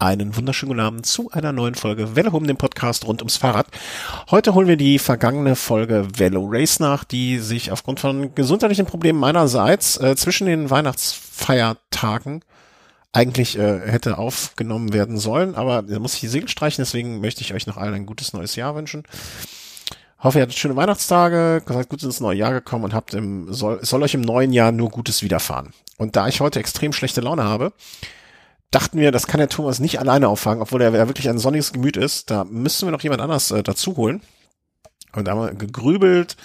Einen wunderschönen guten Abend zu einer neuen Folge Velo Home, dem Podcast rund ums Fahrrad. Heute holen wir die vergangene Folge Velo Race nach, die sich aufgrund von gesundheitlichen Problemen meinerseits äh, zwischen den Weihnachtsfeiertagen eigentlich äh, hätte aufgenommen werden sollen, aber da muss ich die Segel streichen, deswegen möchte ich euch noch allen ein gutes neues Jahr wünschen. Hoffe, ihr hattet schöne Weihnachtstage, seid gut ins neue Jahr gekommen und habt im, soll, soll euch im neuen Jahr nur Gutes widerfahren. Und da ich heute extrem schlechte Laune habe, dachten wir, das kann der Thomas nicht alleine auffangen, obwohl er wirklich ein sonniges Gemüt ist. Da müssen wir noch jemand anders äh, dazu holen. Und da haben wir gegrübelt,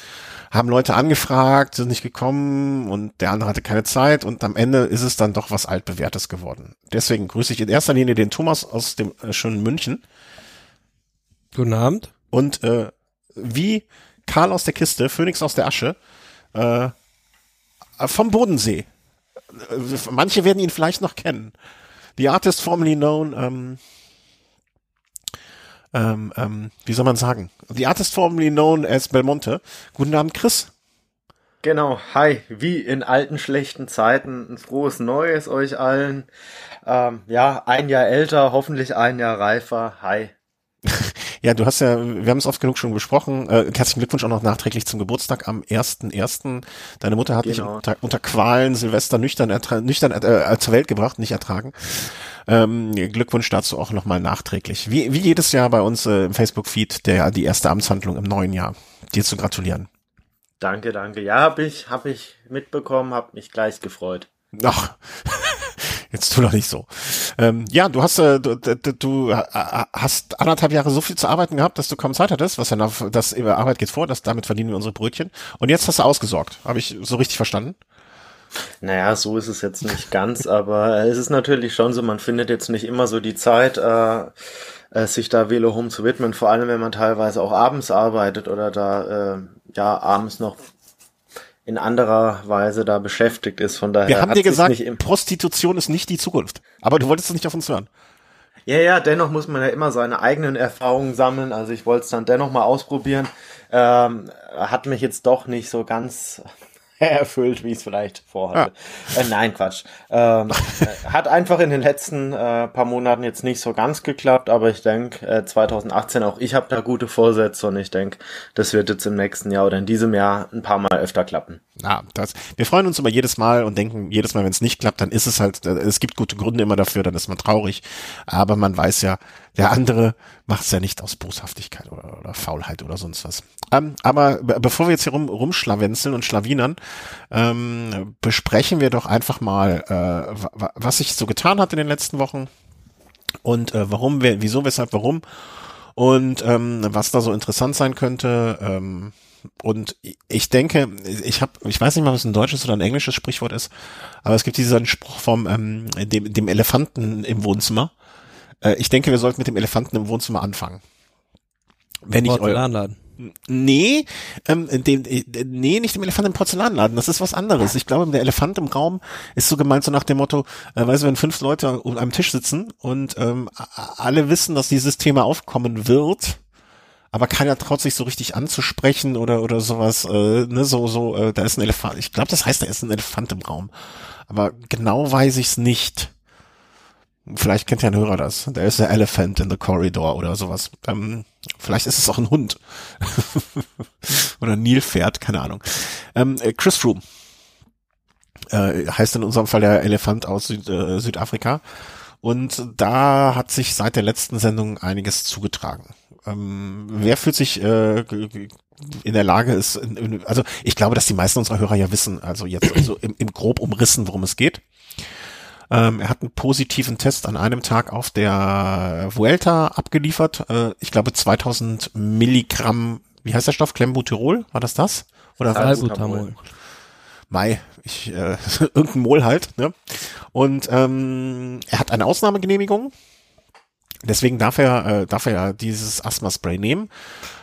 haben Leute angefragt, sind nicht gekommen und der andere hatte keine Zeit und am Ende ist es dann doch was altbewährtes geworden. Deswegen grüße ich in erster Linie den Thomas aus dem äh, schönen München. Guten Abend. Und äh, wie Karl aus der Kiste, Phoenix aus der Asche, äh, vom Bodensee. Äh, manche werden ihn vielleicht noch kennen. The artist formerly known, ähm, ähm, ähm, wie soll man sagen? The artist formerly known as Belmonte. Guten Abend, Chris. Genau, hi, wie in alten schlechten Zeiten, ein frohes Neues euch allen. Ähm, ja, ein Jahr älter, hoffentlich ein Jahr reifer. Hi. Ja, du hast ja, wir haben es oft genug schon besprochen. Äh, herzlichen Glückwunsch auch noch nachträglich zum Geburtstag am 1.1. Deine Mutter hat genau. dich unter, unter Qualen Silvester nüchtern, nüchtern äh, zur Welt gebracht, nicht ertragen. Ähm, Glückwunsch dazu auch nochmal nachträglich. Wie, wie jedes Jahr bei uns äh, im Facebook-Feed der die erste Amtshandlung im neuen Jahr. Dir zu gratulieren. Danke, danke. Ja, habe ich, hab ich mitbekommen, habe mich gleich gefreut. Ach, jetzt tu doch nicht so. Ähm, ja, du hast äh, du, du äh, hast anderthalb Jahre so viel zu arbeiten gehabt, dass du kaum Zeit hattest, was ja noch, das über Arbeit geht vor, das damit verdienen wir unsere Brötchen. Und jetzt hast du ausgesorgt. Habe ich so richtig verstanden? Naja, so ist es jetzt nicht ganz, aber es ist natürlich schon so, man findet jetzt nicht immer so die Zeit, äh, äh, sich da Velo Home zu widmen, vor allem wenn man teilweise auch abends arbeitet oder da äh, ja abends noch in anderer Weise da beschäftigt ist. Von daher. Wir haben dir gesagt, Prostitution ist nicht die Zukunft. Aber du wolltest es nicht auf uns hören. Ja, ja, dennoch muss man ja immer seine eigenen Erfahrungen sammeln. Also ich wollte es dann dennoch mal ausprobieren. Ähm, hat mich jetzt doch nicht so ganz erfüllt, wie ich es vielleicht vorhatte. Ja. Äh, nein, Quatsch. Ähm, äh, hat einfach in den letzten äh, paar Monaten jetzt nicht so ganz geklappt, aber ich denke, äh, 2018 auch ich habe da gute Vorsätze und ich denke, das wird jetzt im nächsten Jahr oder in diesem Jahr ein paar Mal öfter klappen. Ja, das, wir freuen uns immer jedes Mal und denken jedes Mal, wenn es nicht klappt, dann ist es halt, äh, es gibt gute Gründe immer dafür, dann ist man traurig. Aber man weiß ja, der andere macht es ja nicht aus Boshaftigkeit oder, oder Faulheit oder sonst was. Ähm, aber bevor wir jetzt hier rum, rumschlawenzeln und schlawinern, ähm, besprechen wir doch einfach mal, äh, was sich so getan hat in den letzten Wochen und äh, warum, wieso, weshalb, warum und ähm, was da so interessant sein könnte. Ähm, und ich denke, ich habe, ich weiß nicht mal, was ein deutsches oder ein englisches Sprichwort ist, aber es gibt diesen Spruch vom ähm, dem, dem Elefanten im Wohnzimmer. Äh, ich denke, wir sollten mit dem Elefanten im Wohnzimmer anfangen. Wenn ich Porzellanladen. Nee, ähm, dem, nee, nicht dem Elefant im Porzellanladen. Das ist was anderes. Ich glaube, der Elefant im Raum ist so gemeint so nach dem Motto, äh, weißt du, wenn fünf Leute um einem Tisch sitzen und ähm, alle wissen, dass dieses Thema aufkommen wird, aber keiner traut sich so richtig anzusprechen oder oder sowas. Äh, ne, so so, äh, da ist ein Elefant. Ich glaube, das heißt, da ist ein Elefant im Raum. Aber genau weiß ich's nicht. Vielleicht kennt ja ein Hörer das. Da ist der Elephant in the Corridor oder sowas. Ähm, vielleicht ist es auch ein Hund. oder ein Nilpferd, keine Ahnung. Ähm, äh, Chris Froome. Äh, heißt in unserem Fall der Elefant aus Süd, äh, Südafrika. Und da hat sich seit der letzten Sendung einiges zugetragen. Ähm, wer fühlt sich äh, in der Lage ist, also ich glaube, dass die meisten unserer Hörer ja wissen, also jetzt also im, im grob umrissen, worum es geht. Ähm, er hat einen positiven Test an einem Tag auf der Vuelta abgeliefert. Äh, ich glaube 2000 Milligramm, wie heißt der Stoff? Klembuterol? War das das? Oder Salbutamol. Mai, ich, äh, irgendein Mol halt. Ne? Und ähm, er hat eine Ausnahmegenehmigung. Deswegen darf er, äh, darf er ja dieses Asthma-Spray nehmen.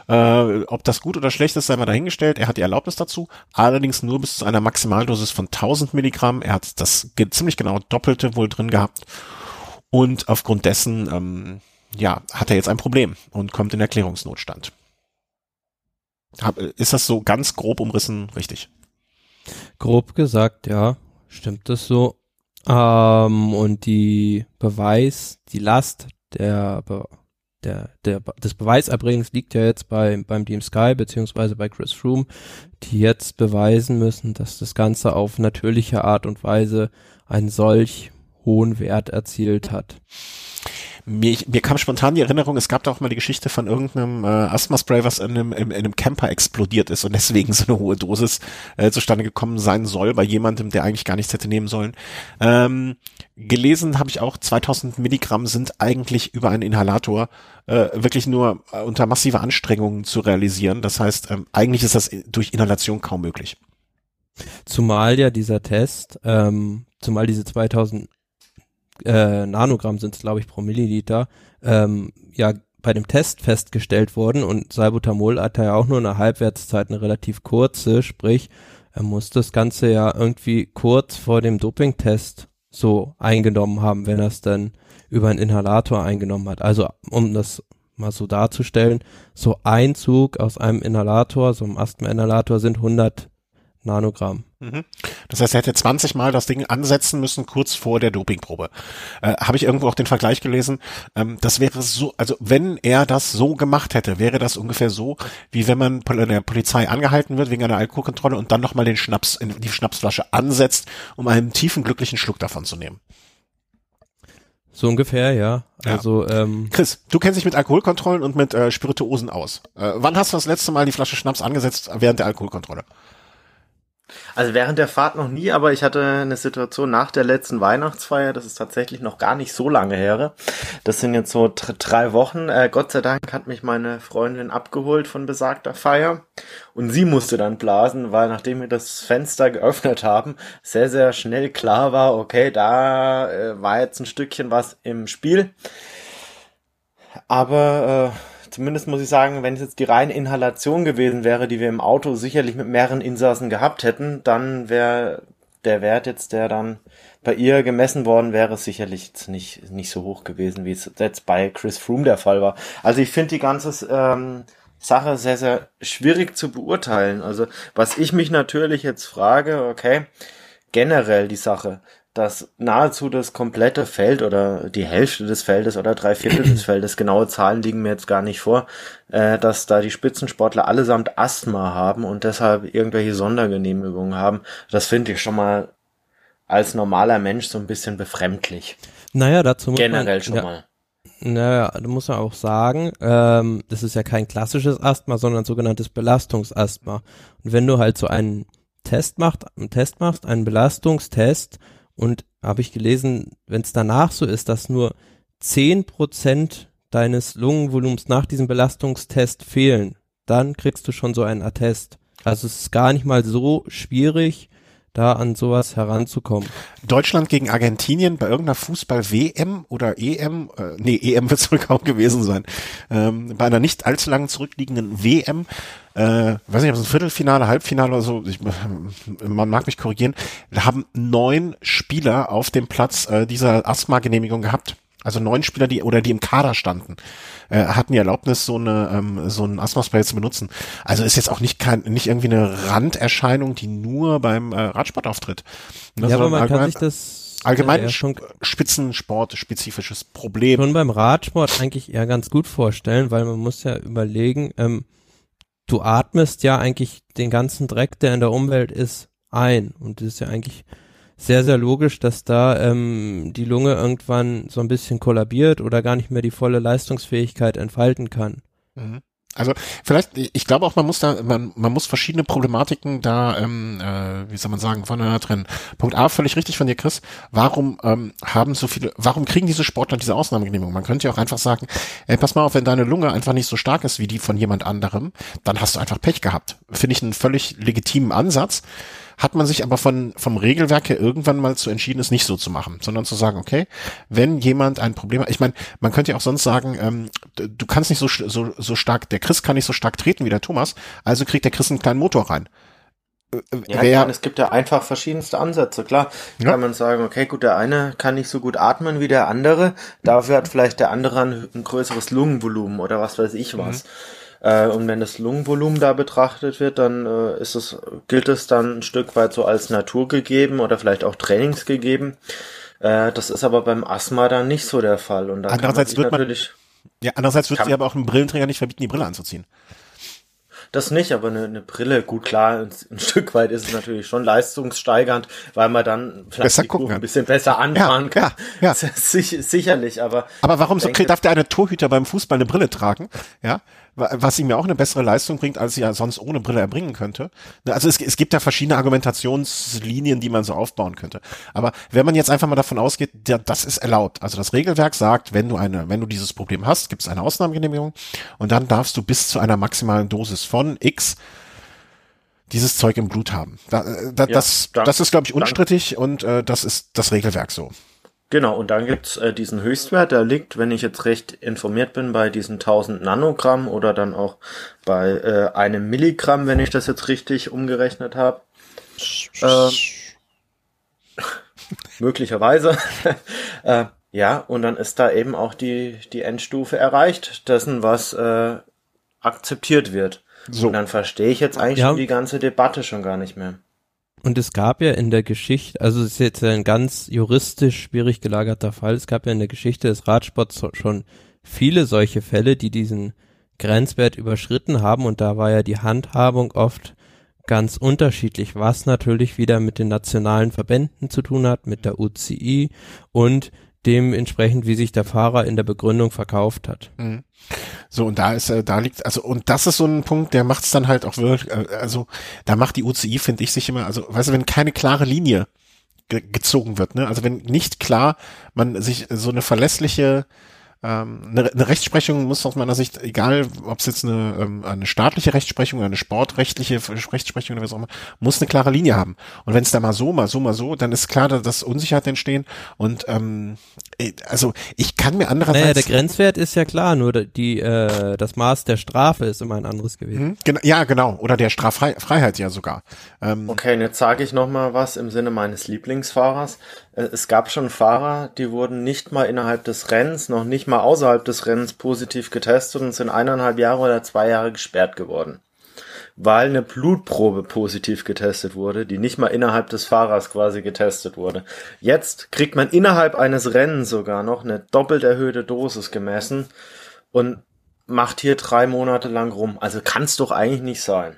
Äh, ob das gut oder schlecht ist, sei mal dahingestellt. Er hat die Erlaubnis dazu, allerdings nur bis zu einer Maximaldosis von 1000 Milligramm. Er hat das ziemlich genau doppelte wohl drin gehabt. Und aufgrund dessen, ähm, ja, hat er jetzt ein Problem und kommt in Erklärungsnotstand. Hab, ist das so ganz grob umrissen richtig? Grob gesagt, ja, stimmt das so. Ähm, und die Beweis, die Last der, der, der, des Beweiserbringens liegt ja jetzt bei, beim Team Sky beziehungsweise bei Chris Froome, die jetzt beweisen müssen, dass das Ganze auf natürliche Art und Weise einen solch hohen Wert erzielt hat mir, mir kam spontan die Erinnerung, es gab da auch mal die Geschichte von irgendeinem äh, Asthma-Spray, was in einem, in, in einem Camper explodiert ist und deswegen so eine hohe Dosis äh, zustande gekommen sein soll bei jemandem, der eigentlich gar nichts hätte nehmen sollen. Ähm, gelesen habe ich auch, 2000 Milligramm sind eigentlich über einen Inhalator äh, wirklich nur äh, unter massiver Anstrengung zu realisieren. Das heißt, ähm, eigentlich ist das durch Inhalation kaum möglich. Zumal ja dieser Test, ähm, zumal diese 2000 äh, Nanogramm sind es, glaube ich, pro Milliliter, ähm, ja bei dem Test festgestellt wurden und Salbutamol hat ja auch nur eine Halbwertszeit, eine relativ kurze, sprich, er muss das Ganze ja irgendwie kurz vor dem Dopingtest so eingenommen haben, wenn er es dann über einen Inhalator eingenommen hat. Also um das mal so darzustellen, so ein Zug aus einem Inhalator, so einem Asthma-Inhalator sind 100 Nanogramm. Mhm. Das heißt, er hätte 20 Mal das Ding ansetzen müssen, kurz vor der Dopingprobe. Äh, Habe ich irgendwo auch den Vergleich gelesen. Ähm, das wäre so, also wenn er das so gemacht hätte, wäre das ungefähr so, wie wenn man der Polizei angehalten wird wegen einer Alkoholkontrolle und dann nochmal den Schnaps in die Schnapsflasche ansetzt, um einen tiefen, glücklichen Schluck davon zu nehmen. So ungefähr, ja. Also ja. ähm, Chris, du kennst dich mit Alkoholkontrollen und mit äh, Spirituosen aus. Äh, wann hast du das letzte Mal die Flasche Schnaps angesetzt während der Alkoholkontrolle? Also während der Fahrt noch nie, aber ich hatte eine Situation nach der letzten Weihnachtsfeier, das ist tatsächlich noch gar nicht so lange her. Das sind jetzt so drei Wochen. Äh, Gott sei Dank hat mich meine Freundin abgeholt von besagter Feier und sie musste dann blasen, weil nachdem wir das Fenster geöffnet haben, sehr, sehr schnell klar war, okay, da äh, war jetzt ein Stückchen was im Spiel. Aber äh, zumindest muss ich sagen, wenn es jetzt die reine Inhalation gewesen wäre, die wir im Auto sicherlich mit mehreren Insassen gehabt hätten, dann wäre der Wert jetzt, der dann bei ihr gemessen worden wäre, sicherlich jetzt nicht, nicht so hoch gewesen, wie es jetzt bei Chris Froome der Fall war. Also ich finde die ganze ähm, Sache sehr, sehr schwierig zu beurteilen. Also was ich mich natürlich jetzt frage, okay, generell die Sache, dass nahezu das komplette Feld oder die Hälfte des Feldes oder drei Viertel des Feldes, genaue Zahlen liegen mir jetzt gar nicht vor, äh, dass da die Spitzensportler allesamt Asthma haben und deshalb irgendwelche Sondergenehmigungen haben. Das finde ich schon mal als normaler Mensch so ein bisschen befremdlich. Naja, dazu muss Generell man, schon ja, mal. Naja, da muss man auch sagen, ähm, das ist ja kein klassisches Asthma, sondern sogenanntes Belastungsasthma. Und wenn du halt so einen Test machst, einen Test machst, einen Belastungstest, und habe ich gelesen, wenn es danach so ist, dass nur zehn Prozent deines Lungenvolumens nach diesem Belastungstest fehlen, dann kriegst du schon so einen Attest. Also es ist gar nicht mal so schwierig, da an sowas heranzukommen. Deutschland gegen Argentinien bei irgendeiner Fußball-WM oder EM, äh, nee, EM wird es wohl kaum gewesen sein, ähm, bei einer nicht allzu langen zurückliegenden WM äh, weiß nicht, ob es ein Viertelfinale, Halbfinale oder so, ich, man mag mich korrigieren, haben neun Spieler auf dem Platz äh, dieser Asthma-Genehmigung gehabt. Also neun Spieler, die oder die im Kader standen, äh, hatten die Erlaubnis, so eine ähm, so ein Asthma-Spray zu benutzen. Also ist jetzt auch nicht kein nicht irgendwie eine Randerscheinung, die nur beim äh, Radsport auftritt. Ne, ja, aber man kann sich das allgemein ja, schon Spitzensport spezifisches Problem. Schon beim Radsport eigentlich eher ganz gut vorstellen, weil man muss ja überlegen, ähm, du atmest ja eigentlich den ganzen Dreck, der in der Umwelt ist, ein. Und das ist ja eigentlich sehr, sehr logisch, dass da ähm, die Lunge irgendwann so ein bisschen kollabiert oder gar nicht mehr die volle Leistungsfähigkeit entfalten kann. Mhm. Also vielleicht, ich glaube auch, man muss da, man, man muss verschiedene Problematiken da, ähm, äh, wie soll man sagen, voneinander trennen. Punkt A, völlig richtig von dir, Chris. Warum ähm, haben so viele, warum kriegen diese Sportler diese Ausnahmegenehmigung? Man könnte ja auch einfach sagen, ey, pass mal auf, wenn deine Lunge einfach nicht so stark ist wie die von jemand anderem, dann hast du einfach Pech gehabt. Finde ich einen völlig legitimen Ansatz hat man sich aber von, vom Regelwerk her irgendwann mal zu entschieden, es nicht so zu machen, sondern zu sagen, okay, wenn jemand ein Problem hat, ich meine, man könnte ja auch sonst sagen, ähm, du kannst nicht so, so, so stark, der Chris kann nicht so stark treten wie der Thomas, also kriegt der Chris einen kleinen Motor rein. Äh, ja, Wer, es gibt ja einfach verschiedenste Ansätze. Klar, ja. kann man sagen, okay, gut, der eine kann nicht so gut atmen wie der andere, dafür hat vielleicht der andere ein, ein größeres Lungenvolumen oder was weiß ich was. Mhm. Äh, und wenn das Lungenvolumen da betrachtet wird, dann äh, ist es, gilt es dann ein Stück weit so als naturgegeben oder vielleicht auch trainingsgegeben. Äh, das ist aber beim Asthma dann nicht so der Fall. Und da andererseits wird man, ja, andererseits wird sie aber auch einem Brillenträger nicht verbieten, die Brille anzuziehen. Das nicht, aber eine, eine Brille, gut klar, ein, ein, Stück weit ist es natürlich schon leistungssteigernd, weil man dann vielleicht gucken ein bisschen besser anfahren ja, kann. Ja, ja. Sich, sicherlich, aber. Aber warum so, darf der eine Torhüter beim Fußball eine Brille tragen? Ja, was ihm ja auch eine bessere Leistung bringt, als sie ja sonst ohne Brille erbringen könnte. Ne, also es, es gibt ja verschiedene Argumentationslinien, die man so aufbauen könnte. Aber wenn man jetzt einfach mal davon ausgeht, der, das ist erlaubt. Also das Regelwerk sagt, wenn du eine, wenn du dieses Problem hast, gibt es eine Ausnahmegenehmigung und dann darfst du bis zu einer maximalen Dosis von X dieses Zeug im Blut haben. Da, äh, da, ja, das, dank, das ist, glaube ich, unstrittig dank. und äh, das ist das Regelwerk so. Genau, und dann gibt's äh, diesen Höchstwert, der liegt, wenn ich jetzt recht informiert bin, bei diesen 1000 Nanogramm oder dann auch bei äh, einem Milligramm, wenn ich das jetzt richtig umgerechnet habe. Äh, möglicherweise. äh, ja, und dann ist da eben auch die, die Endstufe erreicht, dessen, was äh, akzeptiert wird. So. Und dann verstehe ich jetzt eigentlich ja. die ganze Debatte schon gar nicht mehr. Und es gab ja in der Geschichte, also es ist jetzt ein ganz juristisch schwierig gelagerter Fall, es gab ja in der Geschichte des Radsports schon viele solche Fälle, die diesen Grenzwert überschritten haben. Und da war ja die Handhabung oft ganz unterschiedlich, was natürlich wieder mit den nationalen Verbänden zu tun hat, mit der UCI und dementsprechend, wie sich der Fahrer in der Begründung verkauft hat. Mhm. So, und da ist, äh, da liegt, also, und das ist so ein Punkt, der macht es dann halt auch wirklich, äh, also, da macht die UCI, finde ich, sich immer, also, weißt du, wenn keine klare Linie ge gezogen wird, ne, also wenn nicht klar man sich so eine verlässliche ähm, eine, eine Rechtsprechung muss aus meiner Sicht, egal ob es jetzt eine, ähm, eine staatliche Rechtsprechung oder eine sportrechtliche Rechtsprechung oder was auch immer, muss eine klare Linie haben. Und wenn es da mal so, mal so, mal so, dann ist klar, dass Unsicherheit entstehen. Und ähm, äh, also ich kann mir andererseits. Naja, der Grenzwert ist ja klar, nur die äh, das Maß der Strafe ist immer ein anderes gewesen. Mhm, ja, genau. Oder der Straffreiheit ja sogar. Ähm, okay, und jetzt sage ich noch mal was im Sinne meines Lieblingsfahrers. Äh, es gab schon Fahrer, die wurden nicht mal innerhalb des Rennens, noch nicht mal außerhalb des Rennens positiv getestet und sind eineinhalb Jahre oder zwei Jahre gesperrt geworden. Weil eine Blutprobe positiv getestet wurde, die nicht mal innerhalb des Fahrers quasi getestet wurde. Jetzt kriegt man innerhalb eines Rennens sogar noch eine doppelt erhöhte Dosis gemessen und macht hier drei Monate lang rum. Also kann es doch eigentlich nicht sein.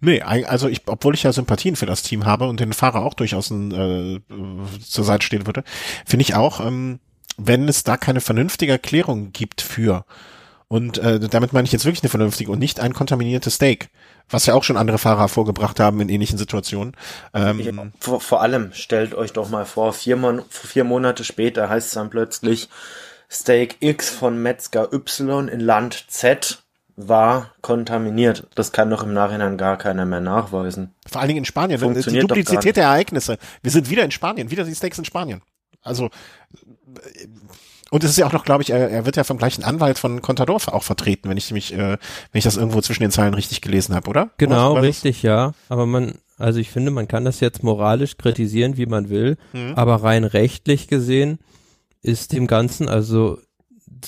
Nee, also ich, obwohl ich ja Sympathien für das Team habe und den Fahrer auch durchaus äh, zur Seite stehen würde, finde ich auch, ähm, wenn es da keine vernünftige Erklärung gibt für und äh, damit meine ich jetzt wirklich eine vernünftige und nicht ein kontaminiertes Steak, was ja auch schon andere Fahrer vorgebracht haben in ähnlichen Situationen. Ähm, vor, vor allem stellt euch doch mal vor, vier, Mon vier Monate später heißt es dann plötzlich Steak X von Metzger Y in Land Z war kontaminiert. Das kann doch im Nachhinein gar keiner mehr nachweisen. Vor allen Dingen in Spanien. Die Duplizität der Ereignisse. Wir sind wieder in Spanien, wieder die Steaks in Spanien. Also und es ist ja auch noch, glaube ich, er, er wird ja vom gleichen Anwalt von Contador auch vertreten, wenn ich mich, äh, wenn ich das irgendwo zwischen den Zeilen richtig gelesen habe, oder? Genau, richtig, ja. Aber man, also ich finde, man kann das jetzt moralisch kritisieren, wie man will, mhm. aber rein rechtlich gesehen ist dem Ganzen, also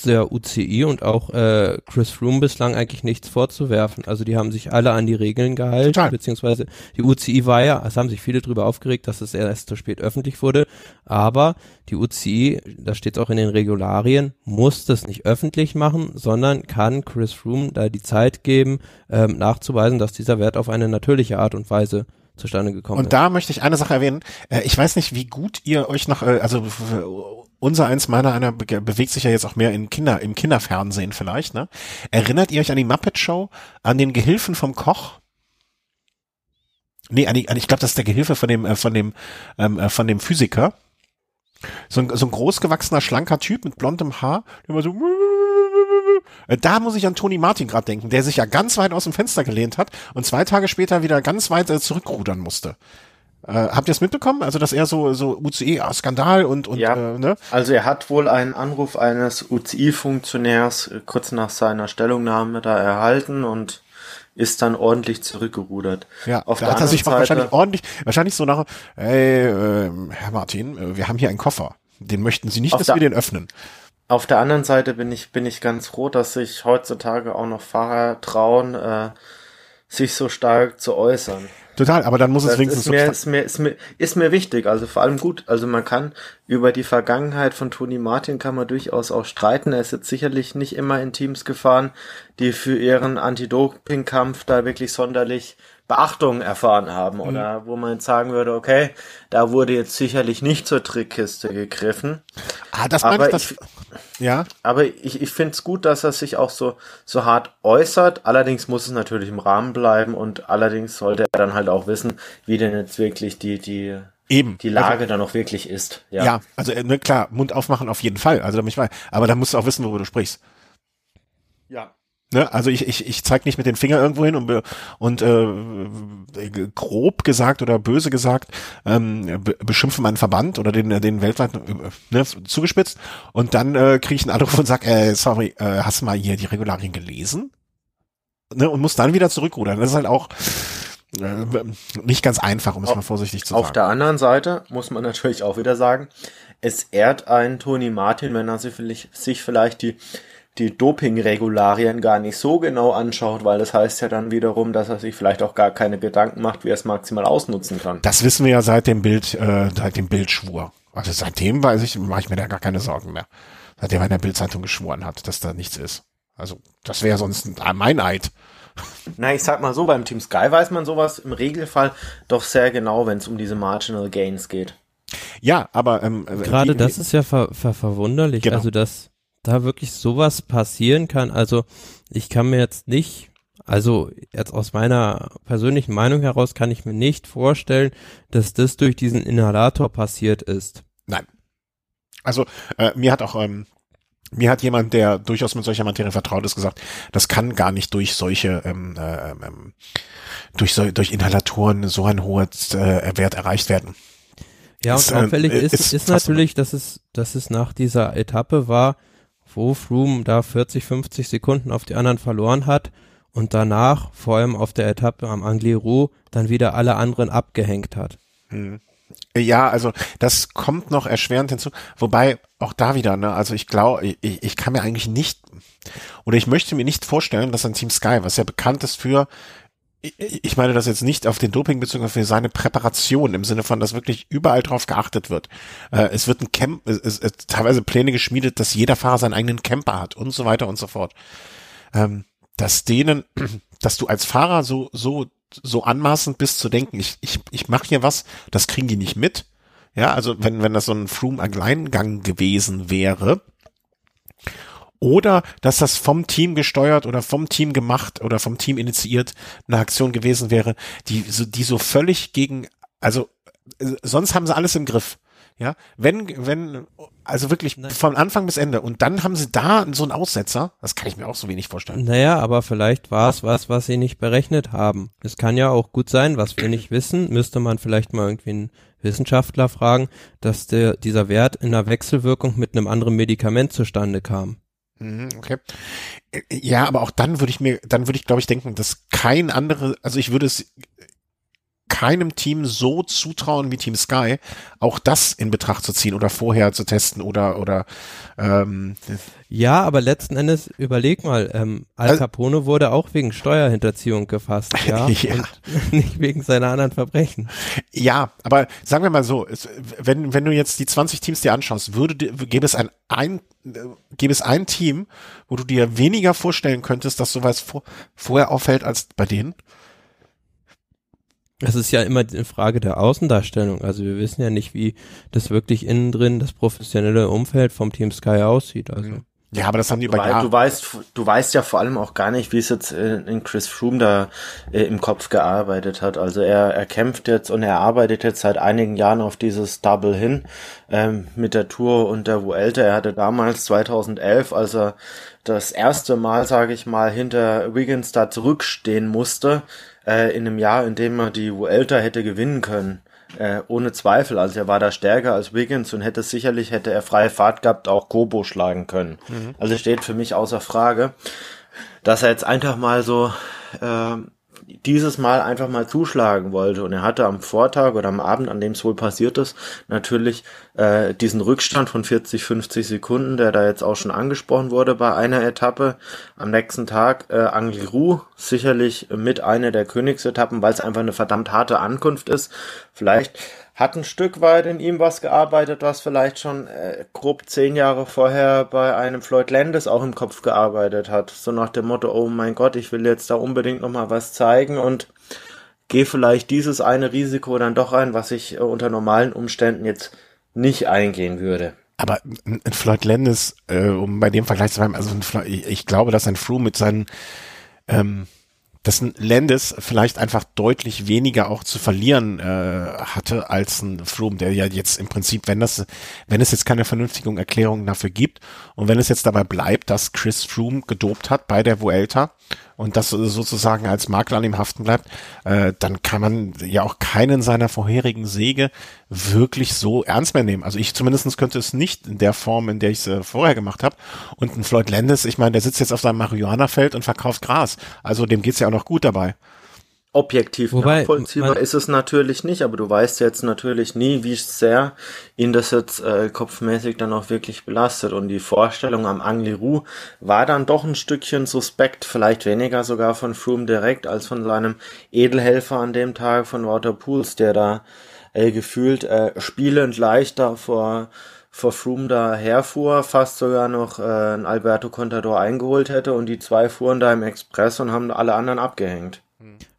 der UCI und auch äh, Chris Froome bislang eigentlich nichts vorzuwerfen. Also die haben sich alle an die Regeln gehalten, Total. beziehungsweise die UCI war ja, es haben sich viele drüber aufgeregt, dass es erst zu spät öffentlich wurde, aber die UCI, da steht es auch in den Regularien, muss das nicht öffentlich machen, sondern kann Chris Froome da die Zeit geben, ähm, nachzuweisen, dass dieser Wert auf eine natürliche Art und Weise zustande gekommen und ist. Da möchte ich eine Sache erwähnen. Äh, ich weiß nicht, wie gut ihr euch noch, äh, also unser eins, meiner einer be bewegt sich ja jetzt auch mehr in Kinder, im Kinderfernsehen vielleicht, ne? Erinnert ihr euch an die Muppet Show, an den Gehilfen vom Koch? Nee, an die, an, ich glaube, das ist der Gehilfe von dem, äh, von dem, ähm, äh, von dem Physiker. So ein, so ein großgewachsener, schlanker Typ mit blondem Haar, der immer so da muss ich an Tony Martin gerade denken, der sich ja ganz weit aus dem Fenster gelehnt hat und zwei Tage später wieder ganz weit äh, zurückrudern musste. Äh, habt ihr es mitbekommen? Also, dass er so, so UCE-Skandal und, und ja, äh, ne? Also er hat wohl einen Anruf eines UCI-Funktionärs äh, kurz nach seiner Stellungnahme da erhalten und ist dann ordentlich zurückgerudert. Ja, auf da der hat er sich Seite, wahrscheinlich ordentlich, wahrscheinlich so nach, hey, äh, Herr Martin, äh, wir haben hier einen Koffer. Den möchten Sie nicht, dass wir den öffnen. Auf der anderen Seite bin ich, bin ich ganz froh, dass sich heutzutage auch noch Fahrer trauen, äh, sich so stark zu äußern. Total, aber dann muss es Das wenigstens ist mir, ist, mir, ist, mir, ist mir wichtig, also vor allem gut. Also man kann über die Vergangenheit von Toni Martin kann man durchaus auch streiten. Er ist jetzt sicherlich nicht immer in Teams gefahren, die für ihren Anti-Doping-Kampf da wirklich sonderlich Beachtung erfahren haben. Oder wo man jetzt sagen würde, okay, da wurde jetzt sicherlich nicht zur Trickkiste gegriffen. ah, das aber ich, das, ja, Aber ich, ich finde es gut, dass er sich auch so, so hart äußert. Allerdings muss es natürlich im Rahmen bleiben und allerdings sollte er dann halt auch wissen, wie denn jetzt wirklich die, die, eben. die Lage dann auch wirklich ist. Also, ja, also äh, ne, klar, Mund aufmachen auf jeden Fall, also da bin ich mal, aber da musst du auch wissen, worüber du sprichst. ja. Ne? Also ich, ich, ich zeig nicht mit den Finger irgendwo hin und, und äh, grob gesagt oder böse gesagt ähm, be beschimpfe meinen Verband oder den, den weltweiten äh, ne, zugespitzt und dann äh, kriege ich einen Anruf und sag, äh, sorry, äh, hast du mal hier die Regularien gelesen? Ne? Und muss dann wieder zurückrudern. Das ist halt auch äh, nicht ganz einfach, um es mal vorsichtig zu Auf sagen. der anderen Seite muss man natürlich auch wieder sagen, es ehrt einen Toni Martin, wenn er sich vielleicht, sich vielleicht die, die Doping-Regularien gar nicht so genau anschaut, weil das heißt ja dann wiederum, dass er sich vielleicht auch gar keine Gedanken macht, wie er es maximal ausnutzen kann. Das wissen wir ja seit dem Bild, äh, seit dem Bildschwur. Also seitdem weiß ich, mache ich mir da gar keine Sorgen mehr. Seitdem er in der Bildzeitung geschworen hat, dass da nichts ist. Also das wäre sonst ein- mein Eid. Na, ich sag mal so, beim Team Sky weiß man sowas im Regelfall doch sehr genau, wenn es um diese Marginal Gains geht. Ja, aber ähm, Gerade wie- das ist ja ver, ver, verwunderlich, Genau. also dass da wirklich sowas passieren kann. Also ich kann mir jetzt nicht, also jetzt aus meiner persönlichen Meinung heraus kann ich mir nicht vorstellen, dass das durch diesen Inhalator passiert ist. Nein. Also äh, mir hat auch ähm, mir hat jemand, der durchaus mit solcher Materie vertraut ist, gesagt, das kann gar nicht durch solche ähm, äh, ähm, durch so, durch Inhalatoren so ein hoher äh, Wert erreicht werden. Ja, Ist, und äh, auffällig ist, ist ist, fast- natürlich, dass es, dass es nach dieser Etappe war, wo Froome da 40, 50 Sekunden auf die anderen verloren hat und danach, vor allem auf der Etappe am Angliru, dann wieder alle anderen abgehängt hat. Ja, also das kommt noch erschwerend hinzu. Wobei auch da wieder, ne, also ich glaube, ich, ich kann mir eigentlich nicht oder ich möchte mir nicht vorstellen, dass ein Team Sky, was ja bekannt ist für ich- meine das jetzt nicht auf den Doping bezogen, für seine Präparation im Sinne von, dass wirklich überall drauf geachtet wird. Äh, es wird ein Camp, es, es, es teilweise Pläne geschmiedet, dass jeder Fahrer seinen eigenen Camper hat und so weiter und so fort. Ähm, dass denen, dass du als Fahrer so so so anmaßend bist zu denken, ich ich ich mache hier was, das kriegen die nicht mit. Ja, also wenn wenn das so ein Froome Alleingang gewesen wäre, oder dass das vom Team gesteuert oder vom Team gemacht oder vom Team initiiert eine Aktion gewesen wäre, die so, die so völlig gegen, also äh, sonst haben sie alles im Griff. Ja, wenn, wenn, also wirklich Nein. von Anfang bis Ende und dann haben sie da so einen Aussetzer, das kann ich mir auch so wenig vorstellen. Naja, aber vielleicht war es was, was sie nicht berechnet haben. Es kann ja auch gut sein, was wir nicht wissen, müsste man vielleicht mal irgendwie einen Wissenschaftler fragen, dass der, dieser Wert in einer Wechselwirkung mit einem anderen Medikament zustande kam. Mhm, Okay. Äh, Ja, aber auch dann würde ich mir, dann würde ich glaube ich denken, dass kein andere, also ich würde es keinem Team so zutrauen wie Team Sky, auch das in Betracht zu ziehen oder vorher zu testen oder oder ähm, Ja, aber letzten Endes überleg mal, ähm, Al Also- Capone wurde auch wegen Steuerhinterziehung gefasst, ja, Ja. und nicht wegen seiner anderen Verbrechen. ja, aber sagen wir mal so, wenn wenn du jetzt die 20 Teams dir anschaust, würde dir- gäbe es ein ein gäbe es ein Team, wo du dir weniger vorstellen könntest, dass sowas vor, vorher auffällt als bei denen? Es ist ja immer eine Frage der Außendarstellung. Also wir wissen ja nicht, wie das wirklich innen drin das professionelle Umfeld vom Team Sky aussieht. Also Ja, aber das haben die über Jahre. du weißt, du weißt ja vor allem auch gar nicht, wie es jetzt in, in Chris Froome da äh, im Kopf gearbeitet hat. Also er, er kämpft jetzt und er arbeitet jetzt seit einigen Jahren auf dieses Double hin ähm, mit der Tour und der Vuelta. Er hatte damals 2011, als er das erste Mal, sage ich mal, hinter Wiggins da zurückstehen musste, äh, in einem Jahr, in dem er die Vuelta hätte gewinnen können. Äh, ohne Zweifel, also er war da stärker als Wiggins und hätte sicherlich, hätte er freie Fahrt gehabt, auch Kobo schlagen können. Also steht für mich außer Frage, dass er jetzt einfach mal so äh, dieses Mal einfach mal zuschlagen wollte. Und er hatte am Vortag oder am Abend, an dem es wohl passiert ist, natürlich äh, diesen Rückstand von 40, 50 Sekunden, der da jetzt auch schon angesprochen wurde bei einer Etappe. Am nächsten Tag äh, Angliru, sicherlich mit einer der Königsetappen, weil es einfach eine verdammt harte Ankunft ist. Vielleicht hat ein Stück weit in ihm was gearbeitet, was vielleicht schon äh, grob zehn Jahre vorher bei einem Floyd Landis auch im Kopf gearbeitet hat. So nach dem Motto, oh mein Gott, ich will jetzt da unbedingt nochmal was zeigen und gehe vielleicht dieses eine Risiko dann doch ein, was ich äh, unter normalen Umständen jetzt nicht eingehen würde. Aber ein Floyd Landis, äh, um bei dem Vergleich zu bleiben, also Floyd, ich, ich, glaube, dass ein Froome mit seinen ähm, dass ein Landis vielleicht einfach deutlich weniger auch zu verlieren äh, hatte als ein Froome, der ja jetzt im Prinzip, wenn das, wenn es jetzt keine vernünftigen Erklärungen dafür gibt und wenn es jetzt dabei bleibt, dass Chris Froome gedopt hat bei der Vuelta und das sozusagen als Makler an ihm haften bleibt, äh, dann kann man ja auch keinen seiner vorherigen Säge wirklich so ernst mehr nehmen. Also ich zumindestens könnte es nicht in der Form, in der ich es äh, vorher gemacht habe. Und ein Floyd Landis, ich meine, der sitzt jetzt auf seinem Marihuana-Feld und verkauft Gras. Also dem geht's ja auch noch gut dabei objektiv Wobei, nachvollziehbar ist es natürlich nicht, aber du weißt jetzt natürlich nie, wie sehr ihn das jetzt äh, kopfmäßig dann auch wirklich belastet. Und die Vorstellung am Angliru war dann doch ein Stückchen suspekt, vielleicht weniger sogar von Froome direkt als von seinem Edelhelfer an dem Tag von Walter Pools, der da äh, gefühlt äh, spielend leichter vor vor Froome da herfuhr, fast sogar noch äh, ein Alberto Contador eingeholt hätte und die zwei fuhren da im Express und haben alle anderen abgehängt.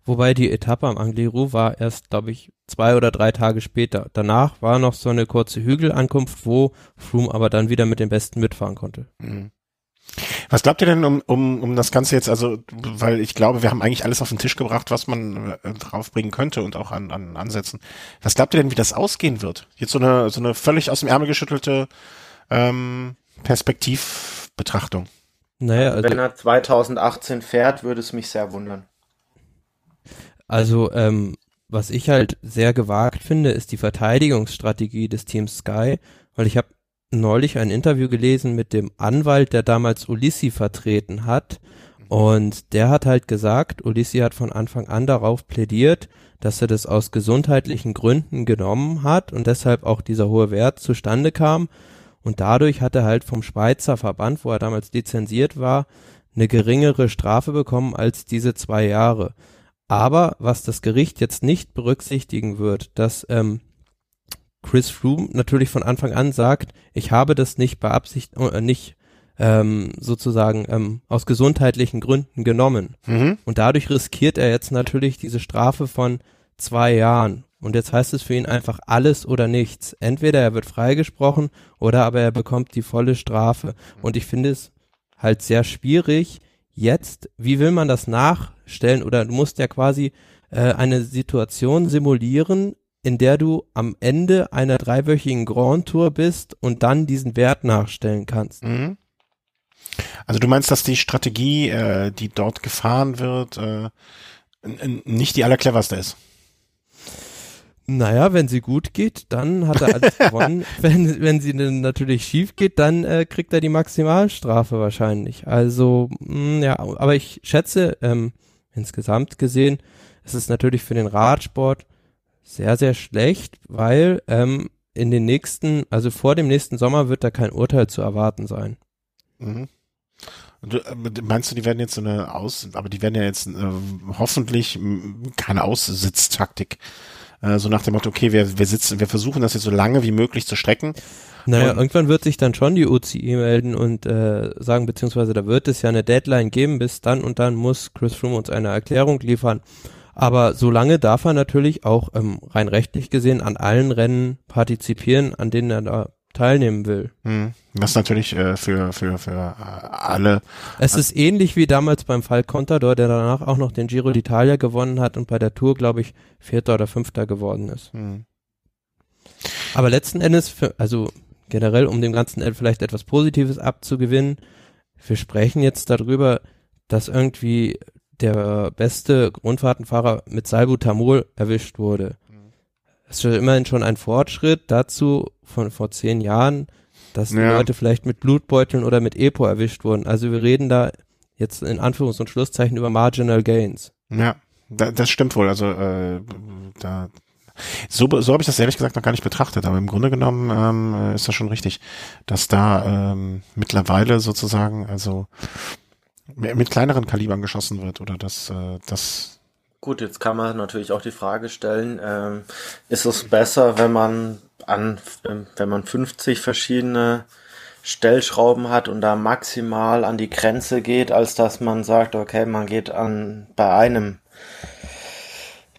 Wobei die Etappe am Angliru war erst, glaube ich, zwei oder drei Tage später. Danach war noch so eine kurze Hügelankunft, wo Froome aber dann wieder mit den Besten mitfahren konnte. Mhm. Was glaubt ihr denn um, um, um das Ganze jetzt, also, weil ich glaube, wir haben eigentlich alles auf den Tisch gebracht, was man äh, draufbringen könnte und auch an, an Ansätzen. Was glaubt ihr denn, wie das ausgehen wird? Jetzt so eine, so eine völlig aus dem Ärmel geschüttelte ähm, Perspektivbetrachtung. Naja, also, Wenn er 2018 fährt, würde es mich sehr wundern. Also, ähm, was ich halt sehr gewagt finde, ist die Verteidigungsstrategie des Teams Sky, weil ich habe neulich ein Interview gelesen mit dem Anwalt, der damals Ulissi vertreten hat. Und der hat halt gesagt, Ulissi hat von Anfang an darauf plädiert, dass er das aus gesundheitlichen Gründen genommen hat und deshalb auch dieser hohe Wert zustande kam. Und dadurch hat er halt vom Schweizer Verband, wo er damals lizenziert war, eine geringere Strafe bekommen als diese zwei Jahre. Aber was das Gericht jetzt nicht berücksichtigen wird, dass ähm, Chris Froome natürlich von Anfang an sagt, ich habe das nicht beabsichtigt, äh, nicht ähm, sozusagen ähm, aus gesundheitlichen Gründen genommen. Mhm. Und dadurch riskiert er jetzt natürlich diese Strafe von zwei Jahren. Und jetzt heißt es für ihn einfach alles oder nichts. Entweder er wird freigesprochen oder aber er bekommt die volle Strafe. Und ich finde es halt sehr schwierig, jetzt, wie will man das nachstellen? Oder du musst ja quasi äh, eine Situation simulieren, in der du am Ende einer dreiwöchigen Grand Tour bist und dann diesen Wert nachstellen kannst. Mhm. Also du meinst, dass die Strategie, äh, die dort gefahren wird, äh, nicht die allercleverste ist? Naja, wenn sie gut geht, dann hat er alles gewonnen. wenn, wenn sie dann natürlich schief geht, dann äh, kriegt er die Maximalstrafe wahrscheinlich. Also, mh, mm, ja, aber ich schätze, ähm, insgesamt gesehen, es ist natürlich für den Radsport sehr, sehr schlecht, weil ähm, in den nächsten, also vor dem nächsten Sommer wird da kein Urteil zu erwarten sein. Mhm. Du, äh, meinst du, die werden jetzt so eine Aus, aber die werden ja jetzt äh, hoffentlich keine Aussitztaktik äh, so nach dem Motto, okay, wir, wir sitzen, wir versuchen das jetzt so lange wie möglich zu strecken. Naja, und irgendwann wird sich dann schon die UCI melden und äh, sagen, beziehungsweise da wird es ja eine Deadline geben, bis dann und dann muss Chris Froome uns eine Erklärung liefern. Aber solange darf er natürlich auch ähm, rein rechtlich gesehen an allen Rennen partizipieren, an denen er da teilnehmen will. Hm. Was natürlich äh, für, für, für äh, alle. Es ist ähnlich wie damals beim Fall Contador, der danach auch noch den Giro d'Italia gewonnen hat und bei der Tour, glaube ich, Vierter oder Fünfter geworden ist. Hm. Aber letzten Endes, für, also generell, um dem Ganzen vielleicht etwas Positives abzugewinnen, wir sprechen jetzt darüber, dass irgendwie der beste Grundfahrtenfahrer mit Salbutamol erwischt wurde. Das ist immerhin schon ein Fortschritt dazu von vor zehn Jahren, dass die Leute vielleicht mit Blutbeuteln oder mit Epo erwischt wurden. Also wir reden da jetzt in Anführungs- und Schlusszeichen über Marginal Gains. Ja. da, das stimmt wohl. Also äh, da so, so habe ich das ehrlich gesagt noch gar nicht betrachtet, aber im Grunde genommen ähm, ist das schon richtig, dass da ähm, mittlerweile sozusagen also mit kleineren Kalibern geschossen wird oder dass äh, das Gut, jetzt kann man natürlich auch die Frage stellen, ähm, ist es besser, wenn man an, wenn man 50 verschiedene Stellschrauben hat und da maximal an die Grenze geht, als dass man sagt, okay, man geht an bei einem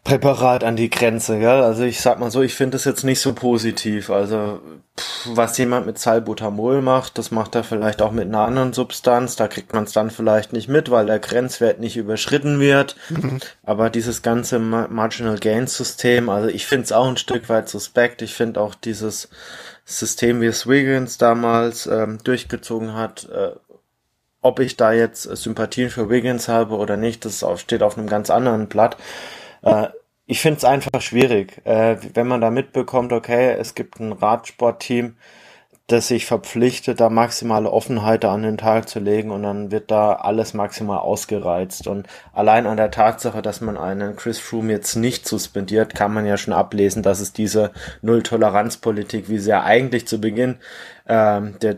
Präparat an die Grenze, ja. Also ich sag mal so, ich finde das jetzt nicht so positiv. Also pff, was jemand mit Salbutamol macht, das macht er vielleicht auch mit einer anderen Substanz. Da kriegt man es dann vielleicht nicht mit, weil der Grenzwert nicht überschritten wird. Mhm. Aber dieses ganze Marginal Gain System, also ich finde es auch ein Stück weit suspekt. Ich finde auch dieses System, wie es Wiggins damals ähm, durchgezogen hat, äh, ob ich da jetzt Sympathien für Wiggins habe oder nicht, das steht auf einem ganz anderen Blatt. Äh, ich finde es einfach schwierig, äh, wenn man da mitbekommt, okay, es gibt ein Radsportteam, das sich verpflichtet, da maximale Offenheit an den Tag zu legen und dann wird da alles maximal ausgereizt. Und allein an der Tatsache, dass man einen Chris Froome jetzt nicht suspendiert, kann man ja schon ablesen, dass es diese Null-Toleranz-Politik, wie sie ja eigentlich zu Beginn ähm, der,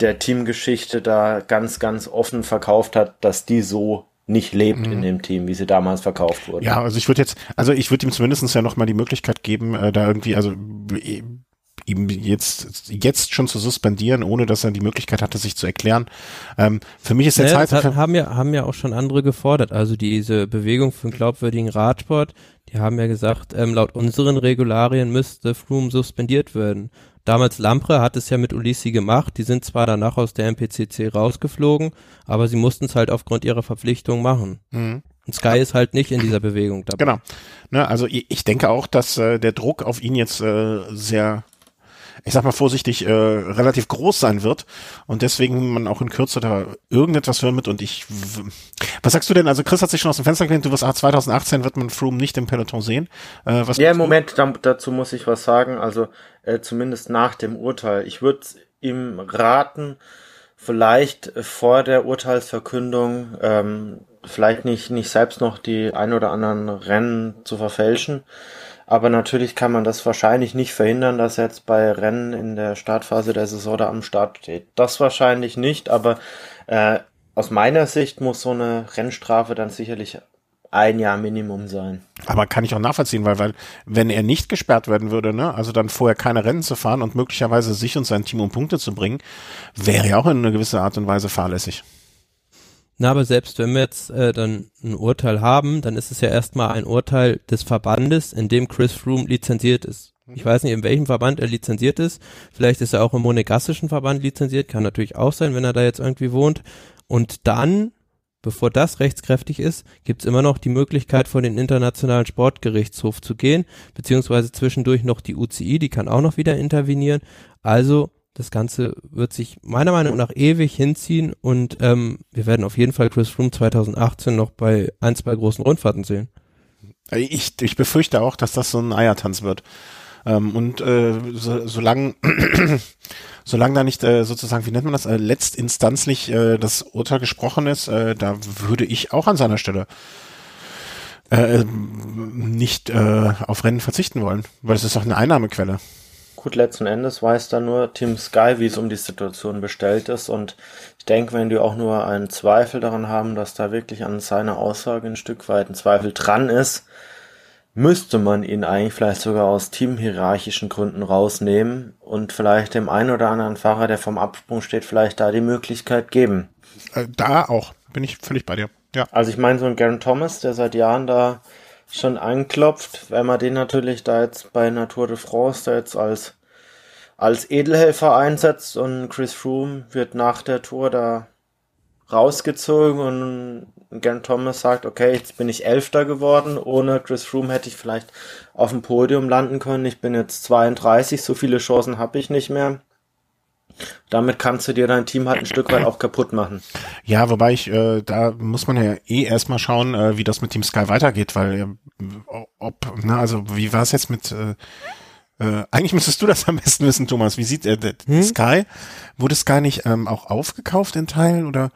der Teamgeschichte da ganz, ganz offen verkauft hat, dass die so nicht lebt mhm. in dem Team, wie sie damals verkauft wurden. Ja, also ich würde jetzt, also ich würde ihm zumindestens ja nochmal die Möglichkeit geben, äh, da irgendwie, also ihm jetzt jetzt schon zu suspendieren, ohne dass er die Möglichkeit hatte, sich zu erklären. Ähm, für mich ist der naja, Zeit haben ja haben ja auch schon andere gefordert. Also diese Bewegung für einen glaubwürdigen Radsport, die haben ja gesagt, ähm, laut unseren Regularien müsste Froome suspendiert werden. Damals Lampre hat es ja mit Ulissi gemacht. Die sind zwar danach aus der MPCC rausgeflogen, aber sie mussten es halt aufgrund ihrer Verpflichtung machen. Mhm. Und Sky ist halt nicht in dieser Bewegung dabei. Genau. Ne, also ich, ich denke auch, dass äh, der Druck auf ihn jetzt äh, sehr ich sag mal vorsichtig, äh, relativ groß sein wird und deswegen man auch in Kürze da irgendetwas hören wird und ich, was sagst du denn? Also Chris hat sich schon aus dem Fenster gelehnt, du wirst 2018 wird man Froome nicht im Peloton sehen. Äh, was ja, im Moment, da, dazu muss ich was sagen, also äh, zumindest nach dem Urteil. Ich würde ihm raten, vielleicht vor der Urteilsverkündung ähm, vielleicht nicht, nicht selbst noch die ein oder anderen Rennen zu verfälschen, aber natürlich kann man das wahrscheinlich nicht verhindern, dass er jetzt bei Rennen in der Startphase der Saison da am Start steht. Das wahrscheinlich nicht, aber äh, aus meiner Sicht muss so eine Rennstrafe dann sicherlich ein Jahr Minimum sein. Aber kann ich auch nachvollziehen, weil, weil wenn er nicht gesperrt werden würde, ne, also dann vorher keine Rennen zu fahren und möglicherweise sich und sein Team um Punkte zu bringen, wäre ja auch in einer gewissen Art und Weise fahrlässig. Na, aber selbst wenn wir jetzt äh, dann ein Urteil haben, dann ist es ja erstmal ein Urteil des Verbandes, in dem Chris Froome lizenziert ist. Ich weiß nicht, in welchem Verband er lizenziert ist. Vielleicht ist er auch im monegassischen Verband lizenziert, kann natürlich auch sein, wenn er da jetzt irgendwie wohnt. Und dann, bevor das rechtskräftig ist, gibt's immer noch die Möglichkeit, vor den Internationalen Sportgerichtshof zu gehen, beziehungsweise zwischendurch noch die UCI, die kann auch noch wieder intervenieren. Also das Ganze wird sich meiner Meinung nach ewig hinziehen und ähm, wir werden auf jeden Fall Chris Froome 2018 noch bei ein, zwei großen Rundfahrten sehen. Ich, ich befürchte auch, dass das so ein Eiertanz wird. Ähm, und äh, so, solange solange da nicht äh, sozusagen, wie nennt man das, äh, letztinstanzlich äh, das Urteil gesprochen ist, äh, da würde ich auch an seiner Stelle äh, nicht äh, auf Rennen verzichten wollen, weil es ist doch eine Einnahmequelle. Gut, letzten Endes weiß da nur Team Sky, wie es um die Situation bestellt ist. Und ich denke, wenn die auch nur einen Zweifel daran haben, dass da wirklich an seiner Aussage ein Stück weit ein Zweifel dran ist, müsste man ihn eigentlich vielleicht sogar aus teamhierarchischen Gründen rausnehmen und vielleicht dem einen oder anderen Fahrer, der vom Absprung steht, vielleicht da die Möglichkeit geben. Äh, da auch, bin ich völlig bei dir. Ja. Also ich meine, so ein Garen Thomas, der seit Jahren da schon anklopft, wenn man den natürlich da jetzt bei Natur de France da jetzt als, als Edelhelfer einsetzt und Chris Froome wird nach der Tour da rausgezogen und Gern Thomas sagt, okay, jetzt bin ich Elfter geworden, ohne Chris Froome hätte ich vielleicht auf dem Podium landen können, ich bin jetzt 32, so viele Chancen habe ich nicht mehr. Damit kannst du dir dein Team halt ein Stück weit auch kaputt machen. Ja, wobei ich, äh, da muss man ja eh erstmal schauen, äh, wie das mit Team Sky weitergeht, weil äh, ob, na, also wie war es jetzt mit äh, Äh, eigentlich müsstest du das am besten wissen, Thomas. Wie sieht äh, hm? Sky? Wurde Sky nicht ähm, auch aufgekauft in Teilen oder?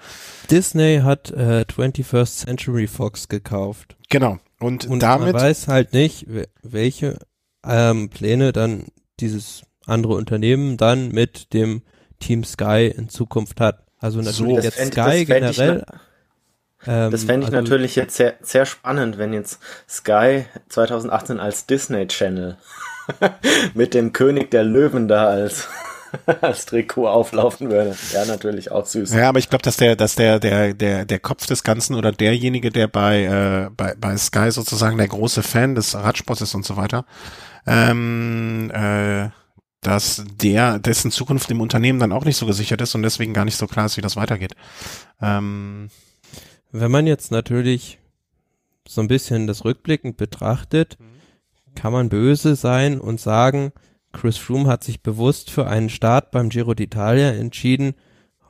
Disney hat äh, 21st Century Fox gekauft. Genau. Und, Und damit. man weiß halt nicht, welche ähm, Pläne dann dieses andere Unternehmen dann mit dem Team Sky in Zukunft hat. Also natürlich So. jetzt Das fänd- Sky generell. ähm, Das fände ich also natürlich jetzt sehr, sehr spannend, wenn jetzt Sky 2018 als Disney Channel mit dem König der Löwen da als, als Trikot auflaufen würde. Ja, natürlich auch süß. Ja, aber ich glaube, dass der, dass der, der, der, der Kopf des Ganzen oder derjenige, der bei, äh, bei, bei Sky sozusagen der große Fan des Radsports ist und so weiter, ähm, äh, dass der, dessen Zukunft im Unternehmen dann auch nicht so gesichert ist und deswegen gar nicht so klar ist, wie das weitergeht. Ähm, Wenn man jetzt natürlich so ein bisschen das rückblickend betrachtet, kann man böse sein und sagen, Chris Froome hat sich bewusst für einen Start beim Giro d'Italia entschieden,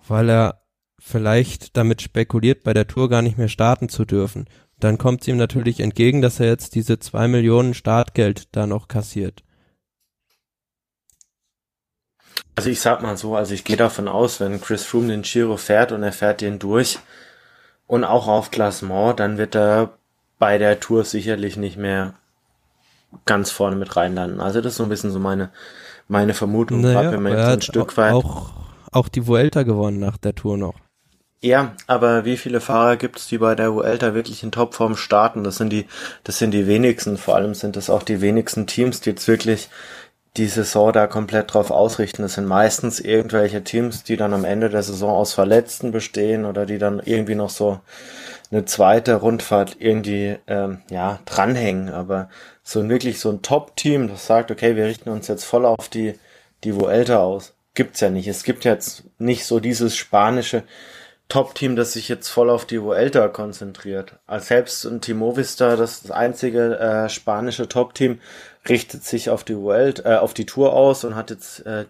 weil er vielleicht damit spekuliert, bei der Tour gar nicht mehr starten zu dürfen. Dann kommt es ihm natürlich entgegen, dass er jetzt diese zwei Millionen Startgeld da noch kassiert. Also ich sag mal so, also ich gehe davon aus, wenn Chris Froome den Giro fährt und er fährt den durch und auch auf Klassement, dann wird er bei der Tour sicherlich nicht mehr ganz vorne mit reinlanden. Also das ist so ein bisschen so meine, meine Vermutung, gerade wenn man jetzt ein Stück weit. auch, auch die Vuelta gewonnen nach der Tour noch. Ja, aber wie viele Fahrer gibt es, die bei der Vuelta wirklich in Topform starten? Das sind die, das sind die wenigsten. Vor allem sind das auch die wenigsten Teams, die jetzt wirklich die Saison da komplett drauf ausrichten. Das sind meistens irgendwelche Teams, die dann am Ende der Saison aus Verletzten bestehen oder die dann irgendwie noch so eine zweite Rundfahrt irgendwie ähm, ja dranhängen. Aber so wirklich so ein Top-Team, das sagt, okay, wir richten uns jetzt voll auf die die Vuelta aus, gibt's ja nicht. Es gibt jetzt nicht so dieses spanische Top-Team, das sich jetzt voll auf die Vuelta konzentriert. Als selbst ein Team Vista, das, das einzige äh, spanische Top-Team, richtet sich auf die Vuelta, äh, auf die Tour aus und hat jetzt äh,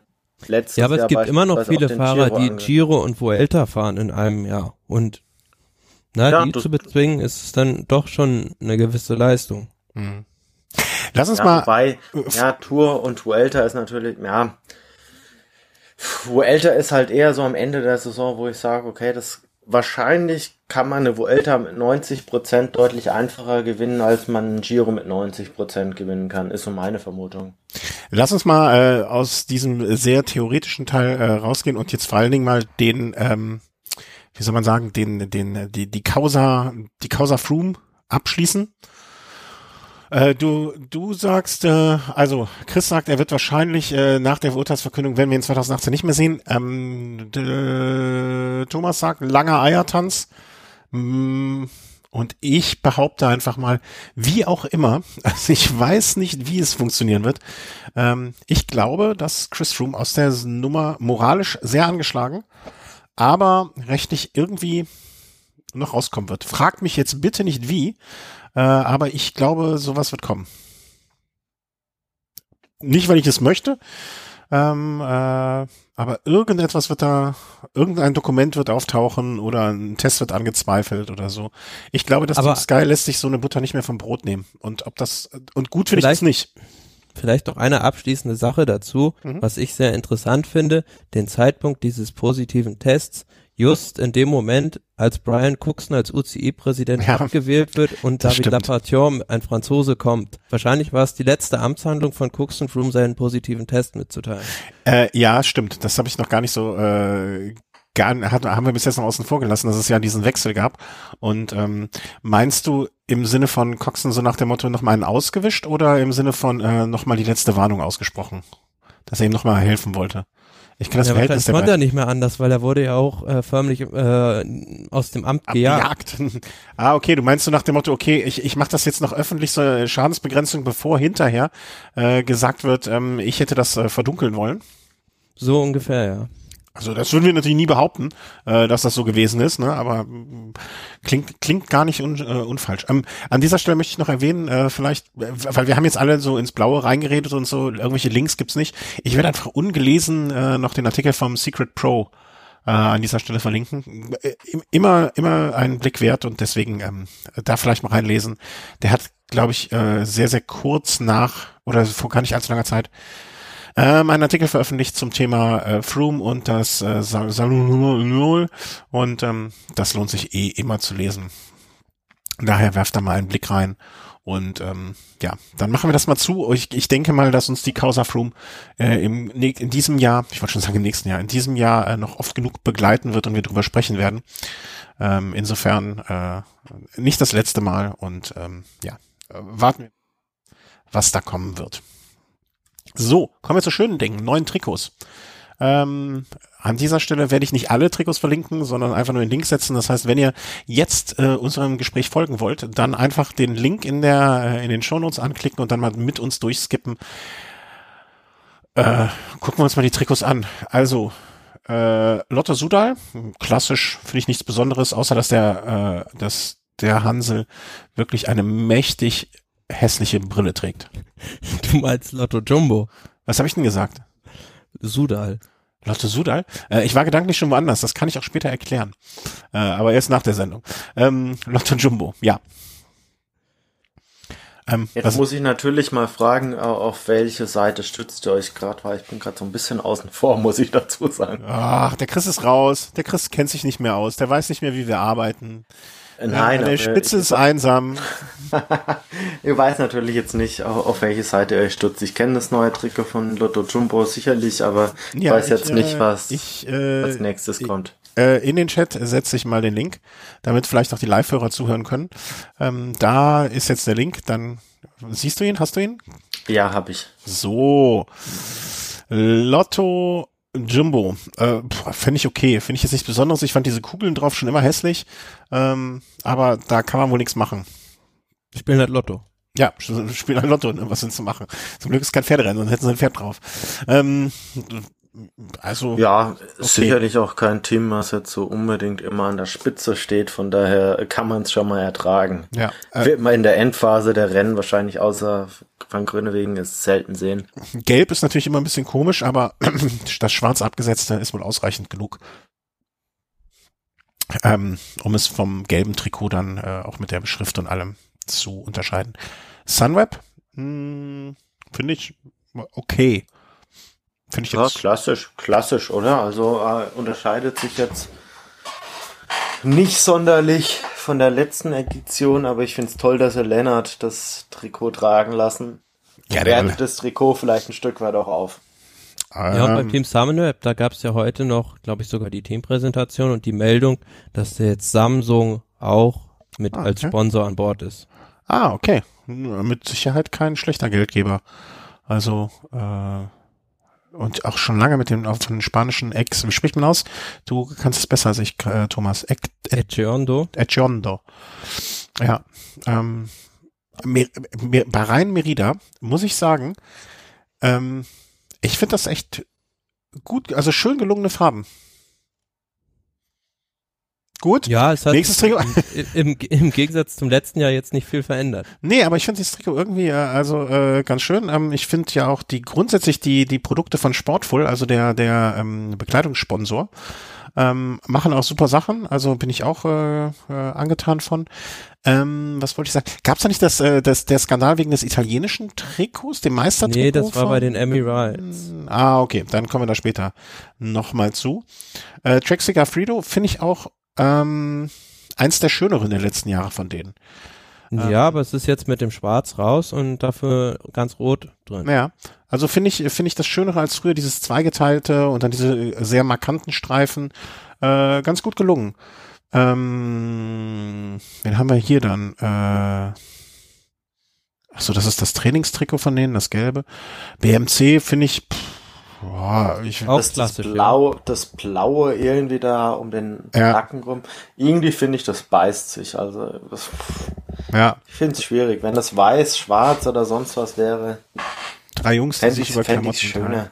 letztes Ja, aber es Jahr gibt immer noch viele Fahrer, Giro die Giro und Vuelta fahren in einem Jahr. Und na, Ja, die zu bezwingen, ist dann doch schon eine gewisse Leistung. hm. Lass uns Ja, mal, wobei, ja, Tour und Vuelta ist natürlich, ja, Vuelta ist halt eher so am Ende der Saison, wo ich sage, okay, das wahrscheinlich kann man eine Vuelta mit 90% deutlich einfacher gewinnen, als man einen Giro mit 90% gewinnen kann, ist so meine Vermutung. lass uns mal äh, aus diesem sehr theoretischen Teil äh, rausgehen und jetzt vor allen Dingen mal den, ähm, wie soll man sagen, den, den, die, die Causa, die Causa Froome abschließen. Äh, du, du sagst, äh, also Chris sagt, er wird wahrscheinlich äh, nach der Urteilsverkündung, wenn wir ihn 2018 nicht mehr sehen, ähm, Thomas sagt, langer Eiertanz. Mm, Und ich behaupte einfach mal, wie auch immer, also ich weiß nicht, wie es funktionieren wird. Ähm, ich glaube, dass Chris Froome aus der Nummer moralisch sehr angeschlagen, aber rechtlich irgendwie noch rauskommen wird. Fragt mich jetzt bitte nicht wie, äh, aber ich glaube, sowas wird kommen. Nicht, weil ich es möchte, ähm, äh, aber irgendetwas wird da, irgendein Dokument wird auftauchen oder ein Test wird angezweifelt oder so. Ich glaube, dass Aber- Sky lässt sich so eine Butter nicht mehr vom Brot nehmen. Und ob das, und gut finde ich das Vielleicht- nicht. Vielleicht noch eine abschließende Sache dazu, Mhm. was ich sehr interessant finde, den Zeitpunkt dieses positiven Tests, just in dem Moment, als Brian Cookson als UCI-Präsident Ja, abgewählt wird und David. Lappartion, ein Franzose, kommt. Wahrscheinlich war es die letzte Amtshandlung von Cookson, Froome seinen positiven Test mitzuteilen. Äh, ja, stimmt. Das habe ich noch gar nicht so äh, gar, hat, haben wir bis jetzt noch außen vor gelassen, dass es ja diesen Wechsel gab. Und ähm, meinst du im Sinne von Coxen so nach dem Motto noch mal einen ausgewischt oder im Sinne von äh, noch mal die letzte Warnung ausgesprochen, dass er ihm noch mal helfen wollte? Ich kann das ja, Verhältnis der konnte er nicht mehr anders, weil er wurde ja auch äh, förmlich äh, aus dem Amt gejagt. abgejagt. ah, okay, du meinst so nach dem Motto, okay, ich, ich mache das jetzt noch öffentlich, so eine Schadensbegrenzung, bevor hinterher äh, gesagt wird, ähm, ich hätte das äh, verdunkeln wollen. So ungefähr, ja. Also das würden wir natürlich nie behaupten, äh, dass das so gewesen ist, ne? aber mm, klingt klingt gar nicht un, äh, unfalsch. Ähm, an dieser Stelle möchte ich noch erwähnen, äh, vielleicht, äh, weil wir haben jetzt alle so ins Blaue reingeredet und so, irgendwelche Links gibt's nicht. Ich werde einfach ungelesen äh, noch den Artikel vom Secret Pro äh, an dieser Stelle verlinken. Äh, im- immer immer einen Blick wert und deswegen ähm, da vielleicht mal reinlesen. Der hat glaube ich, äh, sehr, sehr kurz nach oder vor gar nicht allzu langer Zeit ähm, einen Artikel veröffentlicht zum Thema äh, Froome und das äh, Salonol und ähm, das lohnt sich eh immer zu lesen. Daher werft da mal einen Blick rein und ähm, ja, dann machen wir das mal zu. Ich, ich denke mal, dass uns die Causa Froome äh, im, in diesem Jahr, ich wollte schon sagen im nächsten Jahr, in diesem Jahr äh, noch oft genug begleiten wird und wir drüber sprechen werden. Ähm, insofern äh, nicht das letzte Mal und ähm, ja, äh, warten wir, was da kommen wird. So, kommen wir zu schönen Dingen, neuen Trikots. Ähm, an dieser Stelle werde ich nicht alle Trikots verlinken, sondern einfach nur den Link setzen. Das heißt, wenn ihr jetzt äh, unserem Gespräch folgen wollt, dann einfach den Link in der äh, in den Shownotes anklicken und dann mal mit uns durchskippen. Äh, gucken wir uns mal die Trikots an. Also äh, Lotte Sudal, klassisch finde ich nichts Besonderes, außer dass der äh, dass der Hansel wirklich eine mächtig hässliche Brille trägt. Du meinst Lotto Jumbo. Was habe ich denn gesagt? Sudal. Lotte Sudal? Äh, ich war gedanklich schon woanders, das kann ich auch später erklären. Äh, aber erst nach der Sendung. Ähm, Lotte Jumbo, ja. Ähm, Jetzt muss ich natürlich mal fragen, äh, auf welche Seite stützt ihr euch gerade, weil ich bin gerade so ein bisschen außen vor, muss ich dazu sagen. Ach, der Chris ist raus. Der Chris kennt sich nicht mehr aus. Der weiß nicht mehr, wie wir arbeiten. Nein, der Spitze ist einsam. ich weiß natürlich jetzt nicht, auf welche Seite ihr euch stützt. Ich kenne das neue Trikot von Lotto Jumbo sicherlich, aber ja, weiß jetzt ich, nicht, äh, was ich, äh, als nächstes ich, kommt. Äh, in den Chat setze ich mal den Link, damit vielleicht auch die Live-Hörer zuhören können. Ähm, da ist jetzt der Link, dann siehst du ihn, hast du ihn? Ja, habe ich. So. Lotto Jumbo, äh, finde ich okay, finde ich jetzt nichts Besonderes. Ich fand diese Kugeln drauf schon immer hässlich, ähm, aber da kann man wohl nichts machen. Spielen halt Lotto. Ja, spielen halt Lotto, ne? was sind zu machen? Zum Glück ist kein Pferderennen, sonst hätten sie ein Pferd drauf. Ähm, also ja, okay. sicherlich auch kein Team, was jetzt so unbedingt immer an der Spitze steht. Von daher kann man es schon mal ertragen. Ja, äh, wird man in der Endphase der Rennen wahrscheinlich außer Van Grönewegen es selten sehen. Gelb ist natürlich immer ein bisschen komisch, aber das Schwarz abgesetzte ist wohl ausreichend genug, ähm, um es vom gelben Trikot dann äh, auch mit der Beschrift und allem zu unterscheiden. Sunweb hm, finde ich okay. Finde ich jetzt. Ja, klassisch, klassisch, oder? Also äh, unterscheidet sich jetzt nicht sonderlich von der letzten Edition, aber ich finde es toll, dass er Lennart das Trikot tragen lassen. Ja, der wertet das Trikot vielleicht ein Stück weit auch auf. Ja, und beim Team Summoner, da gab es ja heute noch, glaube ich, sogar die Teampräsentation und die Meldung, dass jetzt Samsung auch mit ah, okay. als Sponsor an Bord ist. Ah, okay. Mit Sicherheit kein schlechter Geldgeber. Also, äh, und auch schon lange mit dem auf den spanischen Ex, wie spricht man aus? Du kannst es besser als ich, äh, Thomas. Ek, Echiondo. Echiondo. Ja. Ähm, Mer, Mer, Bahrain Merida, muss ich sagen, ähm, ich finde das echt gut, also schön gelungene Farben. Gut. Ja, es hat Nächstes Trikot. Im, im Gegensatz zum letzten Jahr jetzt nicht viel verändert. Nee, aber ich finde dieses Trikot irgendwie äh, also äh, ganz schön. Ähm, ich finde ja auch die grundsätzlich die die Produkte von Sportful, also der der ähm, Bekleidungssponsor, ähm, machen auch super Sachen. Also bin ich auch äh, äh, angetan von. Ähm, was wollte ich sagen? Gab es da nicht das, äh, das, der Skandal wegen des italienischen Trikots, dem Meistertrikot? Nee, das war bei den Emirates. Ah, okay, dann kommen wir da später nochmal zu. Äh, Trexiga Frido finde ich auch ähm, eins der schöneren der letzten Jahre von denen. Ja, ähm, aber es ist jetzt mit dem Schwarz raus und dafür ganz rot drin. Ja, also finde ich finde ich das Schönere als früher dieses zweigeteilte und dann diese sehr markanten Streifen äh, ganz gut gelungen. Ähm, wen haben wir hier dann? Äh, ach so, das ist das Trainingstrikot von denen, das gelbe. BMC finde ich pff, Boah, ich auch das, das, Blau, das Blaue irgendwie da um den ja. Nacken rum. Irgendwie finde ich, das beißt sich. Also das, ja. ich finde es schwierig. Wenn das weiß, schwarz oder sonst was wäre. Drei Jungs, die sich über Klamotten schöner.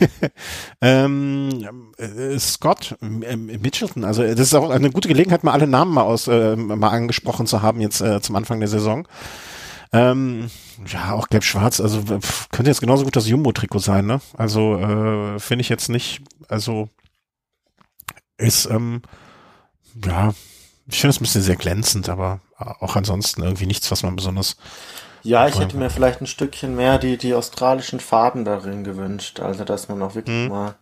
ähm, äh, Scott äh, Mitchelton, also das ist auch eine gute Gelegenheit, mal alle Namen mal aus äh, mal angesprochen zu haben jetzt äh, zum Anfang der Saison. Ähm, ja, auch gelb-schwarz, also könnte jetzt genauso gut das Jumbo-Trikot sein, ne? Also äh, finde ich jetzt nicht, also ist, ähm, ja, ich finde es ein bisschen sehr glänzend, aber auch ansonsten irgendwie nichts, was man besonders. Ja, ich hätte mir vielleicht ein Stückchen mehr die, die australischen Farben darin gewünscht. Also, dass man auch wirklich hm. mal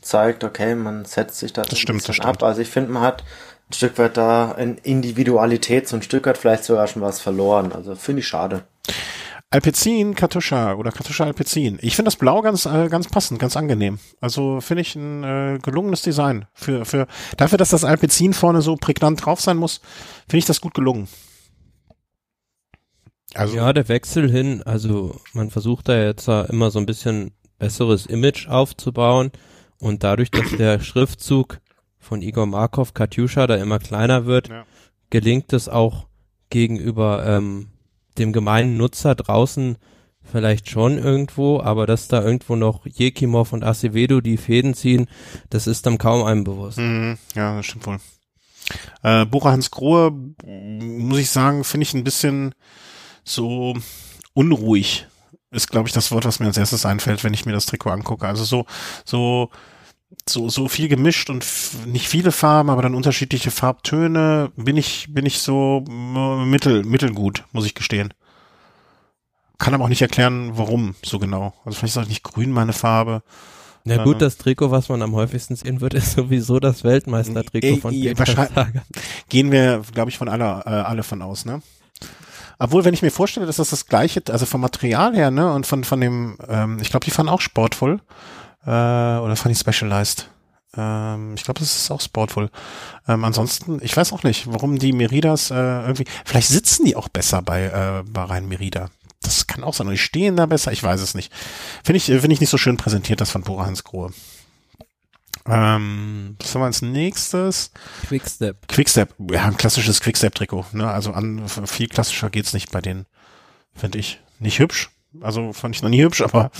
zeigt, okay, man setzt sich da das stimmt, das stimmt. ab. Also, ich finde, man hat ein Stück weit da in Individualität, so ein Stück weit vielleicht sogar schon was verloren. Also, finde ich schade. Alpecin Kartuscha oder Kartuscha Alpecin. Ich finde das Blau ganz äh, ganz passend, ganz angenehm. Also finde ich ein äh, gelungenes Design für für dafür, dass das Alpecin vorne so prägnant drauf sein muss, finde ich das gut gelungen. Also ja, der Wechsel hin, also man versucht da jetzt immer so ein bisschen besseres Image aufzubauen und dadurch, dass der Schriftzug von Igor Markov Katjuscha da immer kleiner wird, ja. gelingt es auch gegenüber ähm, dem gemeinen Nutzer draußen vielleicht schon irgendwo, aber dass da irgendwo noch Jekimov und Acevedo die Fäden ziehen, das ist dann kaum einem bewusst. Mhm, ja, das stimmt wohl. Äh, Bora Hans Grohe, muss ich sagen, finde ich ein bisschen so unruhig. Ist, glaube ich, das Wort, was mir als erstes einfällt, wenn ich mir das Trikot angucke. Also so, so, so, so viel gemischt und nicht viele Farben, aber dann unterschiedliche Farbtöne, bin ich, bin ich so mittel, mittelgut, muss ich gestehen. Kann aber auch nicht erklären, warum so genau. Also vielleicht ist auch nicht grün meine Farbe. Na gut, das Trikot, was man am häufigsten sehen wird, ist sowieso das Weltmeistertrikot von äh, Wahrscheinlich Gehen wir, glaube ich, von alle, äh, alle von aus, ne? Obwohl, wenn ich mir vorstelle, dass das das gleiche, also vom Material her, ne, und von, von dem, ähm, ich glaube, die fahren auch sportvoll. Äh, oder fand ich Specialized? Ähm, ich glaube, das ist auch Sportful. Ähm, ansonsten, ich weiß auch nicht, warum die Meridas äh, irgendwie, vielleicht sitzen die auch besser bei, äh, bei Rhein Merida. Das kann auch sein. Und die stehen da besser, ich weiß es nicht. Finde ich, finde ich nicht so schön präsentiert, das von Bora Hans Grohe. Ähm, was haben wir als nächstes? Quickstep. Quickstep, ja, ein klassisches Quickstep-Trikot. Ne? Also an, viel klassischer geht's nicht bei denen, finde ich. Nicht hübsch, also fand ich noch nie hübsch, aber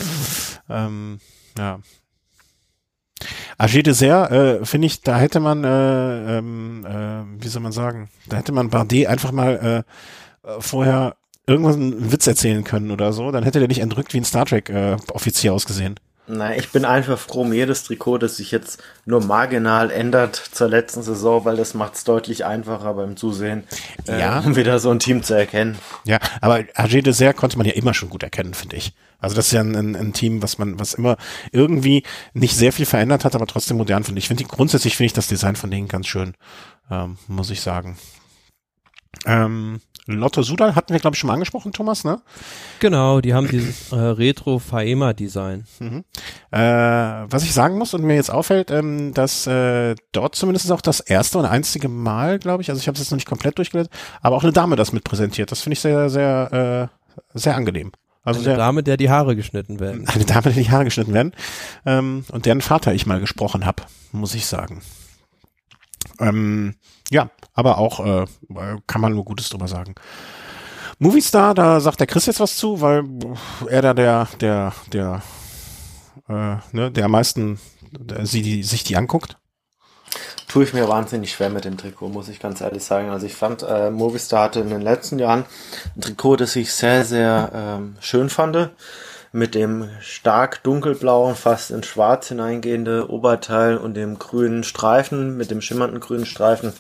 ähm, ja. Agé Dessert, äh, finde ich, da hätte man, äh, ähm, äh, wie soll man sagen, da hätte man Bardet einfach mal äh, vorher irgendwas einen Witz erzählen können oder so, dann hätte der nicht entrückt wie ein Star Trek äh, ausgesehen. Na, ich bin einfach froh um jedes Trikot, das sich jetzt nur marginal ändert zur letzten Saison, weil das macht es deutlich einfacher beim Zusehen, äh, ja. um wieder so ein Team zu erkennen. Ja, aber AG Dessert konnte man ja immer schon gut erkennen, finde ich. Also das ist ja ein, ein, ein, Team, was man, was immer irgendwie nicht sehr viel verändert hat, aber trotzdem modern finde. Ich finde grundsätzlich finde ich das Design von denen ganz schön, ähm, muss ich sagen. Ähm, Lotto Sudal hatten wir, glaube ich, schon mal angesprochen, Thomas, ne? Genau, die haben dieses äh, Retro-Faema-Design. Mhm. Äh, was ich sagen muss und mir jetzt auffällt, ähm, dass äh, dort zumindest auch das erste und einzige Mal, glaube ich, also ich habe es jetzt noch nicht komplett durchgelesen, aber auch eine Dame das mit präsentiert. Das finde ich sehr, sehr, äh, sehr angenehm. Also eine sehr, Dame, der die Haare geschnitten werden. Eine Dame, der die Haare geschnitten werden. Ähm, und deren Vater ich mal gesprochen habe, muss ich sagen. Ähm, ja, aber auch äh, kann man nur Gutes drüber sagen. Movistar, da sagt der Chris jetzt was zu, weil er da der, der, der, äh, ne, der am meisten der, sie die, sich die anguckt. Tue ich mir wahnsinnig schwer mit dem Trikot, muss ich ganz ehrlich sagen. Also ich fand, äh, Movistar hatte in den letzten Jahren ein Trikot, das ich sehr, sehr ähm, schön fand mit dem stark dunkelblauen, fast in schwarz hineingehende Oberteil und dem grünen Streifen, mit dem schimmernden grünen Streifen.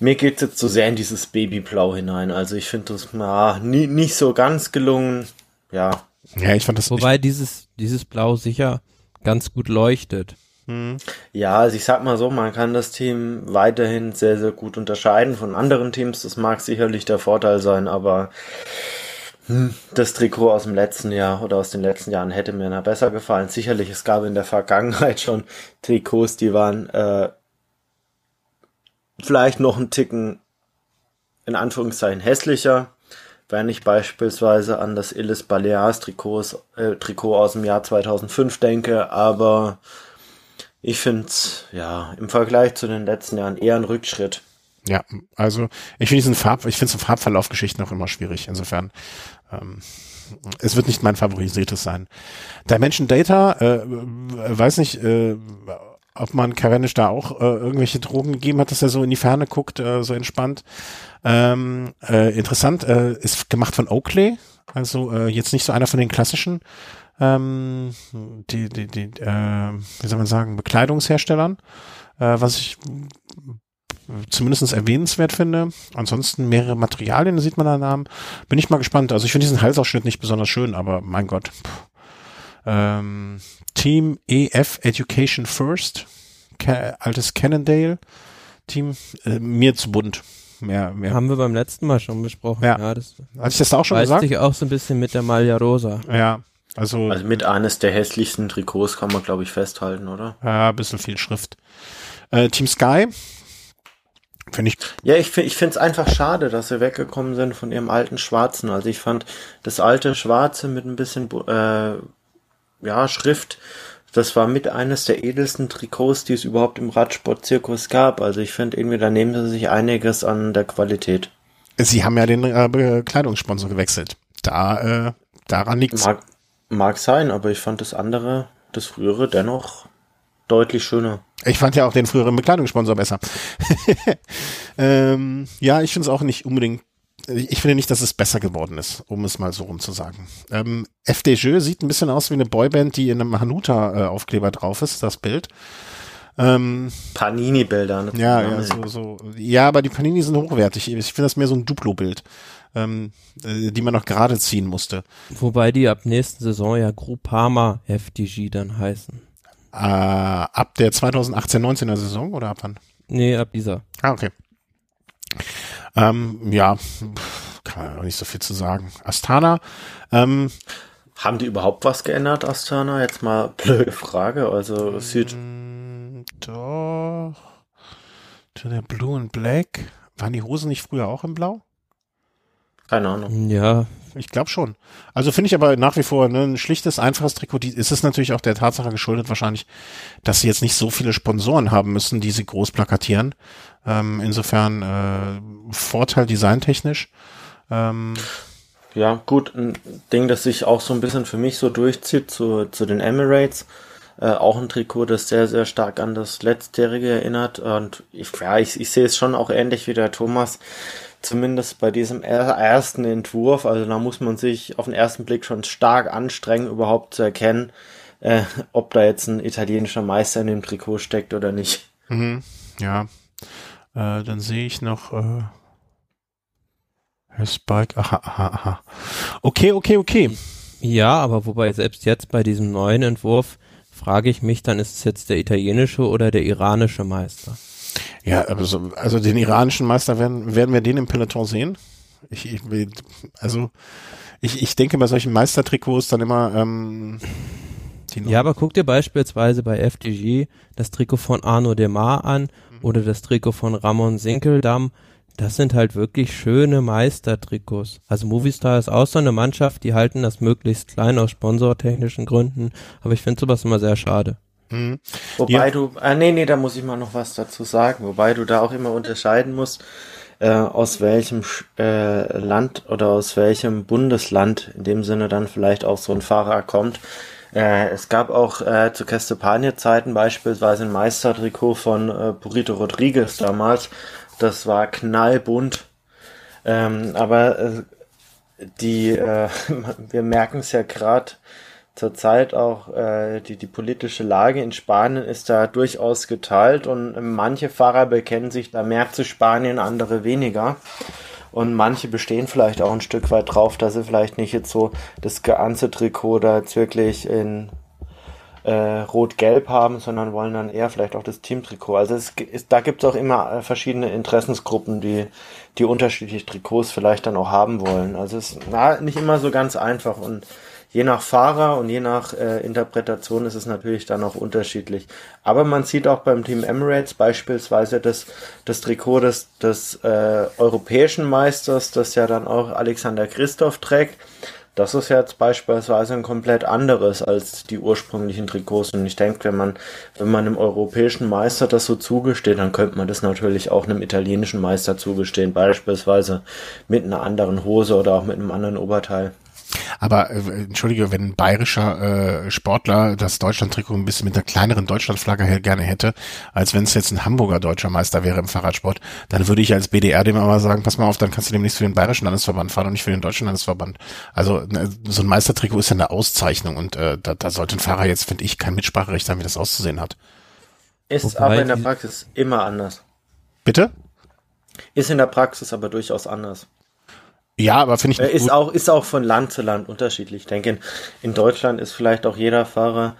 Mir geht es jetzt so sehr in dieses Babyblau hinein. Also ich finde das na, nie, nicht so ganz gelungen. Ja. Ja, ich fand das. Wobei dieses, dieses Blau sicher ganz gut leuchtet. Hm. Ja, also ich sag mal so, man kann das Team weiterhin sehr, sehr gut unterscheiden von anderen Teams. Das mag sicherlich der Vorteil sein, aber das Trikot aus dem letzten Jahr oder aus den letzten Jahren hätte mir noch besser gefallen. Sicherlich, es gab in der Vergangenheit schon Trikots, die waren äh, vielleicht noch einen Ticken in Anführungszeichen hässlicher, wenn ich beispielsweise an das Illes Balears Trikot, äh, Trikot aus dem Jahr 2005 denke, aber ich finde es ja im Vergleich zu den letzten Jahren eher ein Rückschritt. Ja, also ich finde diesen Farb, ich finde so Farbverlaufgeschichten auch immer schwierig. Insofern, ähm, es wird nicht mein favorisiertes sein. Dimension Data, äh, weiß nicht, äh, ob man Cavendish da auch äh, irgendwelche Drogen gegeben hat, dass er so in die Ferne guckt, äh, so entspannt. Ähm, äh, interessant, äh, ist gemacht von Oakley, also äh, jetzt nicht so einer von den klassischen, ähm, die, die, die, äh, wie soll man sagen, Bekleidungsherstellern, äh, was ich zumindest erwähnenswert finde. Ansonsten mehrere Materialien, da sieht man da Namen. Bin ich mal gespannt. Also ich finde diesen Halsausschnitt nicht besonders schön, aber mein Gott. Ähm, Team EF Education First, Ca altes Cannondale Team, äh, mir zu bunt. Mehr, mehr. Haben wir beim letzten Mal schon besprochen. Ja. ja das Hatte ich das da auch schon gesagt? sich auch so ein bisschen mit der Malja Rosa. Ja. Also, also mit eines der hässlichsten Trikots kann man, glaube ich, festhalten, oder? Ja, ein bisschen viel Schrift. Äh, Team Sky. Finde ich. Ja, ich, ich finde es einfach schade, dass sie weggekommen sind von ihrem alten Schwarzen. Also ich fand das alte Schwarze mit ein bisschen äh, ja, Schrift, das war mit eines der edelsten Trikots, die es überhaupt im Radsportzirkus gab. Also ich finde irgendwie, da nehmen sie sich einiges an der Qualität. Sie haben ja den äh, Kleidungssponsor gewechselt. Da, äh, daran liegt's. Mag, mag sein, aber ich fand das andere, das frühere, dennoch deutlich schöner. Ich fand ja auch den früheren Bekleidungssponsor besser. ähm, ja, ich finde es auch nicht unbedingt ich finde nicht, dass es besser geworden ist, um es mal so rum zu sagen. Ähm, FDJ sieht ein bisschen aus wie eine Boyband, die in einem Hanuta-Aufkleber drauf ist, das Bild. Ähm, Panini-Bilder. Ja, ja, so, so. Ja, aber die Panini sind hochwertig. Ich finde das mehr so ein Duplo-Bild, ähm, äh, die man noch gerade ziehen musste. Wobei die ab nächsten Saison ja Groupama FDG dann heißen. Äh, ab der 2018-19er Saison oder ab wann? Nee, ab dieser. Ah, okay. Ähm, ja, kann man auch nicht so viel zu sagen. Astana, ähm, haben die überhaupt was geändert, Astana? Jetzt mal blöde Frage. Also sieht. Mm, doch. To der Blue and Black. Waren die Hosen nicht früher auch in Blau? Keine Ahnung. Ja. Ich glaube schon. Also finde ich aber nach wie vor ne, ein schlichtes, einfaches Trikot. Die, ist es natürlich auch der Tatsache geschuldet wahrscheinlich, dass sie jetzt nicht so viele Sponsoren haben müssen, die sie groß plakatieren. Ähm, insofern äh, Vorteil designtechnisch. Ähm, ja, gut, ein Ding, das sich auch so ein bisschen für mich so durchzieht zu, zu den Emirates. Äh, auch ein Trikot, das sehr, sehr stark an das letztjährige erinnert. Und ich, ja, ich, ich sehe es schon auch ähnlich wie der Thomas. Zumindest bei diesem ersten Entwurf. Also da muss man sich auf den ersten Blick schon stark anstrengen, überhaupt zu erkennen, äh, ob da jetzt ein italienischer Meister in dem Trikot steckt oder nicht. Mhm, ja, äh, dann sehe ich noch äh, Spike. Aha, aha, aha. Okay, okay, okay. Ja, aber wobei selbst jetzt bei diesem neuen Entwurf frage ich mich, dann ist es jetzt der italienische oder der iranische Meister? Ja, also, also den iranischen Meister werden, werden wir den im Peloton sehen. Ich, ich also ich, ich denke bei solchen Meistertrikots dann immer ähm, ja, aber guck dir beispielsweise bei FDG das Trikot von Arno Demar an oder das Trikot von Ramon Sinkeldam. Das sind halt wirklich schöne Meistertrikots. Also Movistar ist auch so eine Mannschaft, die halten das möglichst klein aus sponsortechnischen Gründen. Aber ich finde sowas immer sehr schade. Mhm. Wobei ja. du, ah, nee, nee, da muss ich mal noch was dazu sagen. Wobei du da auch immer unterscheiden musst, äh, aus welchem äh, Land oder aus welchem Bundesland in dem Sinne dann vielleicht auch so ein Fahrer kommt. Äh, es gab auch äh, zu Castepanie-Zeiten beispielsweise ein Meistertrikot von äh, Burrito Rodriguez damals. Das war knallbunt. Ähm, aber äh, die, äh, wir merken es ja gerade zurzeit auch, äh, die, die politische Lage in Spanien ist da durchaus geteilt und manche Fahrer bekennen sich da mehr zu Spanien, andere weniger. Und manche bestehen vielleicht auch ein Stück weit drauf, dass sie vielleicht nicht jetzt so das ganze Trikot da jetzt wirklich in äh, rot-gelb haben, sondern wollen dann eher vielleicht auch das Teamtrikot. Also es ist, da gibt es auch immer äh, verschiedene Interessensgruppen, die, die unterschiedliche Trikots vielleicht dann auch haben wollen. Also es ist na, nicht immer so ganz einfach und je nach Fahrer und je nach äh, Interpretation ist es natürlich dann auch unterschiedlich. Aber man sieht auch beim Team Emirates beispielsweise das, das Trikot des, des äh, europäischen Meisters, das ja dann auch Alexander Christoph trägt. Das ist jetzt beispielsweise ein komplett anderes als die ursprünglichen Trikots. Und ich denke, wenn man, wenn man einem europäischen Meister das so zugesteht, dann könnte man das natürlich auch einem italienischen Meister zugestehen. Beispielsweise mit einer anderen Hose oder auch mit einem anderen Oberteil. Aber äh, entschuldige, wenn ein bayerischer äh, Sportler das Deutschland-Trikot ein bisschen mit einer kleineren Deutschlandflagge gerne hätte, als wenn es jetzt ein Hamburger deutscher Meister wäre im Fahrradsport, dann würde ich als BDR dem aber sagen, pass mal auf, dann kannst du demnächst für den bayerischen Landesverband fahren und nicht für den deutschen Landesverband. Also ne, so ein Meistertrikot ist ja eine Auszeichnung und äh, da, da sollte ein Fahrer jetzt, finde ich, kein Mitspracherecht haben, wie das auszusehen hat. Ist Wobei aber in der Praxis immer anders. Bitte? Ist in der Praxis aber durchaus anders. Ja, aber finde ich nicht ist gut. auch ist auch von Land zu Land unterschiedlich. Ich denke, in Deutschland ist vielleicht auch jeder Fahrer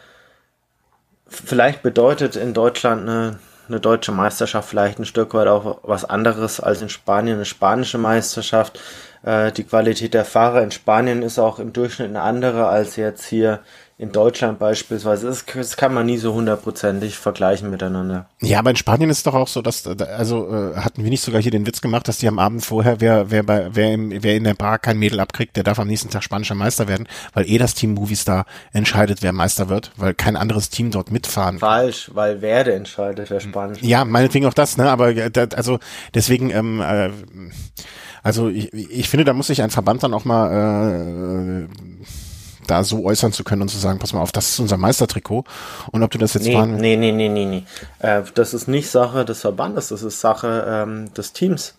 vielleicht bedeutet in Deutschland eine, eine deutsche Meisterschaft vielleicht ein Stück weit auch was anderes als in Spanien eine spanische Meisterschaft. Äh, die Qualität der Fahrer in Spanien ist auch im Durchschnitt eine andere als jetzt hier in Deutschland beispielsweise. Das, das kann man nie so hundertprozentig vergleichen miteinander. Ja, aber in Spanien ist es doch auch so, dass, also äh, hatten wir nicht sogar hier den Witz gemacht, dass die am Abend vorher, wer, wer, bei, wer, im, wer in der Bar kein Mädel abkriegt, der darf am nächsten Tag spanischer Meister werden, weil eh das Team Movistar entscheidet, wer Meister wird, weil kein anderes Team dort mitfahren Falsch, weil Werde entscheidet, wer Spanisch Ja, meinetwegen auch das, ne, aber also deswegen, ähm, äh, also ich, ich finde, da muss sich ein Verband dann auch mal äh, da so äußern zu können und zu sagen, pass mal auf, das ist unser Meistertrikot und ob du das jetzt nee, fahren Nee, nee, nee, nee, nee. Äh, das ist nicht Sache des Verbandes, das ist Sache ähm, des Teams.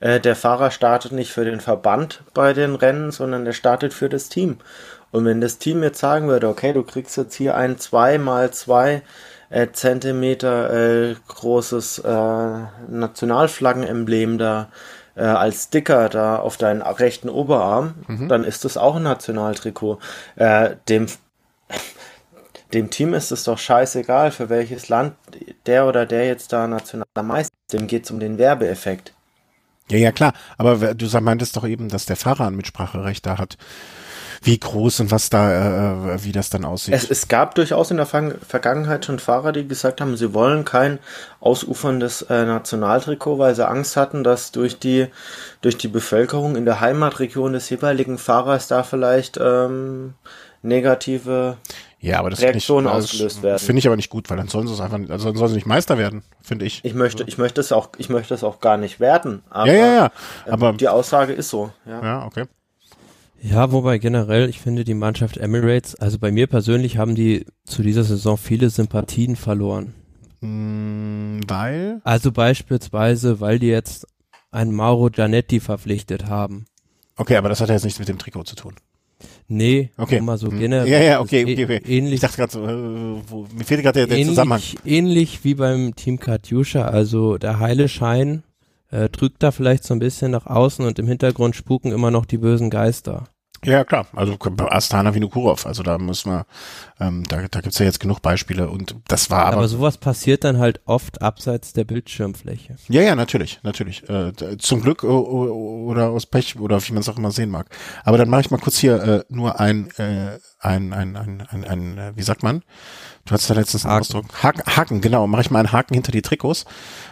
Äh, der Fahrer startet nicht für den Verband bei den Rennen, sondern der startet für das Team. Und wenn das Team jetzt sagen würde, okay, du kriegst jetzt hier ein 2 mal 2 äh, Zentimeter äh, großes äh, Nationalflaggenemblem da äh, als Sticker da auf deinen rechten Oberarm, mhm. dann ist das auch ein Nationaltrikot. Äh, dem, dem Team ist es doch scheißegal, für welches Land der oder der jetzt da nationaler Meister ist. Dem geht es um den Werbeeffekt. Ja, ja, klar. Aber du meintest doch eben, dass der Fahrer ein Mitspracherecht da hat wie groß und was da, äh, wie das dann aussieht. Es, es gab durchaus in der Vergangenheit schon Fahrer, die gesagt haben, sie wollen kein ausuferndes äh, Nationaltrikot, weil sie Angst hatten, dass durch die durch die Bevölkerung in der Heimatregion des jeweiligen Fahrers da vielleicht ähm, negative ja, aber das Reaktionen ausgelöst werden. Finde ich aber nicht gut, weil dann sollen sie es einfach, also dann sollen sie nicht Meister werden, finde ich. Ich möchte, ich möchte es auch, ich möchte es auch gar nicht werden. Aber, ja, ja, ja. Aber ähm, die Aussage ist so. Ja, ja okay. Ja, wobei generell, ich finde die Mannschaft Emirates, also bei mir persönlich haben die zu dieser Saison viele Sympathien verloren. Mm, weil? Also beispielsweise, weil die jetzt einen Mauro Gianetti verpflichtet haben. Okay, aber das hat ja jetzt nichts mit dem Trikot zu tun. Nee, okay. mal so hm. generell. Ja, ja, okay, okay, okay. Ähnlich, ich dachte gerade so, äh, mir fehlt gerade der, der ähnlich, Zusammenhang. Ähnlich wie beim Team Katjuscha, also der heile Schein äh, drückt da vielleicht so ein bisschen nach außen und im Hintergrund spuken immer noch die bösen Geister. Ja, klar. Also Astana Vinokurov. Also da muss man, ähm, da, da gibt's ja jetzt genug Beispiele und das war aber. Aber sowas passiert dann halt oft abseits der Bildschirmfläche. Ja, ja, natürlich, natürlich. Äh, zum Glück oder aus Pech oder wie man es auch immer sehen mag. Aber dann mache ich mal kurz hier äh, nur ein, äh, ein, ein, ein, ein, ein, äh, wie sagt man? Du hast da letztens einen Ausdruck. Haken, Haken, genau. Mache ich mal einen Haken hinter die Trikots,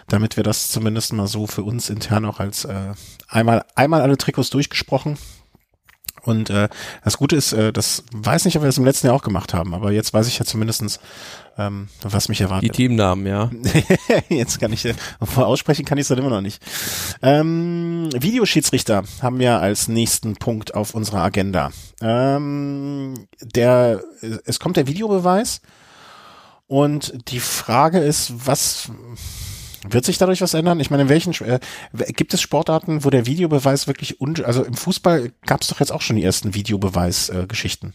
damit wir das zumindest mal so für uns intern auch als äh, einmal, einmal alle Trikots durchgesprochen und äh, das Gute ist, äh, das weiß nicht, ob wir das im letzten Jahr auch gemacht haben, aber jetzt weiß ich ja zumindestens, ähm, was mich erwartet. Die Teamnamen, ja. jetzt kann ich, äh, aussprechen kann ich es dann immer noch nicht. Ähm, Videoschiedsrichter haben wir als nächsten Punkt auf unserer Agenda. Ähm, der, es kommt der Videobeweis und die Frage ist, was wird sich dadurch was ändern? Ich meine, in welchen äh, gibt es Sportarten, wo der Videobeweis wirklich un also im Fußball gab es doch jetzt auch schon die ersten Videobeweis-Geschichten.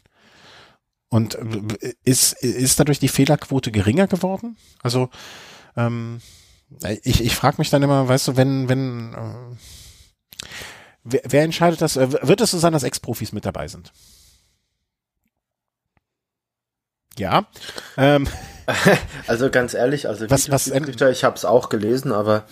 Und äh, ist ist dadurch die Fehlerquote geringer geworden? Also ähm, ich ich frage mich dann immer, weißt du, wenn wenn äh, wer, wer entscheidet das? Äh, wird es so sein, dass Ex-Profis mit dabei sind? Ja. Ähm. Also ganz ehrlich, also was, was ich habe es auch gelesen, aber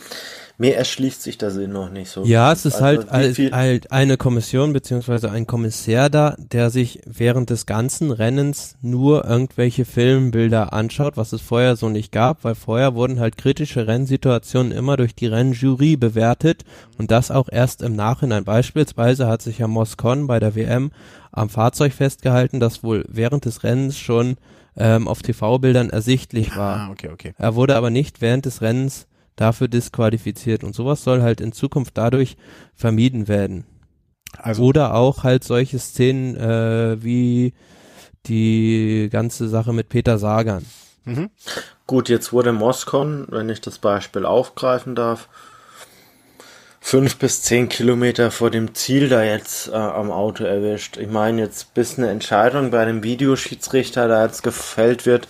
mir erschließt sich der Sinn noch nicht so. Ja, es ist also halt, halt, halt eine Kommission beziehungsweise ein Kommissär da, der sich während des ganzen Rennens nur irgendwelche Filmbilder anschaut, was es vorher so nicht gab, weil vorher wurden halt kritische Rennsituationen immer durch die Rennjury bewertet und das auch erst im Nachhinein. Beispielsweise hat sich ja Moscon bei der WM am Fahrzeug festgehalten, das wohl während des Rennens schon ähm, auf TV-Bildern ersichtlich war. Ah, okay, okay. Er wurde aber nicht während des Rennens dafür disqualifiziert und sowas soll halt in Zukunft dadurch vermieden werden. Also Oder auch halt solche Szenen äh, wie die ganze Sache mit Peter Sagan. Mhm. Gut, jetzt wurde Moskon, wenn ich das Beispiel aufgreifen darf, fünf bis zehn Kilometer vor dem Ziel da jetzt äh, am Auto erwischt. Ich meine, jetzt bis eine Entscheidung bei einem Videoschiedsrichter da jetzt gefällt wird,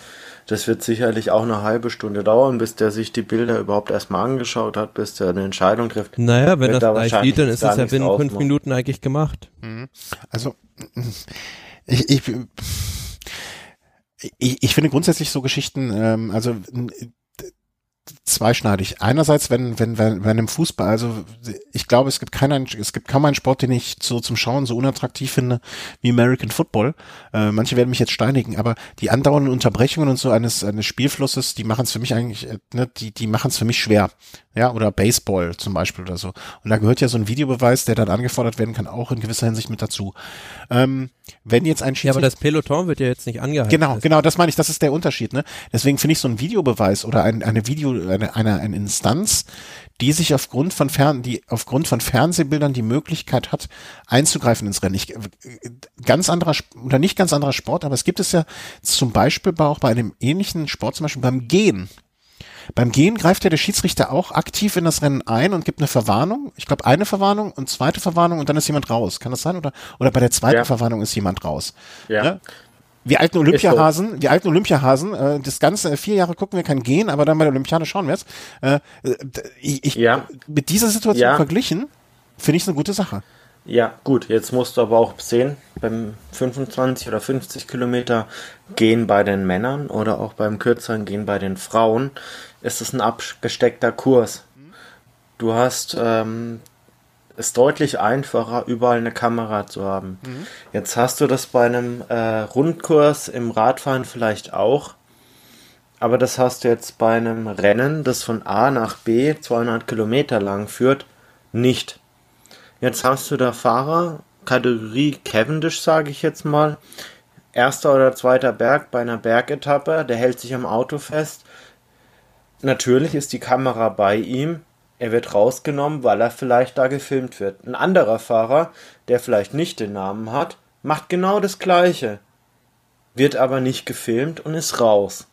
Das wird sicherlich auch eine halbe Stunde dauern, bis der sich die Bilder überhaupt erstmal angeschaut hat, bis der eine Entscheidung trifft. Naja, wenn das da gleich sieht, dann ist es ja binnen fünf. Minuten eigentlich gemacht. Also ich, ich, ich, ich finde grundsätzlich so Geschichten, ähm, also zweischneidig. Einerseits, wenn, wenn, wenn, wenn im Fußball, also ich glaube, es gibt keinen, es gibt kaum einen Sport, den ich so zum Schauen so unattraktiv finde wie American Football. Äh, manche werden mich jetzt steinigen, aber die andauernden Unterbrechungen und so eines, eines Spielflusses, die machen es für mich eigentlich, äh, ne, die, die machen es für mich schwer. Ja, oder Baseball zum Beispiel oder so. Und da gehört ja so ein Videobeweis, der dann angefordert werden kann, auch in gewisser Hinsicht mit dazu. Ähm, wenn jetzt ein Ja, aber Schiedsrichter das Peloton wird ja jetzt nicht angehalten. Genau, genau, das meine ich, das ist der Unterschied, ne? Deswegen finde ich so ein Videobeweis oder ein, eine Video, eine, eine, eine Instanz, die sich aufgrund von Fern, die aufgrund von Fernsehbildern die Möglichkeit hat, einzugreifen ins Rennen. Ich, ganz anderer, oder nicht ganz anderer Sport, aber es gibt es ja zum Beispiel bei- auch bei einem ähnlichen Sport, zum Beispiel beim Gehen. Beim Gehen greift ja der Schiedsrichter auch aktiv in das Rennen ein und gibt eine Verwarnung. Ich glaube, eine Verwarnung und zweite Verwarnung und dann ist jemand raus. Kann das sein? Oder, oder bei der zweiten Ja. Verwarnung ist jemand raus. Ja. Ne? Wir alten Olympiahasen, wir alten Olympiahasen, äh, das ganze äh, vier Jahre gucken wir kein Gehen, aber dann bei der Olympiade schauen wir es. Äh, äh, ich, Ja. Mit dieser Situation Ja. verglichen, finde ich es eine gute Sache. Ja, gut, jetzt musst du aber auch sehen, beim 25 oder 50 Kilometer gehen bei den Männern oder auch beim kürzeren gehen bei den Frauen, ist es ein abgesteckter Kurs. Du hast ähm, es deutlich einfacher, überall eine Kamera zu haben. Jetzt hast du das bei einem äh, Rundkurs im Radfahren vielleicht auch, aber das hast du jetzt bei einem Rennen, das von A nach B 200 Kilometer lang führt, nicht. Jetzt hast du da Fahrer, Kategorie Cavendish, sage ich jetzt mal. Erster oder zweiter Berg bei einer Bergetappe, der hält sich am Auto fest. Natürlich ist die Kamera bei ihm. Er wird rausgenommen, weil er vielleicht da gefilmt wird. Ein anderer Fahrer, der vielleicht nicht den Namen hat, macht genau das Gleiche. Wird aber nicht gefilmt und ist raus.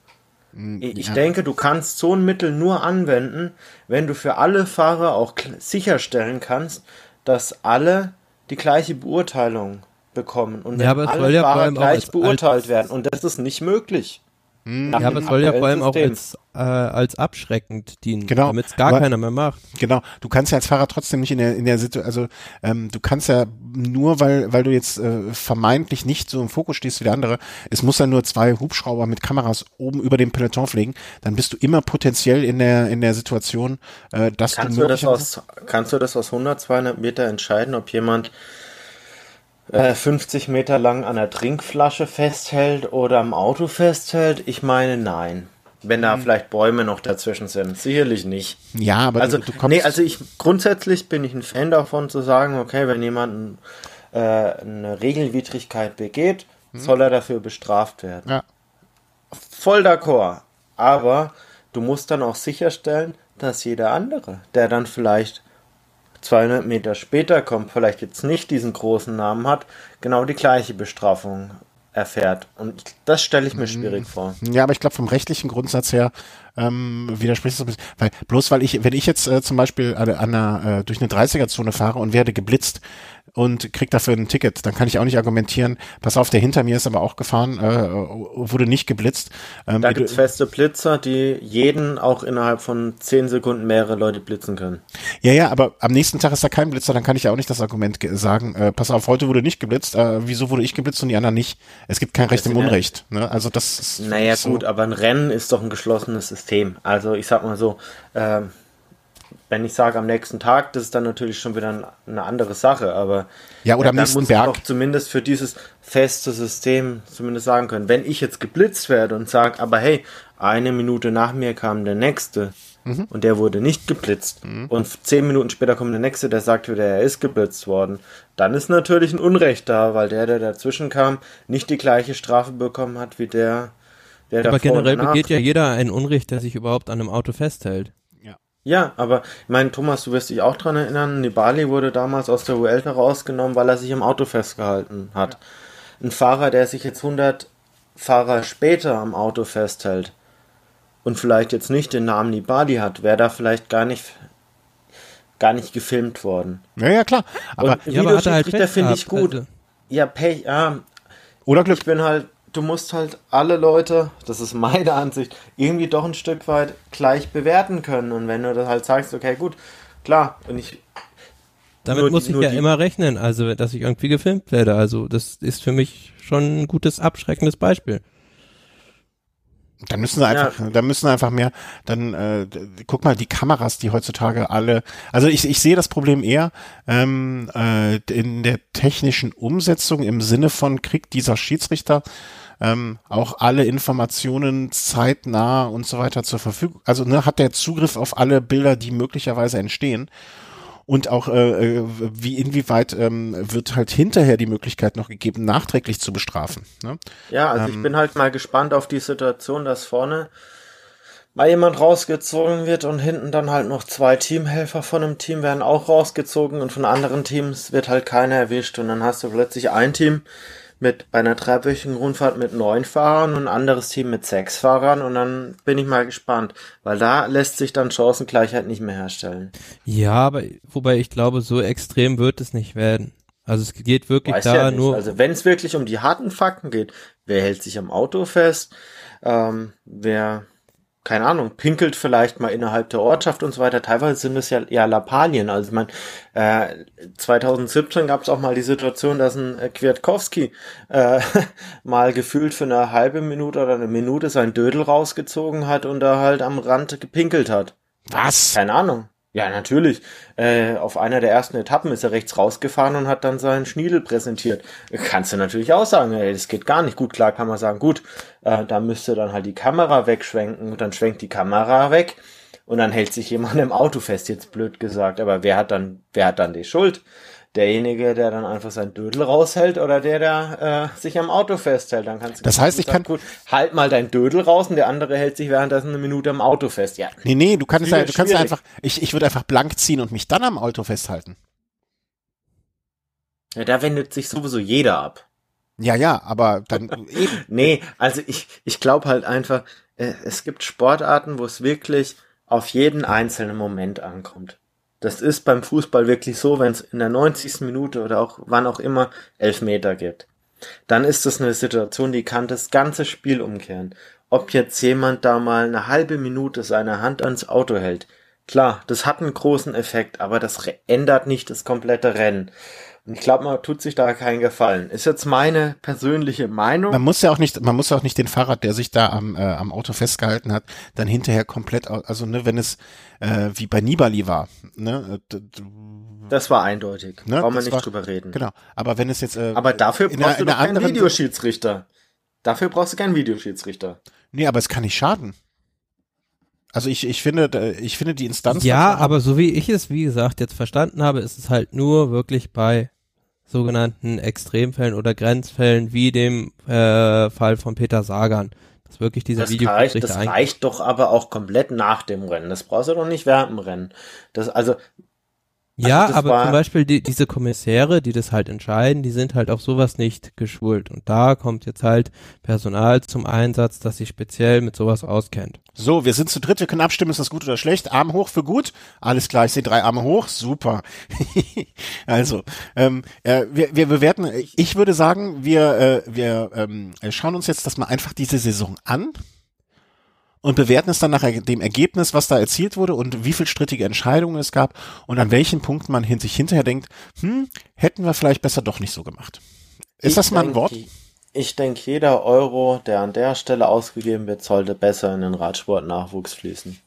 Ich ja. denke, du kannst so ein Mittel nur anwenden, wenn du für alle Fahrer auch sicherstellen kannst, dass alle die gleiche Beurteilung bekommen und Ja, alle ja Fahrer auch gleich beurteilt werden. Und das ist nicht möglich. Nach Ja, aber es soll ja vor allem auch aktuellen als, äh, als abschreckend dienen, Genau, damit es gar aber- keiner mehr macht. Genau, du kannst ja als Fahrer trotzdem nicht in der in der Situation, also ähm, du kannst ja nur, weil weil du jetzt äh, vermeintlich nicht so im Fokus stehst wie der andere, es muss ja nur zwei Hubschrauber mit Kameras oben über dem Peloton fliegen, dann bist du immer potenziell in der in der Situation, äh, dass Kannst du du, das aus, kannst du das aus 100, 200 Meter entscheiden, ob jemand äh, 50 Meter lang an der Trinkflasche festhält oder am Auto festhält? Ich meine, nein. Wenn da vielleicht Bäume noch dazwischen sind. Sicherlich nicht. ja, aber Also, du, du kommst, nee, also ich grundsätzlich bin ich ein Fan davon zu sagen, okay, wenn jemand äh, eine Regelwidrigkeit begeht, soll er dafür bestraft werden. ja, Voll d'accord. Aber du musst dann auch sicherstellen, dass jeder andere, der dann vielleicht 200 Meter später kommt, vielleicht jetzt nicht diesen großen Namen hat, genau die gleiche Bestrafung erfährt. Und das stelle ich mir schwierig vor. Ja, aber ich glaube vom rechtlichen Grundsatz her ähm, widerspricht es ein bisschen, weil bloß weil ich, wenn ich jetzt äh, zum Beispiel an, an einer, äh, durch eine 30er-Zone fahre und werde geblitzt und krieg dafür ein Ticket, dann kann ich auch nicht argumentieren, pass auf, der hinter mir ist aber auch gefahren, äh, wurde nicht geblitzt. Ähm, Da wie du- gibt es feste Blitzer, die jeden auch innerhalb von 10 Sekunden mehrere Leute blitzen können. ja, ja, aber am nächsten Tag ist da kein Blitzer, dann kann ich ja auch nicht das Argument ge- sagen, äh, pass auf, heute wurde nicht geblitzt, äh, wieso wurde ich geblitzt und die anderen nicht? Es gibt kein Recht im Unrecht. Ne? Also das ist Naja, so. gut, aber ein Rennen ist doch ein geschlossenes System. Also ich sag mal so, ähm, wenn ich sage am nächsten Tag, das ist dann natürlich schon wieder ein, eine andere Sache, aber Ja, oder am dann nächsten muss Berg. ich doch zumindest für dieses feste System zumindest sagen können, wenn ich jetzt geblitzt werde und sage, aber hey, eine Minute nach mir kam der nächste Mhm. und der wurde nicht geblitzt und zehn Minuten später kommt der nächste, der sagt wieder, er ist geblitzt worden, dann ist natürlich ein Unrecht da, weil der, der dazwischen kam, nicht die gleiche Strafe bekommen hat wie der, der Aber generell begeht ja jeder ein Unrecht, der sich überhaupt an einem Auto festhält. Ja, aber ich meine, Thomas, du wirst dich auch dran erinnern, Nibali wurde damals aus der Vuelta rausgenommen, weil er sich am Auto festgehalten hat. Ein Fahrer, der sich jetzt 100 Fahrer später am Auto festhält und vielleicht jetzt nicht den Namen Nibali hat, wäre da vielleicht gar nicht gar nicht gefilmt worden. Ja, ja, klar. Aber und Ja, er halt Videoschiedsrichter Pech finde ich gut. also- Ja, Pech, ja, oder Glück. ich bin halt du musst halt alle Leute, das ist meine Ansicht, irgendwie doch ein Stück weit gleich bewerten können. Und wenn du das halt sagst, okay, gut, klar, und ich. Damit muss ich ja immer rechnen, also dass ich irgendwie gefilmt werde. Also das ist für mich schon ein gutes abschreckendes Beispiel. Dann müssen sie einfach, ja. dann müssen sie einfach mehr, dann äh, guck mal, die Kameras, die heutzutage alle, also ich, ich sehe das Problem eher ähm, äh, in der technischen Umsetzung im Sinne von kriegt dieser Schiedsrichter ähm, auch alle Informationen zeitnah und so weiter zur Verfügung, also ne, hat der Zugriff auf alle Bilder, die möglicherweise entstehen und auch äh, äh, wie inwieweit ähm, wird halt hinterher die Möglichkeit noch gegeben, nachträglich zu bestrafen. Ne? Ja, also ähm, ich bin halt mal gespannt auf die Situation, dass vorne mal jemand rausgezogen wird und hinten dann halt noch zwei Teamhelfer von einem Team werden auch rausgezogen und von anderen Teams wird halt keiner erwischt und dann hast du plötzlich ein Team, mit bei einer dreiwöchigen Rundfahrt mit neun Fahrern und ein anderes Team mit sechs Fahrern und dann bin ich mal gespannt, weil da lässt sich dann Chancengleichheit nicht mehr herstellen. Ja, aber wobei ich glaube, so extrem wird es nicht werden. Also es geht wirklich Weiß da ja nur. Also wenn es wirklich um die harten Fakten geht, wer hält sich am Auto fest, ähm, wer keine Ahnung, pinkelt vielleicht mal innerhalb der Ortschaft und so weiter. Teilweise sind es ja eher Lappalien. Also man, äh, 2017 gab es auch mal die Situation, dass ein äh, Kwiatkowski äh, mal gefühlt für eine halbe Minute oder eine Minute sein Dödel rausgezogen hat und da halt am Rand gepinkelt hat. Was? Keine Ahnung. Ja, natürlich. Äh, auf einer der ersten Etappen ist er rechts rausgefahren und hat dann seinen Schniedel präsentiert. Kannst du natürlich auch sagen, ey, das geht gar nicht. Gut, klar kann man sagen, gut, äh, da müsste dann halt die Kamera wegschwenken und dann schwenkt die Kamera weg und dann hält sich jemand im Auto fest, jetzt blöd gesagt. Aber wer hat dann, wer hat dann die Schuld? Derjenige, der dann einfach sein Dödel raushält oder der, der äh, sich am Auto festhält. Dann kannst du das heißt, ich sagen, kann gut, halt mal dein Dödel raus und der andere hält sich währenddessen eine Minute am Auto fest. Ja. Nee, nee, du kannst ja, du kannst ja einfach, ich, ich würde einfach blank ziehen und mich dann am Auto festhalten. Ja, da wendet sich sowieso jeder ab. Ja, ja, aber dann eben. nee, also ich, ich glaube halt einfach, äh, es gibt Sportarten, wo es wirklich auf jeden einzelnen Moment ankommt. Das ist beim Fußball wirklich so, wenn es in der 90. Minute oder auch wann auch immer Elfmeter gibt. Dann ist das eine Situation, die kann das ganze Spiel umkehren. Ob jetzt jemand da mal eine halbe Minute seine Hand ans Auto hält. Klar, das hat einen großen Effekt, aber das ändert nicht das komplette Rennen. Und ich glaube, man tut sich da keinen Gefallen. Ist jetzt meine persönliche Meinung. Man muss ja auch nicht, man muss ja auch nicht den Fahrrad, der sich da am, äh, am Auto festgehalten hat, dann hinterher komplett, also ne, wenn es äh, wie bei Nibali war, ne, das war eindeutig. Ne? Brauchen wir nicht war, drüber reden. Genau. Aber wenn es jetzt. Äh, aber dafür brauchst einer, du doch keinen Videoschiedsrichter. Dafür brauchst du keinen Videoschiedsrichter. Nee, aber es kann nicht schaden. Also ich, ich finde, ich finde die Instanz. Ja, aber so wie ich es, wie gesagt, jetzt verstanden habe, ist es halt nur wirklich bei sogenannten Extremfällen oder Grenzfällen wie dem äh, Fall von Peter Sagan. Das wirklich dieser Video reicht, Das reicht doch aber auch komplett nach dem Rennen. Das brauchst du doch nicht während dem Rennen. Das, also ja, also aber zum Beispiel die, diese Kommissäre, die das halt entscheiden, die sind halt auf sowas nicht geschult. Und da kommt jetzt halt Personal zum Einsatz, das sich speziell mit sowas auskennt. So, wir sind zu dritt, wir können abstimmen, ist das gut oder schlecht? Arm hoch für gut? Alles klar, ich sehe drei Arme hoch, super. also, ähm, äh, wir, wir bewerten, ich würde sagen, wir, äh, wir ähm, schauen uns jetzt das mal einfach diese Saison an und bewerten es dann nach dem Ergebnis, was da erzielt wurde und wie viel strittige Entscheidungen es gab und an welchen Punkten man hin sich hinterher denkt, hm, hätten wir vielleicht besser doch nicht so gemacht. Ist ich das mal ein Wort? Ich denke, jeder Euro, der an der Stelle ausgegeben wird, sollte besser in den Radsportnachwuchs fließen.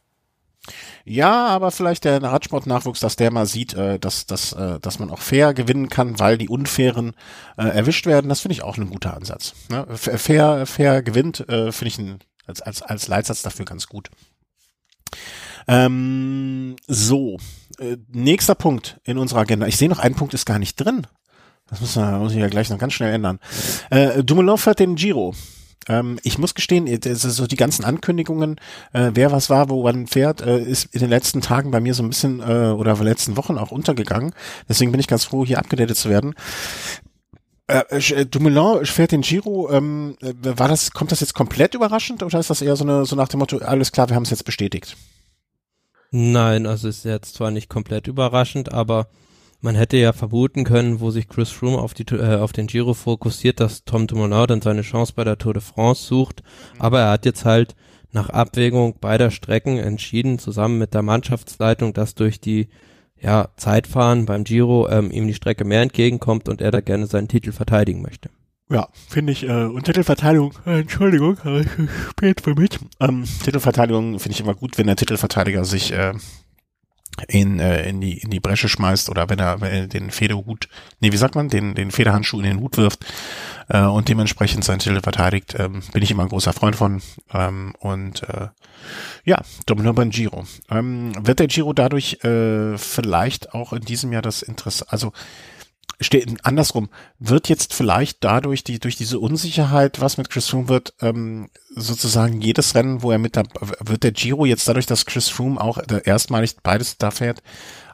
Ja, aber vielleicht der Radsportnachwuchs, dass der mal sieht, äh, dass, dass, äh, dass man auch fair gewinnen kann, weil die Unfairen äh, erwischt werden, das finde ich auch ein guter Ansatz. Ne? Fair, fair gewinnt, finde ich ein als, als, als Leitsatz dafür ganz gut. Ähm, so, äh, nächster Punkt in unserer Agenda. Ich sehe noch, ein Punkt ist gar nicht drin. Das muss, man, muss ich ja gleich noch ganz schnell ändern. Äh, Dumoulin fährt den Giro. Ähm, ich muss gestehen, so die ganzen Ankündigungen, äh, wer was war, wo man fährt, äh, ist in den letzten Tagen bei mir so ein bisschen äh, oder letzten Wochen auch untergegangen. Deswegen bin ich ganz froh, hier abgedatet zu werden. Äh, äh, Dumoulin fährt den Giro. Ähm, äh, war das, kommt das jetzt komplett überraschend oder ist das eher so, eine, so nach dem Motto, alles klar, wir haben es jetzt bestätigt? Nein, also ist jetzt zwar nicht komplett überraschend, aber man hätte ja vermuten können, wo sich Chris Froome auf, die, äh, auf den Giro fokussiert, dass Tom Dumoulin dann seine Chance bei der Tour de France sucht. Aber er hat jetzt halt nach Abwägung beider Strecken entschieden, zusammen mit der Mannschaftsleitung, dass durch die ja, Zeitfahren beim Giro ähm, ihm die Strecke mehr entgegenkommt und er da gerne seinen Titel verteidigen möchte. Ja, finde ich, äh, und Titelverteidigung, äh, Entschuldigung, äh, spät für mich. Ähm, Titelverteidigung finde ich immer gut, wenn der Titelverteidiger sich äh, in, äh, in, die, in die Bresche schmeißt oder wenn er, wenn er den Federhut, nee, wie sagt man, den, den Federhandschuh in den Hut wirft äh, und dementsprechend seinen Titel verteidigt, ähm, bin ich immer ein großer Freund von. Ähm, und äh, ja, Domino beim Giro. Ähm, wird der Giro dadurch äh, vielleicht auch in diesem Jahr das Interesse, also steht andersrum, wird jetzt vielleicht dadurch, die, durch diese Unsicherheit, was mit Chris Froome wird, ähm, sozusagen jedes Rennen, wo er mit wird der Giro jetzt dadurch, dass Chris Froome auch erstmalig beides da fährt,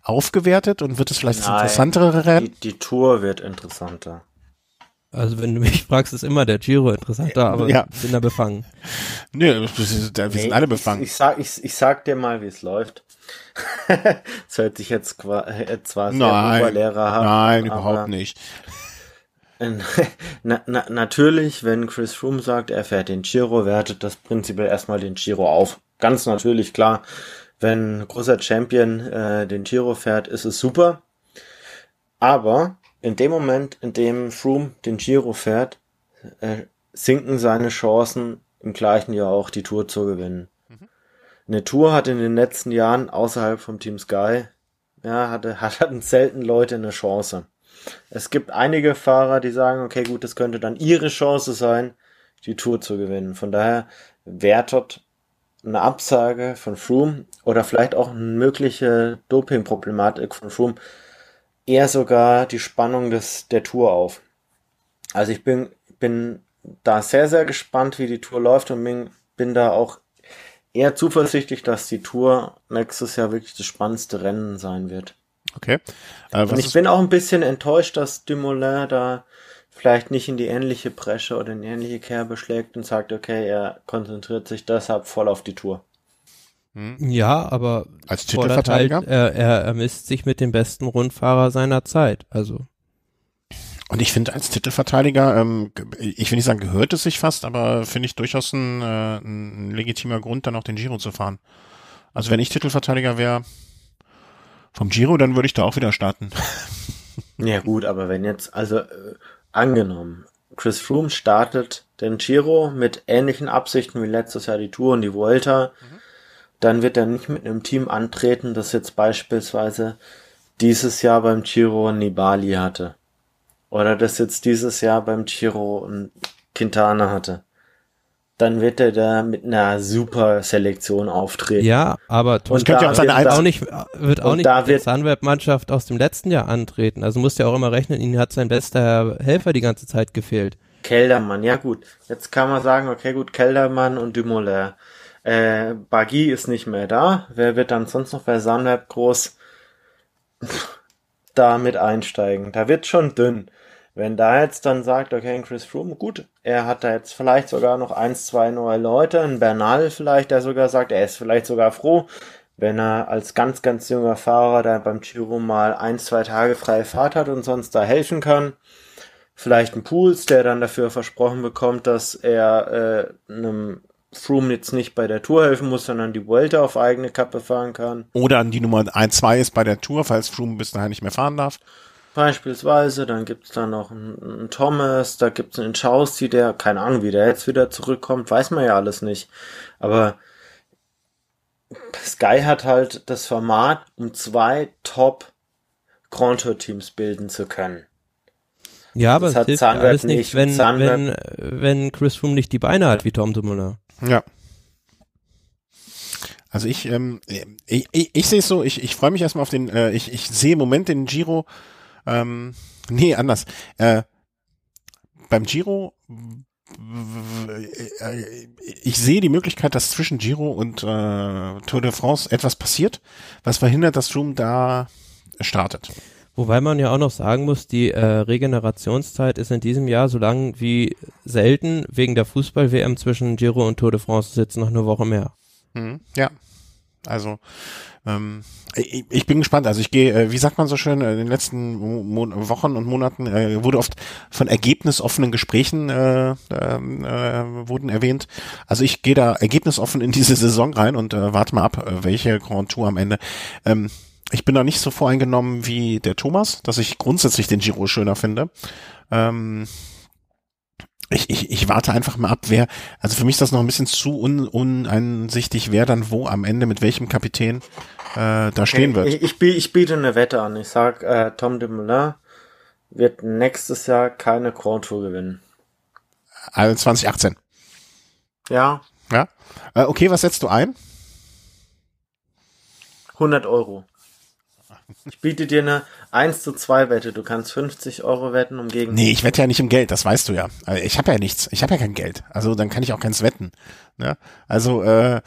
aufgewertet und wird es vielleicht Nein, das interessantere Rennen? Die, die Tour wird interessanter. Also wenn du mich fragst, ist immer der Giro interessanter, aber ja. ich bin da befangen. Nö, wir sind nee, alle befangen. Ich, ich, sag, ich, ich sag dir mal, wie es läuft. das hört sich jetzt zwar sehr nein, lehrerhaft Nein, überhaupt nicht. Na, na, natürlich, wenn Chris Froome sagt, er fährt den Giro, wertet das prinzipiell erstmal den Giro auf. Ganz natürlich, klar. Wenn großer Champion äh, den Giro fährt, ist es super. Aber in dem Moment, in dem Froome den Giro fährt, äh, sinken seine Chancen im gleichen Jahr auch die Tour zu gewinnen. Eine Tour hat in den letzten Jahren außerhalb vom Team Sky, ja, hatte, hatten selten Leute eine Chance. Es gibt einige Fahrer, die sagen, okay, gut, das könnte dann ihre Chance sein, die Tour zu gewinnen. Von daher wertet eine Absage von Froome oder vielleicht auch eine mögliche Dopingproblematik von Froome eher sogar die Spannung des, der Tour auf. Also ich bin, bin da sehr, sehr gespannt, wie die Tour läuft und bin, bin da auch eher zuversichtlich, dass die Tour nächstes Jahr wirklich das spannendste Rennen sein wird. Okay. Äh, und ich bin auch ein bisschen enttäuscht, dass Dumoulin da vielleicht nicht in die ähnliche Bresche oder in die ähnliche Kerbe schlägt und sagt, okay, er konzentriert sich deshalb voll auf die Tour. Hm. Ja, aber als Titelverteidiger? Halt, er, er, er misst sich mit dem besten Rundfahrer seiner Zeit. Also und ich finde als Titelverteidiger, ähm, ich will nicht sagen, gehört es sich fast, aber finde ich durchaus ein, äh, ein legitimer Grund, dann auch den Giro zu fahren. Also wenn ich Titelverteidiger wäre vom Giro, dann würde ich da auch wieder starten. Ja gut, aber wenn jetzt, also äh, angenommen, Chris Froome startet den Giro mit ähnlichen Absichten wie letztes Jahr die Tour und die Vuelta, mhm. Dann wird er nicht mit einem Team antreten, das jetzt beispielsweise dieses Jahr beim Giro Nibali hatte oder das jetzt dieses Jahr beim Giro Quintana hatte, dann wird er da mit einer super Selektion auftreten. Ja, aber Tom könnte ja auch seine wird auch nicht, wird auch nicht da mit der Sunweb-Mannschaft aus dem letzten Jahr antreten. Also musst ja auch immer rechnen, ihnen hat sein bester Helfer die ganze Zeit gefehlt. Keldermann, ja gut. Jetzt kann man sagen, okay gut, Keldermann und Dumoulin. Äh, Bagui ist nicht mehr da. Wer wird dann sonst noch bei Sunweb groß da mit einsteigen? Da wird schon dünn. Wenn da jetzt dann sagt, okay, Chris Froome, gut, er hat da jetzt vielleicht sogar noch eins, zwei neue Leute, ein Bernal vielleicht, der sogar sagt, er ist vielleicht sogar froh, wenn er als ganz, ganz junger Fahrer da beim Giro mal ein, zwei Tage freie Fahrt hat und sonst da helfen kann. Vielleicht ein Pools, der dann dafür versprochen bekommt, dass er äh, einem Froome jetzt nicht bei der Tour helfen muss, sondern die Vuelta auf eigene Kappe fahren kann. Oder an die Nummer 1, 2 ist bei der Tour, falls Froome bis dahin nicht mehr fahren darf. Beispielsweise, dann gibt's da noch einen, einen Thomas, da gibt's einen Chausti, der, keine Ahnung, wie der jetzt wieder zurückkommt, weiß man ja alles nicht. Aber Sky hat halt das Format, um zwei Top Grand Tour Teams bilden zu können. Ja, aber das es hilft alles nicht, nicht wenn, wenn, wenn Chris Froome nicht die Beine hat wie Tom Dumoulin. Ja. Also ich, ähm, ich, ich, ich sehe es so, ich, ich freue mich erstmal auf den, äh, ich, ich sehe im Moment den Giro ähm, nee, anders. Äh, beim Giro ich sehe die Möglichkeit, dass zwischen Giro und äh, Tour de France etwas passiert, was verhindert, dass Froome da startet. Wobei man ja auch noch sagen muss, die äh, Regenerationszeit ist in diesem Jahr so lang wie selten wegen der Fußball-WM zwischen Giro und Tour de France sitzen noch eine Woche mehr. Mhm, ja. Also ähm, ich, ich bin gespannt. Also ich gehe, äh, wie sagt man so schön, äh, in den letzten Mo Wochen und Monaten äh, wurde oft von ergebnisoffenen Gesprächen äh, ähm, äh, wurden erwähnt. Also ich gehe da ergebnisoffen in diese Saison rein und äh, warte mal ab, welche Grand Tour am Ende. Ähm, ich bin da nicht so voreingenommen wie der Thomas, dass ich grundsätzlich den Giro schöner finde. Ähm, ich, ich, ich warte einfach mal ab, wer, also für mich ist das noch ein bisschen zu un, uneinsichtig, wer dann wo am Ende mit welchem Kapitän äh, da stehen wird. Ich, ich, ich biete eine Wette an. Ich sag, äh, Tom de Moulin wird nächstes Jahr keine Grand Tour gewinnen. Also 2018. Ja. Ja. Äh, okay, was setzt du ein? 100 Euro. Ich biete dir eine 1 zu 2 Wette. Du kannst 50 Euro wetten, um gegen. Nee, ich wette ja nicht im Geld, das weißt du ja. Also ich habe ja nichts. Ich habe ja kein Geld. Also dann kann ich auch keins wetten. Ja? Also, äh,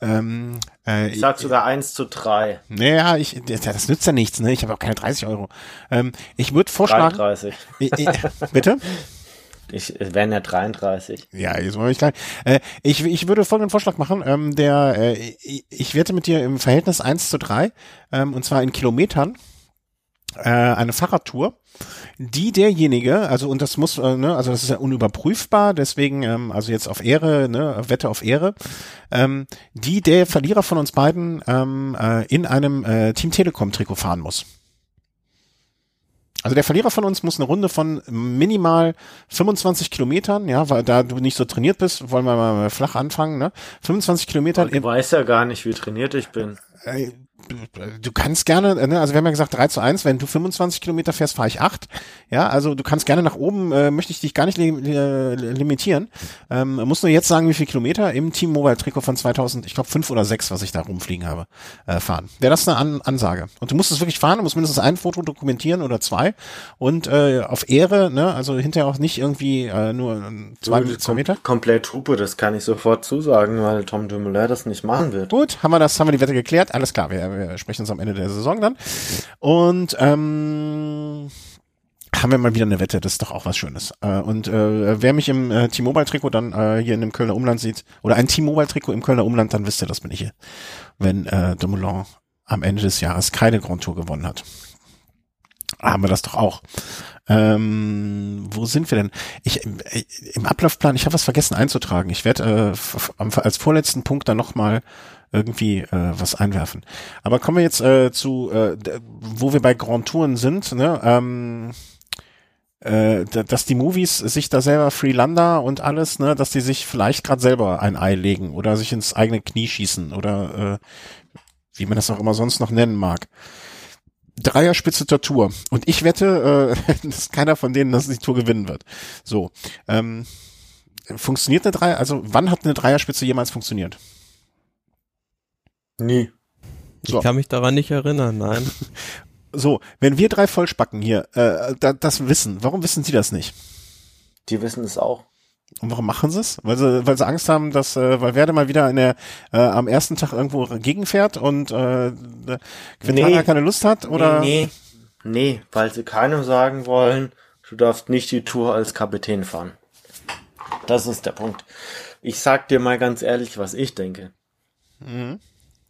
ähm, äh, ich sag sogar 1 zu 3. Naja, ich, das nützt ja nichts, ne? Ich habe auch keine 30 Euro. Ähm, ich würde vorschlagen. 33. Ich, ich, bitte? Ich es wären ja 33. Ja, jetzt mal ich klein. Äh, ich, ich würde folgenden Vorschlag machen. Ähm, der, äh, ich, ich wette mit dir im Verhältnis 1 zu 3, ähm, und zwar in Kilometern, äh, eine Fahrradtour, die derjenige, also und das muss, äh, ne, also das ist ja unüberprüfbar, deswegen, ähm, also jetzt auf Ehre, ne, Wette auf Ehre, ähm, die der Verlierer von uns beiden ähm, äh, in einem äh, Team Telekom Trikot fahren muss. Also der Verlierer von uns muss eine Runde von minimal 25 Kilometern, ja, weil da du nicht so trainiert bist, wollen wir mal flach anfangen, ne? 25 Kilometer. Ich weiß ja gar nicht, wie trainiert ich bin. Äh, du kannst gerne, ne, also wir haben ja gesagt 3 zu 1, wenn du 25 Kilometer fährst, fahre ich 8. Ja, also du kannst gerne nach oben, äh, möchte ich dich gar nicht li limitieren. Ähm, musst nur jetzt sagen, wie viel Kilometer im Team Mobile Trikot von 2000, ich glaube 5 oder 6, was ich da rumfliegen habe, äh, fahren. Wäre das eine An Ansage. Und du musst es wirklich fahren, du musst mindestens ein Foto dokumentieren oder zwei und äh, auf Ehre, ne, also hinterher auch nicht irgendwie äh, nur zwei, du, zwei Meter. Komplett Hupe, das kann ich sofort zusagen, weil Tom Dumoulin das nicht machen wird. Gut, haben wir das, haben wir die Wette geklärt, alles klar, wir wir sprechen uns am Ende der Saison dann. Und ähm, haben wir mal wieder eine Wette, das ist doch auch was Schönes. Äh, und äh, wer mich im äh, T-Mobile-Trikot dann äh, hier in dem Kölner Umland sieht, oder ein T-Mobile-Trikot im Kölner Umland, dann wisst ihr, das bin ich hier, wenn äh, Dumoulin am Ende des Jahres keine Grand Tour gewonnen hat. Haben wir das doch auch. Ähm, wo sind wir denn? Ich im Ablaufplan, ich habe was vergessen einzutragen. Ich werde äh, als vorletzten Punkt dann nochmal irgendwie äh, was einwerfen. Aber kommen wir jetzt äh, zu, äh, wo wir bei Grand Touren sind, ne? Ähm, äh, dass die Movies sich da selber Freelander und alles, ne, dass die sich vielleicht gerade selber ein Ei legen oder sich ins eigene Knie schießen oder äh, wie man das auch immer sonst noch nennen mag. Dreierspitze zur Tour. Und ich wette, äh, dass keiner von denen dass die Tour gewinnen wird. So. Ähm, funktioniert eine Dreier, also wann hat eine Dreierspitze jemals funktioniert? Nie. So. Ich kann mich daran nicht erinnern, nein. So, wenn wir drei Vollspacken hier äh, da, das wissen, warum wissen Sie das nicht? Die wissen es auch. Und warum machen sie es? Weil sie, weil sie Angst haben, dass äh, weil Werde mal wieder in der, äh, am ersten Tag irgendwo gegenfährt und äh, Quintana nee, keine Lust hat? Oder? Nee, nee, nee, weil sie keinem sagen wollen, du darfst nicht die Tour als Kapitän fahren. Das ist der Punkt. Ich sag dir mal ganz ehrlich, was ich denke. Mhm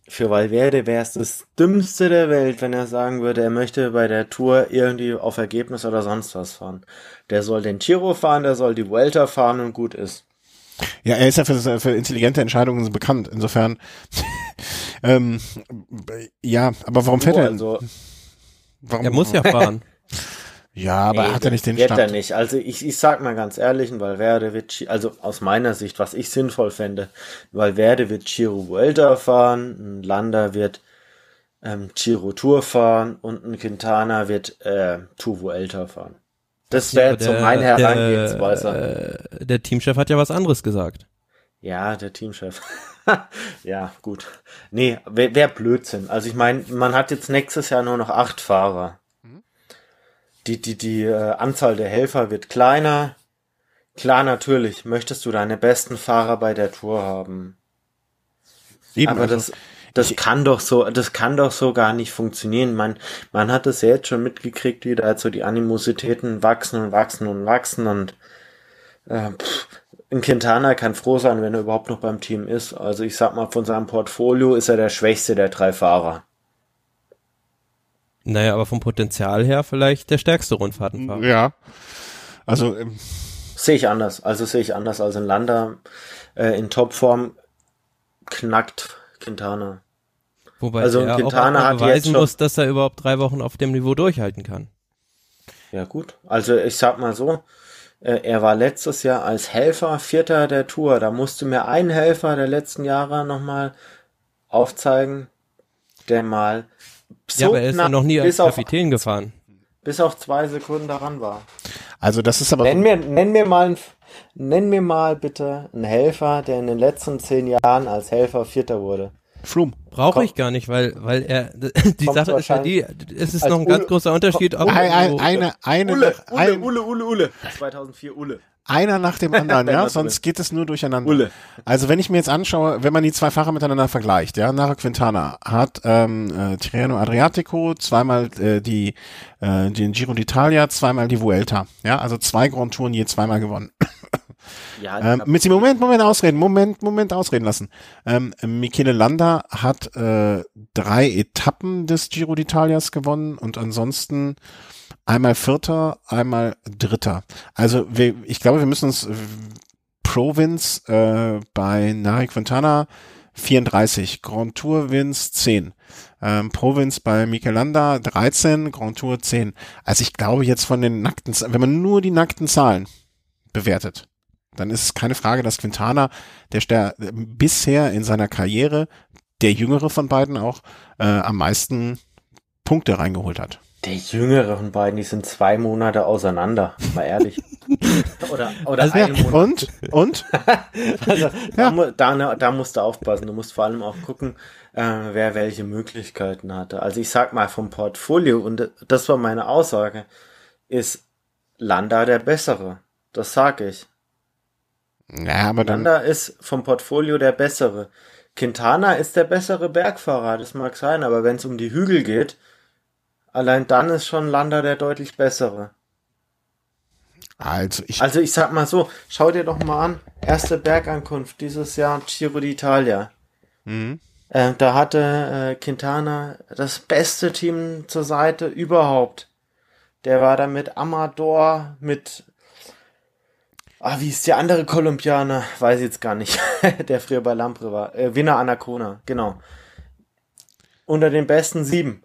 für Valverde wäre es das Dümmste der Welt, wenn er sagen würde, er möchte bei der Tour irgendwie auf Ergebnis oder sonst was fahren. Der soll den Giro fahren, der soll die Vuelta fahren und gut ist. Ja, er ist ja für, für intelligente Entscheidungen bekannt. Insofern, ähm, ja, aber warum fährt er? Also, warum, er muss ja fahren. Ja, aber nee, hat er nicht den wird Stand? er nicht. Also ich, ich sag mal ganz ehrlich, Valverde wird, also aus meiner Sicht, was ich sinnvoll fände, Valverde wird Giro Vuelta fahren, ein Lander wird ähm, Giro Tour fahren und ein Quintana wird äh, Tour Vuelta fahren. Das wäre ja, so meine Herangehensweise. Äh, der Teamchef hat ja was anderes gesagt. Ja, der Teamchef. ja, gut. Nee, wäre wär Blödsinn. Also ich meine, man hat jetzt nächstes Jahr nur noch acht Fahrer die, die, die äh, Anzahl der Helfer wird kleiner. Klar, natürlich, möchtest du deine besten Fahrer bei der Tour haben. Eben, Aber also, das, das ich, kann doch so, das kann doch so gar nicht funktionieren. Man, man hat es ja jetzt schon mitgekriegt, wie da so die Animositäten wachsen und wachsen und wachsen und äh, pff, ein Quintana kann froh sein, wenn er überhaupt noch beim Team ist. Also ich sag mal, von seinem Portfolio ist er der schwächste der drei Fahrer. Naja, aber vom Potenzial her vielleicht der stärkste Rundfahrtenfahrer. Ja. Also ähm, Sehe ich anders. Also sehe ich anders als ein Lander äh, in Topform knackt Quintana. Wobei Also er Quintana auch hat beweisen jetzt muss, dass er überhaupt drei Wochen auf dem Niveau durchhalten kann. Ja gut. Also ich sag mal so, äh, er war letztes Jahr als Helfer Vierter der Tour. Da musste mir ein Helfer der letzten Jahre nochmal aufzeigen, der mal so ja, aber er ist ja knapp noch nie als bis auf, Kapitän gefahren. bis auf zwei Sekunden daran war. also das ist aber Nenn mir, nenn mir mal, nenn mir mal bitte einen Helfer, der in den letzten zehn Jahren als Helfer Vierter wurde. Froome. Brauche ich gar nicht, weil, weil er, die Sache ist ja die, es ist noch ein ganz großer Unterschied, ob Ein, ein, du- eine, eine, Ulle, Ulle, Ulle, Ulle. 2004 Ulle. Einer nach dem anderen, ja, sonst geht es nur durcheinander. Ulle. Also wenn ich mir jetzt anschaue, wenn man die zwei Fahrer miteinander vergleicht, ja, Nara Quintana hat ähm, äh, Tirreno Adriatico, zweimal äh, die äh, den Giro d'Italia, zweimal die Vuelta, ja, also zwei Grand Touren je zweimal gewonnen. Ja, Ähm, mit dem Moment, Moment ausreden, Moment, Moment ausreden lassen. Ähm, Michele Landa hat äh, drei Etappen des Giro d'Italias gewonnen und ansonsten einmal Vierter, einmal Dritter. Also wir, ich glaube, wir müssen uns äh, Province äh, bei Nari Quintana 34, Grand Tour Wins 10. Ähm, Province bei Mikel Landa 13, Grand Tour 10. Also ich glaube jetzt von den nackten, wenn man nur die nackten Zahlen bewertet, dann ist es keine Frage, dass Quintana, der, der bisher in seiner Karriere, der jüngere von beiden auch, äh, am meisten Punkte reingeholt hat. Der jüngere von beiden, die sind zwei Monate auseinander, mal ehrlich. oder oder Also, einen Monat. Und, und, Also, Ja. da, da, da musst du aufpassen. Du musst vor allem auch gucken, äh, wer welche Möglichkeiten hatte. Also ich sag mal vom Portfolio, und das war meine Aussage, ist Landa der Bessere. Das sag ich. ja, aber dann, Landa ist vom Portfolio der Bessere. Quintana ist der bessere Bergfahrer, das mag sein, aber wenn es um die Hügel geht, allein dann ist schon Landa der deutlich bessere. also ich, Also ich sag mal so, schau dir doch mal an, erste Bergankunft dieses Jahr Giro d'Italia. mhm. Äh, da hatte äh, Quintana das beste Team zur Seite überhaupt. Der war da mit Amador, mit Ah, wie ist der andere Kolumbianer? Weiß ich jetzt gar nicht. der früher bei Lampre war. Äh, Winner Anacona, genau. Unter den besten sieben.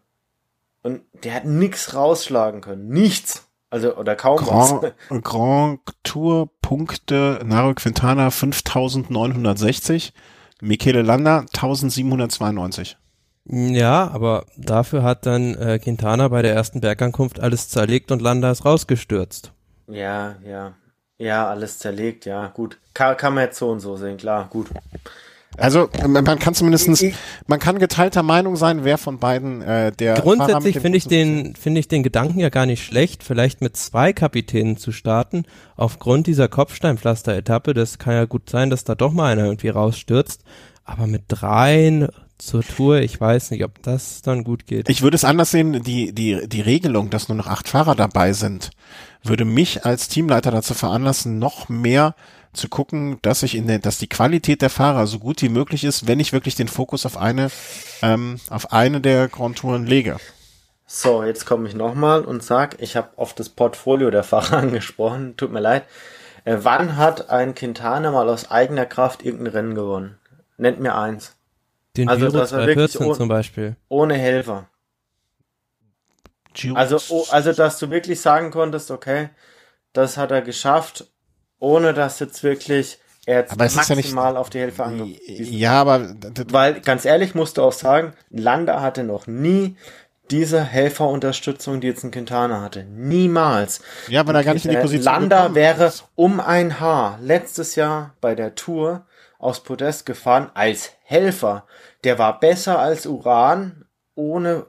Und der hat nix rausschlagen können. Nichts. Also, oder kaum was. Grand, Grand Tour Punkte, Nairo Quintana 5960, Michele Landa 1792. Ja, aber dafür hat dann äh, Quintana bei der ersten Bergankunft alles zerlegt und Landa ist rausgestürzt. Ja, ja. Ja, alles zerlegt, ja, gut. Kann, kann man jetzt so und so sehen, klar, gut. Also man man kann zumindestens, man kann geteilter Meinung sein, wer von beiden äh, der Grundsätzlich finde ich den, finde ich den Gedanken ja gar nicht schlecht, vielleicht mit zwei Kapitänen zu starten, aufgrund dieser Kopfsteinpflaster-Etappe. Das kann ja gut sein, dass da doch mal einer irgendwie rausstürzt. Aber mit dreien zur Tour, ich weiß nicht, ob das dann gut geht. Ich würde es anders sehen, die, die, die Regelung, dass nur noch acht Fahrer dabei sind, würde mich als Teamleiter dazu veranlassen, noch mehr zu gucken, dass ich in der, dass die Qualität der Fahrer so gut wie möglich ist, wenn ich wirklich den Fokus auf eine, ähm, auf eine der Grand Touren lege. So, jetzt komme ich nochmal und sag, ich habe auf das Portfolio der Fahrer angesprochen, tut mir leid. Äh, wann hat ein Quintana mal aus eigener Kraft irgendein Rennen gewonnen? Nennt mir eins. Den also, Giro dass er wirklich 214 ohne- zum Beispiel. Ohne Helfer. Giro- Also, oh, also, dass du wirklich sagen konntest, okay, das hat er geschafft, ohne dass jetzt wirklich er jetzt Aber ist ja maximal auf die Helfer angewiesen ja, aber Weil ganz ehrlich musst du auch sagen, Landa hatte noch nie diese Helferunterstützung, die jetzt ein Quintana hatte. Niemals. ja, weil er gar nicht in die Äh, Position Landa wäre ist. um ein Haar letztes Jahr bei der Tour aus Podest gefahren als Helfer. Der war besser als Uran, ohne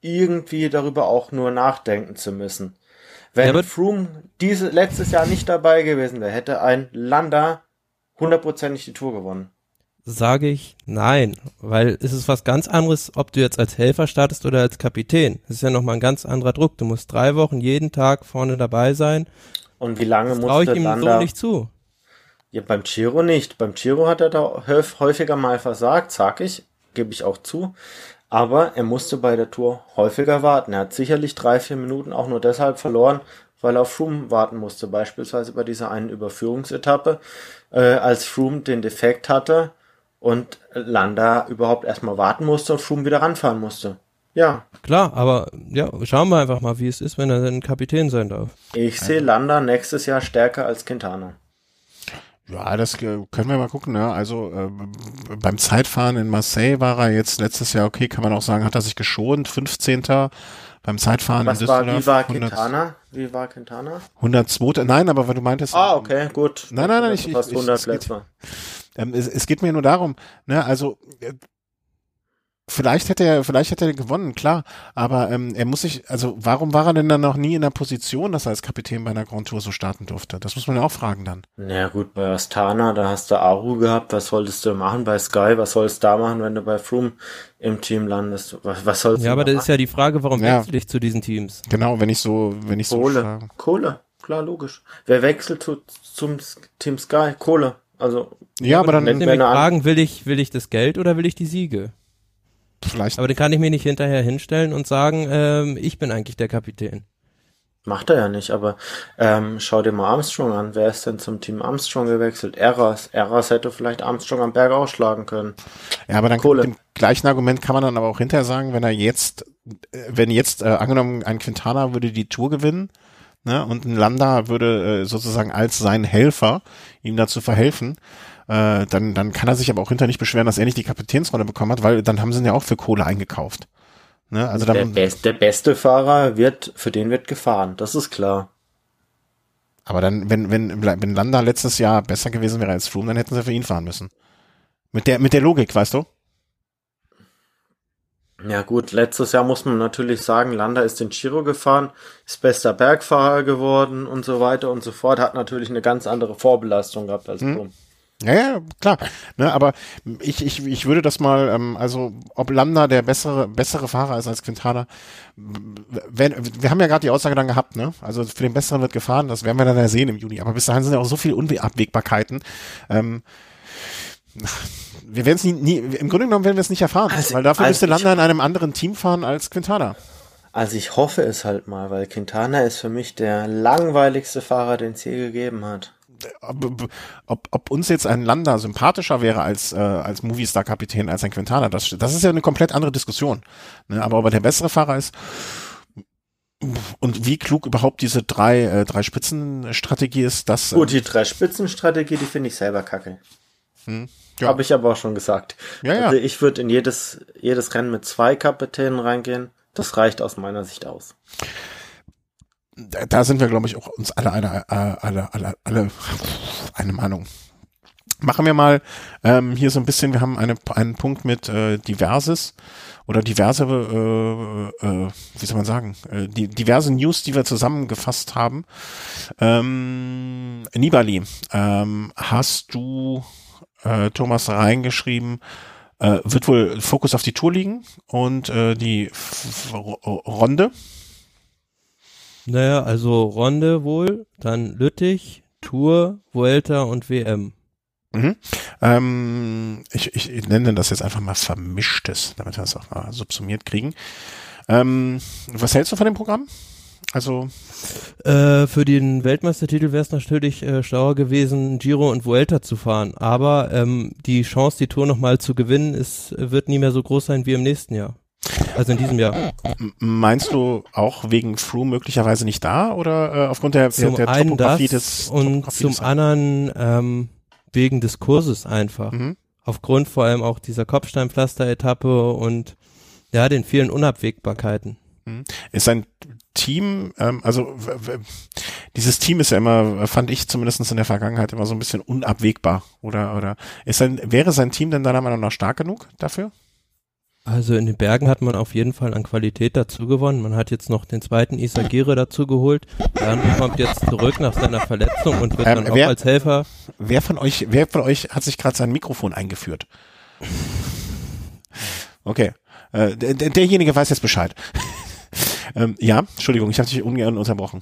irgendwie darüber auch nur nachdenken zu müssen. Wenn Ja, Froome diese letztes Jahr nicht dabei gewesen wäre, hätte ein Landa hundertprozentig die Tour gewonnen. Sage ich nein, weil es ist was ganz anderes, ob du jetzt als Helfer startest oder als Kapitän. Das ist ja nochmal ein ganz anderer Druck. Du musst drei Wochen jeden Tag vorne dabei sein. Und wie lange Das traue ich musste ihm so Landa nicht zu. Ja, beim Giro nicht. Beim Giro hat er da häufiger mal versagt, sag ich, gebe ich auch zu. Aber er musste bei der Tour häufiger warten. Er hat sicherlich drei, vier Minuten auch nur deshalb verloren, weil er auf Froome warten musste. Beispielsweise bei dieser einen Überführungsetappe, äh, als Froome den Defekt hatte und Landa überhaupt erstmal warten musste und Froome wieder ranfahren musste. Ja. Klar, aber ja, schauen wir einfach mal, wie es ist, wenn er dann Kapitän sein darf. Ich sehe Landa nächstes Jahr stärker als Quintana. Ja, das äh, können wir mal gucken. Ne? Also äh, beim Zeitfahren in Marseille war er jetzt letztes Jahr, okay, kann man auch sagen, hat er sich geschont, 15. Beim Zeitfahren Was in war, Düsseldorf. wie war 100 Quintana? Wie war Quintana? 102. Nein, aber weil du meintest. Ah, okay, gut. Nein, nein, nein, ich- Fast ich- 100 es geht-. Ähm, es, es geht mir nur darum, ne, also äh, vielleicht hätte er, vielleicht hätte er gewonnen, klar, aber ähm, er muss sich, also warum war er denn dann noch nie in der Position, dass er als Kapitän bei einer Grand Tour so starten durfte? Das muss man ja auch fragen dann. Na gut, bei Astana, da hast du Aru gehabt, was solltest du machen bei Sky, was sollst du da machen, wenn du bei Froome im Team landest? Was, was sollst Ja, du aber da das ist ja die Frage, warum Ja. wechsle ich zu diesen Teams? Genau, wenn ich so, wenn ich so Kohle, frage. Kohle, klar, logisch. Wer wechselt zu, zum Team Sky? Kohle. Also, Ja, aber dann wenn- an- fragen, will ich, will ich das Geld oder will ich die Siege? Vielleicht. Aber dann kann ich mir nicht hinterher hinstellen und sagen, ähm, ich bin eigentlich der Kapitän. macht er ja nicht, aber ähm, schau dir mal Armstrong an. Wer ist denn zum Team Armstrong gewechselt? Eras. Eras hätte vielleicht Armstrong am Berg ausschlagen können. Ja, aber dann Kohle. mit dem gleichen Argument kann man dann aber auch hinterher sagen, wenn er jetzt, äh, wenn jetzt äh, angenommen ein Quintana würde die Tour gewinnen, ne, und ein Landa würde äh, sozusagen als sein Helfer ihm dazu verhelfen, äh, dann dann kann er sich aber auch hinterher nicht beschweren, dass er nicht die Kapitänsrolle bekommen hat, weil dann haben sie ihn ja auch für Kohle eingekauft. Ne, also Der, best, der beste Fahrer wird, für den wird gefahren. Das ist klar. aber dann, wenn wenn wenn Landa letztes Jahr besser gewesen wäre als Froome, dann hätten sie für ihn fahren müssen. Mit der mit der Logik, weißt du? Ja gut, letztes Jahr muss man natürlich sagen, Landa ist den Giro gefahren, ist bester Bergfahrer geworden und so weiter und so fort, hat natürlich eine ganz andere Vorbelastung gehabt als Froome. Ja, ja, klar. Ne, aber ich, ich, ich würde das mal, ähm, also ob Landa der bessere, bessere Fahrer ist als Quintana, wenn, wir haben ja gerade die Aussage dann gehabt, ne? Also für den Besseren wird gefahren, das werden wir dann ja sehen im Juni. Aber bis dahin sind ja auch so viele Unabwägbarkeiten. Ähm, wir werden es nie, nie, im Grunde genommen werden wir es nicht erfahren, Also- weil dafür also müsste Landa in einem anderen Team fahren als Quintana. Also ich hoffe es halt mal, weil Quintana ist für mich der langweiligste Fahrer, den es je gegeben hat. Ob, ob, ob uns jetzt ein Landa sympathischer wäre als, äh, als Movistar-Kapitän als ein Quintana, das, das ist ja eine komplett andere Diskussion. Ne? Aber ob er der bessere Fahrer ist und wie klug überhaupt diese drei, äh, drei Spitzenstrategie ist, das Gut, die Drei-Spitzen-Strategie, die finde ich selber kacke. Hm, ja. Habe ich aber auch schon gesagt. Ja, ja. Also ich würde in jedes, jedes Rennen mit zwei Kapitänen reingehen. Das reicht aus meiner Sicht aus. Da, sind wir, glaube ich, auch uns alle, alle, äh, alle, alle, alle eine Meinung. Machen wir mal ähm, hier so ein bisschen, wir haben eine, einen Punkt mit äh, Diverses oder diverse, äh, äh, wie soll man sagen, äh, die diverse News, die wir zusammengefasst haben. Ähm, Nibali, ähm, hast du äh, Thomas reingeschrieben, äh, wird wohl Fokus auf die Tour liegen und äh, die F F Runde. Naja, also Ronde wohl, dann Lüttich, Tour, Vuelta und WM. Mhm. Ähm, ich, ich nenne das jetzt einfach mal Vermischtes, damit wir das auch mal subsumiert kriegen. Ähm, was hältst du von dem Programm? Also, Äh, für den Weltmeistertitel wäre es natürlich äh, schlauer gewesen, Giro und Vuelta zu fahren. Aber ähm, die Chance, die Tour nochmal zu gewinnen, ist, wird nie mehr so groß sein wie im nächsten Jahr. Also in diesem Jahr. meinst du auch wegen Froome möglicherweise nicht da oder äh, aufgrund der, der, Zum der einen Topografie des und Topografie zum des- anderen ähm, wegen des Kurses einfach. Mhm. Aufgrund vor allem auch dieser Kopfsteinpflaster-Etappe und ja, den vielen Unabwägbarkeiten. Ist ein Team, ähm, also dieses Team ist ja immer, fand ich zumindest in der Vergangenheit immer so ein bisschen unabwägbar. Oder oder ist sein, wäre sein Team denn deiner Meinung nach stark genug dafür? Also in den Bergen hat man auf jeden Fall an Qualität dazu gewonnen. Man hat jetzt noch den zweiten Isagire dazu geholt. Jan kommt jetzt zurück nach seiner Verletzung und wird Ähm, dann auch wer- als Helfer. Wer von euch, wer von euch hat sich gerade sein Mikrofon eingeführt? Okay. Äh, der- derjenige weiß jetzt Bescheid. ähm, ja, Entschuldigung, ich habe dich ungern unterbrochen.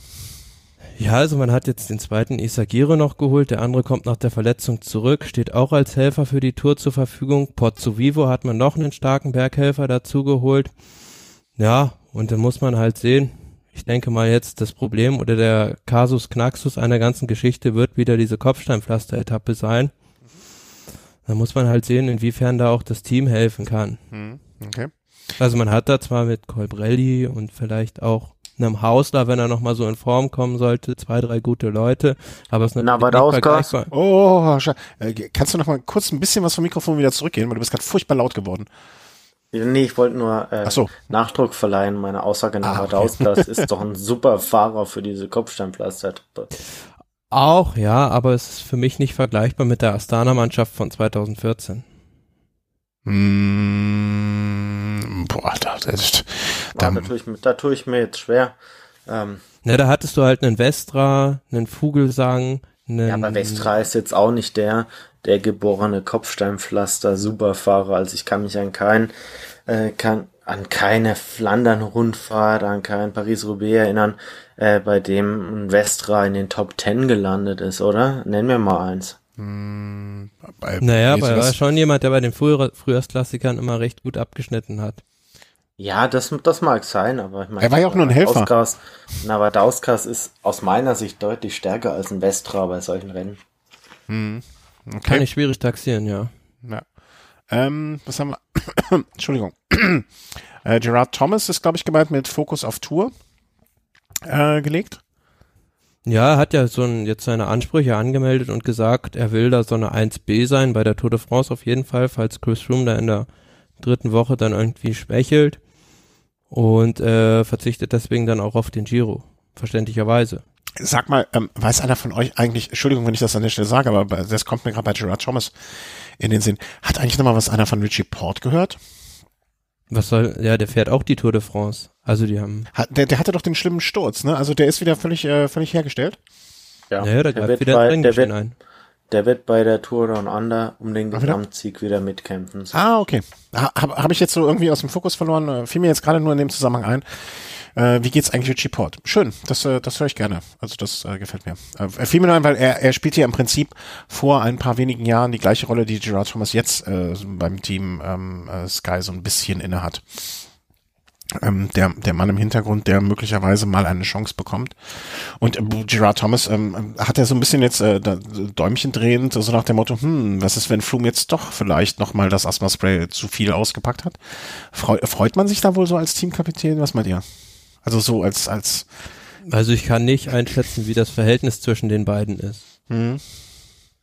Ja, also man hat jetzt den zweiten Isagire noch geholt, der andere kommt nach der Verletzung zurück, steht auch als Helfer für die Tour zur Verfügung. Pozzo Vivo hat man noch einen starken Berghelfer dazu geholt. Ja, und dann muss man halt sehen, ich denke mal jetzt das Problem oder der Kasus Knaxus einer ganzen Geschichte wird wieder diese Kopfsteinpflaster-Etappe sein. Da muss man halt sehen, inwiefern da auch das Team helfen kann. Hm, okay. Also man hat da zwar mit Colbrelli und vielleicht auch einem Hausler, wenn er nochmal so in Form kommen sollte, zwei, drei gute Leute, aber es ist natürlich Navadauskas. nicht vergleichbar. Oh, äh, kannst du noch mal kurz ein bisschen was vom Mikrofon wieder zurückgehen, weil du bist gerade furchtbar laut geworden. Nee, ich wollte nur äh, so. Nachdruck verleihen. Meine Aussage nach Ah, okay. Ist doch ein super Fahrer für diese Kopfsteinpflaster-Etappe. Auch, ja, aber es ist für mich nicht vergleichbar mit der Astana-Mannschaft von 2014. Mm, boah, da, das, Ja, da, da, tue ich, mir- da tue ich mir jetzt schwer. Ähm, Ne, da hattest du halt einen Vestra, einen Vogelsang, einen, ja, aber Westra ist jetzt auch nicht der, der geborene Kopfsteinpflaster-Superfahrer. Also ich kann mich an keinen, äh, kann, an keine Flandern-Rundfahrt, an kein Paris-Roubaix erinnern, äh, bei dem ein Vestra in den Top Ten gelandet ist, oder? Nenn mir mal eins. Bei, Naja, aber er war schon jemand, der bei den Frühjahr Frühjahrsklassikern immer recht gut abgeschnitten hat. Ja, das, das mag sein, aber ich meine. Er war ja auch nur ein Helfer. Navadauskas, Navadauskas ist aus meiner Sicht deutlich stärker als ein Vestra bei solchen Rennen. Kann okay. ich schwierig taxieren, ja. Ja. Ähm, was haben wir? Entschuldigung. äh, Gerard Thomas ist, glaube ich, gemeint mit Fokus auf Tour äh, gelegt. Ja, er hat ja so ein, jetzt seine Ansprüche angemeldet und gesagt, er will da so eine 1B sein bei der Tour de France auf jeden Fall, falls Chris Froome da in der dritten Woche dann irgendwie schwächelt und äh, verzichtet deswegen dann auch auf den Giro, verständlicherweise. Sag mal, ähm, weiß einer von euch eigentlich, Entschuldigung, wenn ich das an der Stelle sage, aber das kommt mir gerade bei Gerard Thomas in den Sinn. Hat eigentlich nochmal was einer von Richie Port gehört? Was soll, ja, der fährt auch die Tour de France. Also die haben, Hat, der, der hatte doch den schlimmen Sturz, ne? Also der ist wieder völlig, äh, völlig hergestellt. Ja, naja, da der, greift wird wieder ein der, wird, ein. Der wird bei der Tour Down Under um den wieder? Gesamtsieg wieder mitkämpfen. Ah, okay. Ha, Habe hab ich jetzt so irgendwie aus dem Fokus verloren, äh, fiel mir jetzt gerade nur in dem Zusammenhang ein. Äh, wie geht's eigentlich Richie Port? Schön, das, äh, das höre ich gerne. Also das äh, gefällt mir. Äh, fiel mir nur ein, weil er, er spielt ja im Prinzip vor ein paar wenigen Jahren die gleiche Rolle, die Gerard Thomas jetzt äh, beim Team ähm, äh, Sky so ein bisschen inne hat. Ähm, der, der Mann im Hintergrund, der möglicherweise mal eine Chance bekommt. Und äh, Gerard Thomas ähm, hat er so ein bisschen jetzt äh, da, Däumchen drehend, so nach dem Motto, hm, was ist, wenn Froome jetzt doch vielleicht nochmal das Asthma-Spray zu viel ausgepackt hat? Freu, freut man sich da wohl so als Teamkapitän? Was meint ihr? Also so als, als, Also ich kann nicht einschätzen, wie das Verhältnis zwischen den beiden ist.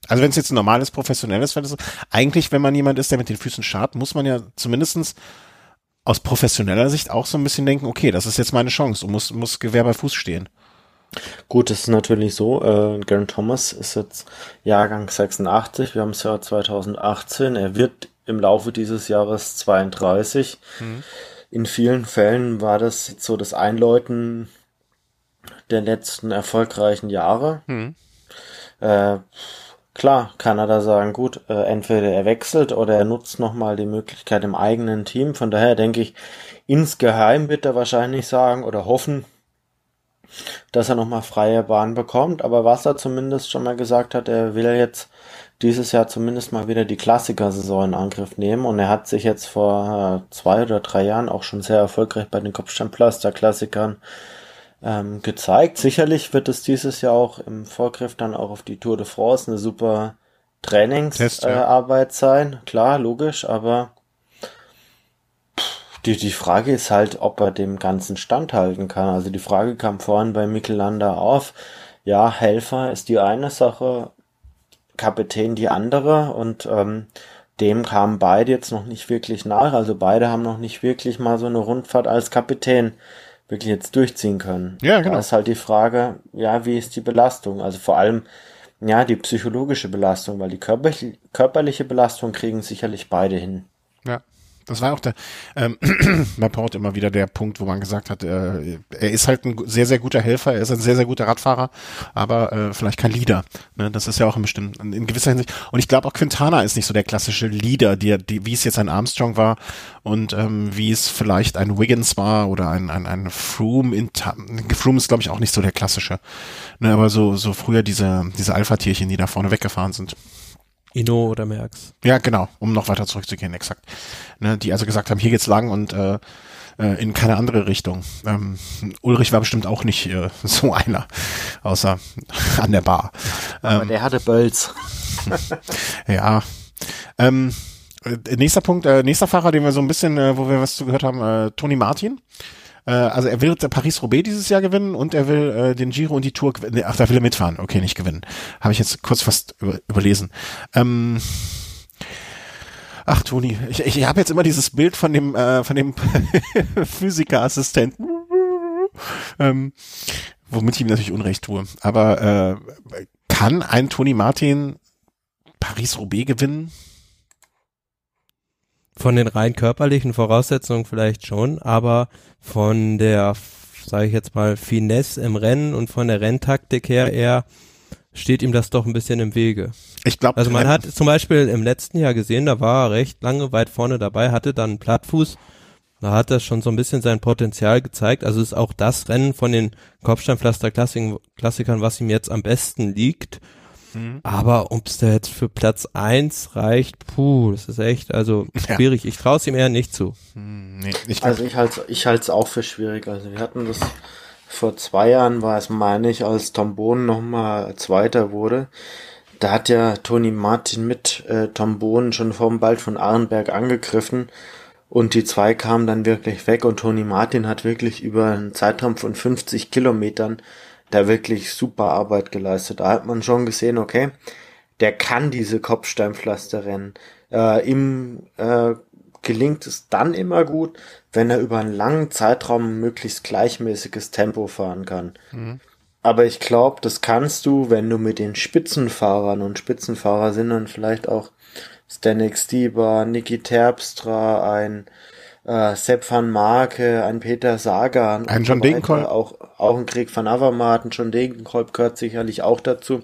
also wenn es jetzt ein normales, professionelles Feld ist, eigentlich, wenn man jemand ist, der mit den Füßen schart, muss man ja zumindestens aus professioneller Sicht auch so ein bisschen denken, okay, das ist jetzt meine Chance und muss, muss Gewehr bei Fuß stehen. Gut, es ist natürlich so, äh, Garen Thomas ist jetzt Jahrgang 86, wir haben das Jahr 2018, er wird im Laufe dieses Jahres 32. In vielen Fällen war das jetzt so das Einläuten der letzten erfolgreichen Jahre. Äh, klar kann er da sagen, gut, äh, entweder er wechselt oder er nutzt nochmal die Möglichkeit im eigenen Team. Von daher denke ich, insgeheim wird er wahrscheinlich sagen oder hoffen, dass er nochmal freie Bahn bekommt. Aber was er zumindest schon mal gesagt hat, er will jetzt dieses Jahr zumindest mal wieder die Klassiker-Saison in Angriff nehmen. Und er hat sich jetzt vor äh, zwei oder drei Jahren auch schon sehr erfolgreich bei den Kopfsteinpflaster-Klassikern ähm, gezeigt. Sicherlich wird es dieses Jahr auch im Vorgriff dann auch auf die Tour de France eine super Test, ja. Trainingsarbeit äh, sein. Klar, logisch, aber die, die Frage ist halt, ob er dem Ganzen standhalten kann. Also die Frage kam vorhin bei Mikkel Landa auf. Ja, Helfer ist die eine Sache, Kapitän die andere und ähm, dem kamen beide jetzt noch nicht wirklich nach. Also beide haben noch nicht wirklich mal so eine Rundfahrt als Kapitän wirklich jetzt durchziehen können. Ja, genau. Da ist halt die Frage, ja, wie ist die Belastung? Also vor allem, ja, die psychologische Belastung, weil die körperliche, körperliche Belastung kriegen sicherlich beide hin. Ja, Das war auch der ähm, bei Port immer wieder der Punkt, wo man gesagt hat, äh, er ist halt ein sehr, sehr guter Helfer, er ist ein sehr, sehr guter Radfahrer, aber äh, vielleicht kein Leader. Ne? Das ist ja auch in, bestimmten, in gewisser Hinsicht. Und ich glaube auch Quintana ist nicht so der klassische Leader, die, die, wie es jetzt ein Armstrong war und ähm, wie es vielleicht ein Wiggins war oder ein, ein, ein Froome. In, Froome ist, glaube ich, auch nicht so der klassische. Ne? Aber so, so früher diese, diese Alpha-Tierchen, die da vorne weggefahren sind. Inno oder Merx. Ja, genau, um noch weiter zurückzugehen, exakt. Ne, die also gesagt haben, hier geht's lang und äh, äh, in keine andere Richtung. Ähm, Ulrich war bestimmt auch nicht äh, so einer, außer an der Bar. Aber ähm, der hatte Bölz. ja. Ähm, äh, nächster Punkt, äh, nächster Fahrer, den wir so ein bisschen, äh, wo wir was zu gehört haben, äh, Toni Martin. Äh, also er will Paris-Roubaix dieses Jahr gewinnen und er will äh, den Giro und die Tour, nee, ach, da will er mitfahren. Okay, nicht gewinnen. Habe ich jetzt kurz fast über, überlesen. Ähm, Ach, Toni, ich, ich habe jetzt immer dieses Bild von dem äh, von dem Physikerassistenten, ähm, womit ich ihm natürlich Unrecht tue. Aber äh, kann ein Toni Martin Paris-Roubaix gewinnen? Von den rein körperlichen Voraussetzungen vielleicht schon, aber von der, sage ich jetzt mal, Finesse im Rennen und von der Renntaktik her eher steht ihm das doch ein bisschen im Wege. Ich glaube, also man hat zum Beispiel im letzten Jahr gesehen, da war er recht lange weit vorne dabei, hatte dann einen Plattfuß, da hat er schon so ein bisschen sein Potenzial gezeigt. Also ist auch das Rennen von den Kopfsteinpflaster-Klassikern, was ihm jetzt am besten liegt. Mhm. Aber ob es da jetzt für Platz eins reicht, puh, das ist echt, also schwierig. Ja. Ich traue es ihm eher nicht zu. Hm, nee, ich also ich halte ich halte es auch für schwierig. Also wir hatten das vor zwei Jahren, war es meine ich, als Tom Bohn nochmal Zweiter wurde. Da hat ja Toni Martin mit äh, Tom Bohn schon vom Bald von Arnberg angegriffen und die zwei kamen dann wirklich weg und Toni Martin hat wirklich über einen Zeitraum von 50 Kilometern da wirklich super Arbeit geleistet. Da hat man schon gesehen, okay, der kann diese Kopfsteinpflaster rennen. Äh, ihm äh, gelingt es dann immer gut, wenn er über einen langen Zeitraum möglichst gleichmäßiges Tempo fahren kann. Mhm. Aber ich glaube, das kannst du, wenn du mit den Spitzenfahrern und Spitzenfahrer sind dann vielleicht auch Stanek Stieber, Niki Terpstra, ein äh, Sepp van Marke, ein Peter Sagan. Ein John so Degenkolb. Auch, auch ein Krieg van Avermaet, John Degenkolb gehört sicherlich auch dazu.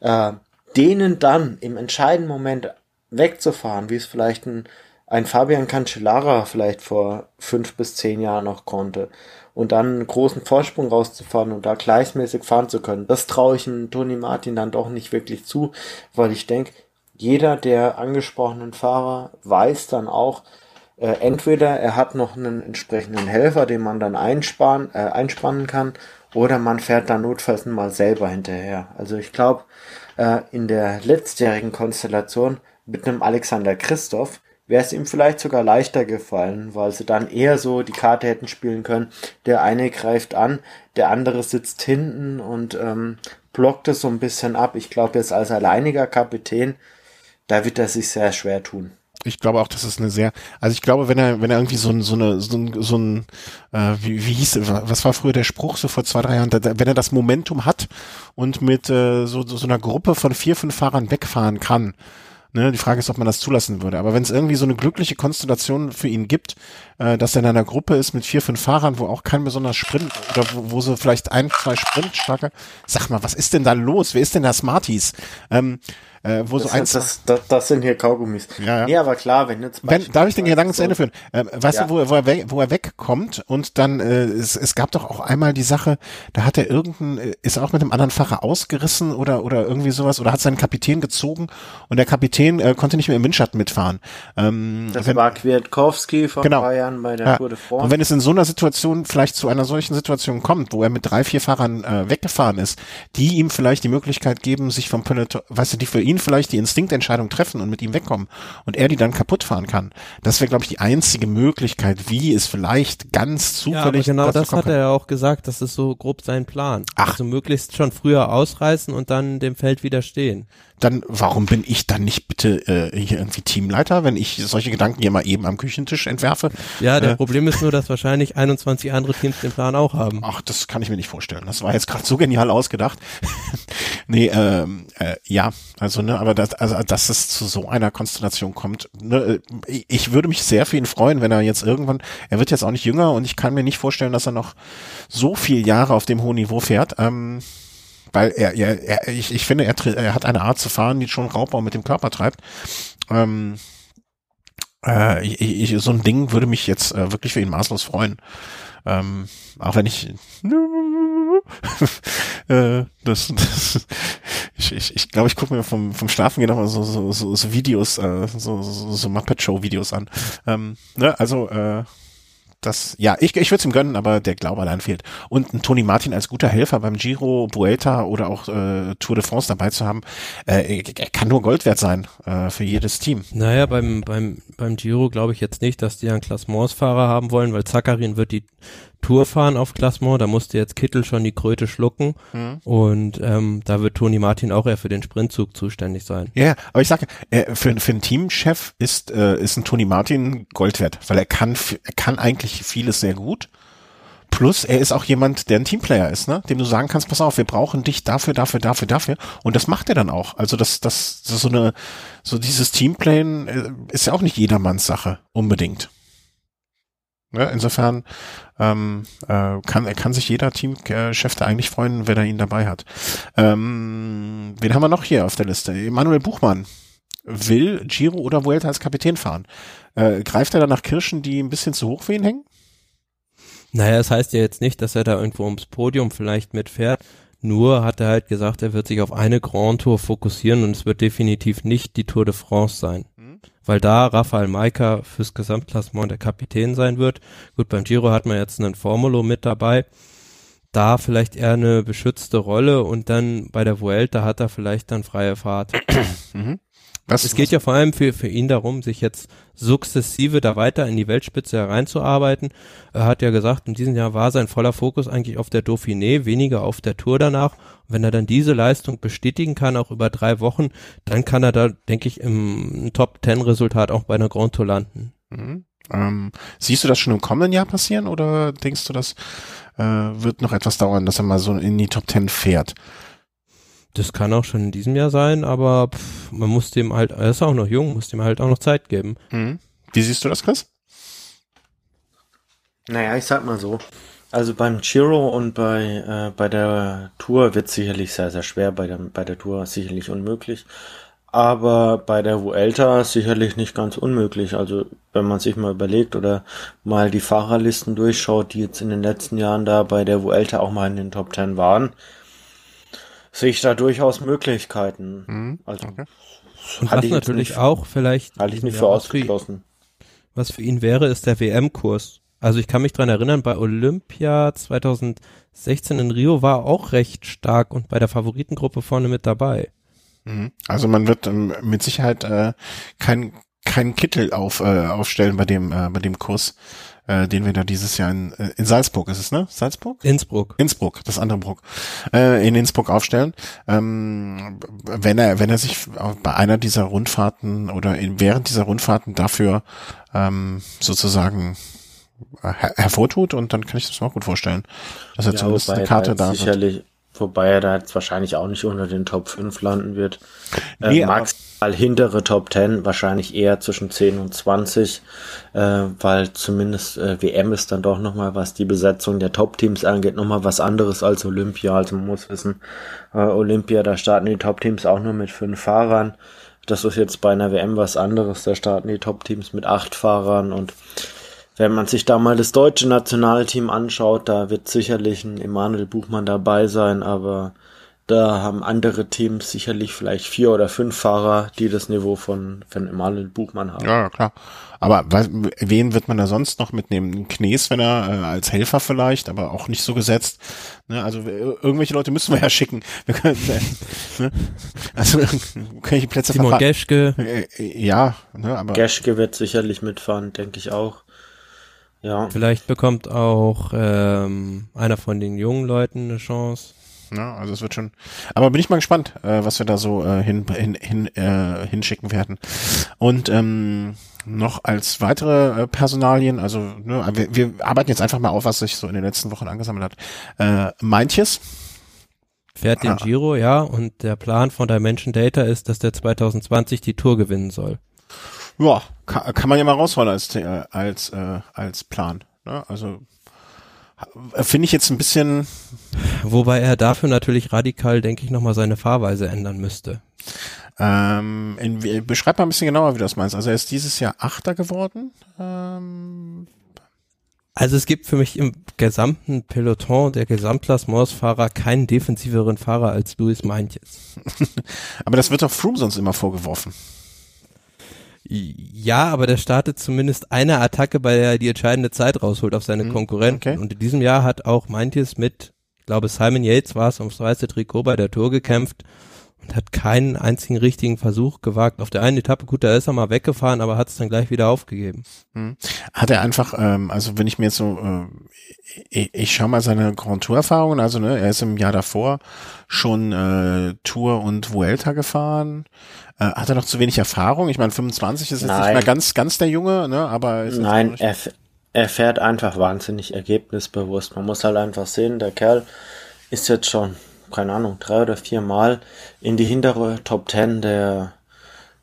Äh, denen dann im entscheidenden Moment wegzufahren, wie es vielleicht ein, ein Fabian Cancellara vielleicht vor fünf bis zehn Jahren noch konnte und dann einen großen Vorsprung rauszufahren und da gleichmäßig fahren zu können, das traue ich dem Toni Martin dann doch nicht wirklich zu, weil ich denke, jeder der angesprochenen Fahrer weiß dann auch, äh, entweder er hat noch einen entsprechenden Helfer, den man dann einsparen, äh, einspannen kann, oder man fährt dann notfalls mal selber hinterher. Also ich glaube, äh, in der letztjährigen Konstellation mit einem Alexander Christoph wäre es ihm vielleicht sogar leichter gefallen, weil sie dann eher so die Karte hätten spielen können. Der eine greift an, der andere sitzt hinten und ähm, blockt es so ein bisschen ab. Ich glaube, jetzt als alleiniger Kapitän, da wird er sich sehr schwer tun ich glaube auch, das ist eine sehr, also ich glaube, wenn er, wenn er irgendwie so ein, so eine, so ein, so ein äh, wie, wie hieß, was war früher der Spruch so vor zwei, drei Jahren, da, wenn er das Momentum hat und mit äh, so, so einer Gruppe von vier, fünf Fahrern wegfahren kann, Ne, die Frage ist, ob man das zulassen würde. Aber wenn es irgendwie so eine glückliche Konstellation für ihn gibt, äh, dass er in einer Gruppe ist mit vier, fünf Fahrern, wo auch kein besonders Sprint oder wo, wo so vielleicht ein, zwei Sprint starke, sag mal, was ist denn da los? Wer ist denn da Smarties? Ähm, äh, wo das, so eins. Das, das, das sind hier Kaugummis. Ja, ja. Nee, aber klar, wenn jetzt wenn, Darf ich den Gedanken zu Ende führen? Äh, weißt ja. du, wo er, wo, er weg, wo er wegkommt und dann, äh, es, es gab doch auch einmal die Sache, da hat er irgendein, äh, ist auch mit einem anderen Fahrer ausgerissen oder, oder irgendwie sowas oder hat seinen Kapitän gezogen und der Kapitän äh, konnte nicht mehr im Windschatten mitfahren. Ähm, das wenn, war Kwiatkowski vor genau. Bayern bei der ja. Tour de France. Und wenn es in so einer Situation vielleicht zu einer solchen Situation kommt, wo er mit drei, vier Fahrern äh, weggefahren ist, die ihm vielleicht die Möglichkeit geben, sich vom Peloton, weißt du, die für ihn vielleicht die Instinkt Entscheidung treffen und mit ihm wegkommen und er die dann kaputt fahren kann. Das wäre, glaube ich, die einzige Möglichkeit, wie es vielleicht ganz zufällig. Ja, genau das hat er ja auch gesagt, das ist so grob sein Plan. Ach. Also möglichst schon früher ausreißen und dann dem Feld widerstehen. Dann warum bin ich dann nicht bitte äh, hier irgendwie Teamleiter, wenn ich solche Gedanken hier mal eben am Küchentisch entwerfe? Ja, der Äh, Problem ist nur, dass wahrscheinlich 21 andere Teams den Plan auch haben. Ach, das kann ich mir nicht vorstellen. Das war jetzt gerade so genial ausgedacht. nee, ähm, äh, ja, also ne, aber das, also dass es zu so einer Konstellation kommt, ne, äh, ich würde mich sehr für ihn freuen, wenn er jetzt irgendwann, er wird jetzt auch nicht jünger und ich kann mir nicht vorstellen, dass er noch so viel Jahre auf dem hohen Niveau fährt. Ähm, weil er, er, er ich, ich finde, er, er hat eine Art zu fahren, die schon Raubbau mit dem Körper treibt. Ähm, äh, ich, ich, so ein Ding würde mich jetzt äh, wirklich für ihn maßlos freuen. Ähm, auch wenn ich äh, das, das ich ich, ich, glaube, ich gucke mir vom vom Schlafen gehen nochmal so, so so so Videos äh, so so, so Muppet Show Videos an. Ähm, ne, also äh, das, ja, ich, ich würde es ihm gönnen, aber der Glaube allein fehlt. Und ein Tony Martin als guter Helfer beim Giro, Vuelta oder auch äh, Tour de France dabei zu haben, äh, er kann nur Gold wert sein äh, für jedes Team. Naja, beim, beim, beim Giro glaube ich jetzt nicht, dass die einen Klassementsfahrer haben wollen, weil Zakarin wird die Tour fahren auf Klassement, da musste jetzt Kittel schon die Kröte schlucken Mhm. und ähm, da wird Toni Martin auch eher für den Sprintzug zuständig sein. Ja, aber ich sage, äh, für, für einen Teamchef ist, äh, ist ein Tony Martin Gold wert, weil er kann, er kann eigentlich vieles sehr gut. Plus, er ist auch jemand, der ein Teamplayer ist, ne? Dem du sagen kannst, pass auf, wir brauchen dich dafür, dafür, dafür, dafür. Und das macht er dann auch. Also das, das, das so eine, so dieses Teamplayen äh, ist ja auch nicht jedermanns Sache, unbedingt. Ja, insofern ähm, äh, kann, kann sich jeder Teamchef da eigentlich freuen, wenn er ihn dabei hat. Ähm, wen haben wir noch hier auf der Liste? Emanuel Buchmann will Giro oder Vuelta als Kapitän fahren. Äh, greift er da nach Kirschen, die ein bisschen zu hoch für ihn hängen? Naja, es heißt ja jetzt nicht, dass er da irgendwo ums Podium vielleicht mitfährt. Nur hat er halt gesagt, er wird sich auf eine Grand Tour fokussieren und es wird definitiv nicht die Tour de France sein. Weil da Rafael Maika fürs Gesamtklassement der Kapitän sein wird. Gut, beim Giro hat man jetzt einen Formulo mit dabei. Da vielleicht eher eine beschützte Rolle und dann bei der Vuelta hat er vielleicht dann freie Fahrt. Mhm. Was, Es geht ja vor allem für, für ihn darum, sich jetzt sukzessive da weiter in die Weltspitze hereinzuarbeiten. Er hat ja gesagt, in diesem Jahr war sein voller Fokus eigentlich auf der Dauphiné, weniger auf der Tour danach. Und wenn er dann diese Leistung bestätigen kann, auch über drei Wochen, dann kann er da, denke ich, im Top-Ten-Resultat auch bei einer Grand Tour landen. Mhm. Ähm, siehst du das schon im kommenden Jahr passieren oder denkst du, das äh, wird noch etwas dauern, dass er mal so in die Top Ten fährt? Das kann auch schon in diesem Jahr sein, aber pff, man muss dem halt, er ist auch noch jung, muss dem halt auch noch Zeit geben. Mhm. Wie siehst du das, Chris? Naja, ich sag mal so. Also beim Giro und bei, äh, bei der Tour wird sicherlich sehr, sehr schwer, bei der, bei der Tour sicherlich unmöglich. Aber bei der Vuelta sicherlich nicht ganz unmöglich. Also wenn man sich mal überlegt oder mal die Fahrerlisten durchschaut, die jetzt in den letzten Jahren da bei der Vuelta auch mal in den Top Ten waren, sehe ich da durchaus Möglichkeiten. Mhm. Also Okay. Und was natürlich nicht- auch vielleicht halte ich nicht für ausgeschlossen. Was für ihn wäre, ist der WM-Kurs. Also ich kann mich dran erinnern, bei Olympia 2016 in Rio war er auch recht stark und bei der Favoritengruppe vorne mit dabei. Mhm. Also man wird ähm, mit Sicherheit äh, kein kein Kittel auf äh, aufstellen bei dem äh, bei dem Kurs, äh, den wir da dieses Jahr in, äh, in Salzburg ist es ne Salzburg Innsbruck. Innsbruck das andere Bruck äh, in Innsbruck aufstellen ähm, wenn er wenn er sich bei einer dieser Rundfahrten oder in, während dieser Rundfahrten dafür ähm, sozusagen her hervortut und dann kann ich das mir auch gut vorstellen dass er zumindest wobei eine Karte da wird. Wobei er da jetzt wahrscheinlich auch nicht unter den Top 5 landen wird. Nee, äh, maximal hintere Top 10, wahrscheinlich eher zwischen 10 und 20, äh, weil zumindest äh, WM ist dann doch nochmal, was die Besetzung der Top-Teams angeht, nochmal was anderes als Olympia. Also man muss wissen, äh, Olympia, da starten die Top-Teams auch nur mit fünf Fahrern. Das ist jetzt bei einer WM was anderes. Da starten die Top-Teams mit acht Fahrern und wenn man sich da mal das deutsche Nationalteam anschaut, da wird sicherlich ein Emanuel Buchmann dabei sein, aber da haben andere Teams sicherlich vielleicht vier oder fünf Fahrer, die das Niveau von, von Emanuel Buchmann haben. Ja, klar. Aber was, wen wird man da sonst noch mitnehmen? Knies, wenn er äh, als Helfer vielleicht, aber auch nicht so gesetzt. Ne, also äh, irgendwelche Leute müssen wir ja schicken. Wir können, äh, ne? Also welche Plätze Simon Geschke, Äh, äh, Ja, ne, aber Geschke wird sicherlich mitfahren, denke ich auch. Ja, vielleicht bekommt auch ähm, einer von den jungen Leuten eine Chance. Ja, also es wird schon. Aber bin ich mal gespannt, äh, was wir da so äh, hin, hin, hin, äh, hinschicken werden. Und ähm, noch als weitere äh, Personalien, also ne, wir, wir arbeiten jetzt einfach mal auf, was sich so in den letzten Wochen angesammelt hat. Äh, Meintjes. Fährt den Ah. Giro, ja, und der Plan von Dimension Data ist, dass der 2020 die Tour gewinnen soll. Ja, kann, kann man ja mal rausholen als äh, als äh, als Plan. Ne? Also äh, finde ich jetzt ein bisschen Wobei er dafür natürlich radikal, denke ich, nochmal seine Fahrweise ändern müsste. ähm, in, wie- beschreib mal ein bisschen genauer, wie du das meinst. Also er ist dieses Jahr Achter geworden. Ähm, Also es gibt für mich im gesamten Peloton der Gesamtklassementsfahrer keinen defensiveren Fahrer als Luis Meintjes. aber das wird doch Froome sonst immer vorgeworfen. Ja, aber der startet zumindest eine Attacke, bei der er die entscheidende Zeit rausholt auf seine Mhm, Konkurrenten. okay. Und in diesem Jahr hat auch Meintjes mit, ich glaube Simon Yates war es, ums weiße Trikot bei der Tour gekämpft und hat keinen einzigen richtigen Versuch gewagt. Auf der einen Etappe, gut, da ist er mal weggefahren, aber hat es dann gleich wieder aufgegeben. Hat er einfach, ähm, also wenn ich mir jetzt so, äh, ich, ich schaue mal seine Grand Tour Erfahrungen, also ne, er ist im Jahr davor schon äh, Tour und Vuelta gefahren. Äh, hat er noch zu wenig Erfahrung? Ich meine, 25 ist jetzt nicht Nein. mehr ganz, ganz der Junge, ne, aber ist Nein, nicht- er, er fährt einfach wahnsinnig ergebnisbewusst. Man muss halt einfach sehen, der Kerl ist jetzt schon, keine Ahnung, drei oder vier Mal in die hintere Top Ten der,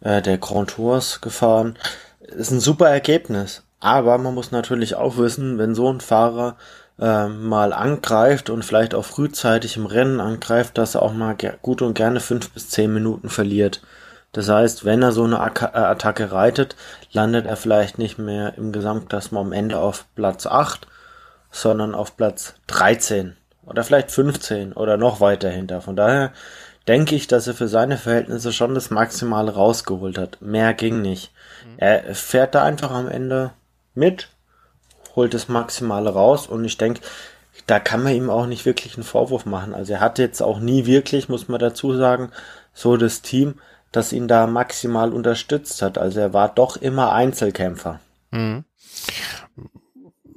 äh, der Grand Tours gefahren. Ist ein super Ergebnis. Aber man muss natürlich auch wissen, wenn so ein Fahrer äh, mal angreift und vielleicht auch frühzeitig im Rennen angreift, dass er auch mal gut und gerne fünf bis zehn Minuten verliert. Das heißt, wenn er so eine äh, Attacke reitet, landet er vielleicht nicht mehr im Gesamtklassement am Ende auf Platz 8, sondern auf Platz 13 oder vielleicht 15 oder noch weiter hinter. Von daher denke ich, dass er für seine Verhältnisse schon das Maximale rausgeholt hat. Mehr ging nicht. Er fährt da einfach am Ende mit, holt das Maximale raus und ich denke, da kann man ihm auch nicht wirklich einen Vorwurf machen. Also er hat jetzt auch nie wirklich, muss man dazu sagen, so das Team, das ihn da maximal unterstützt hat. Also er war doch immer Einzelkämpfer.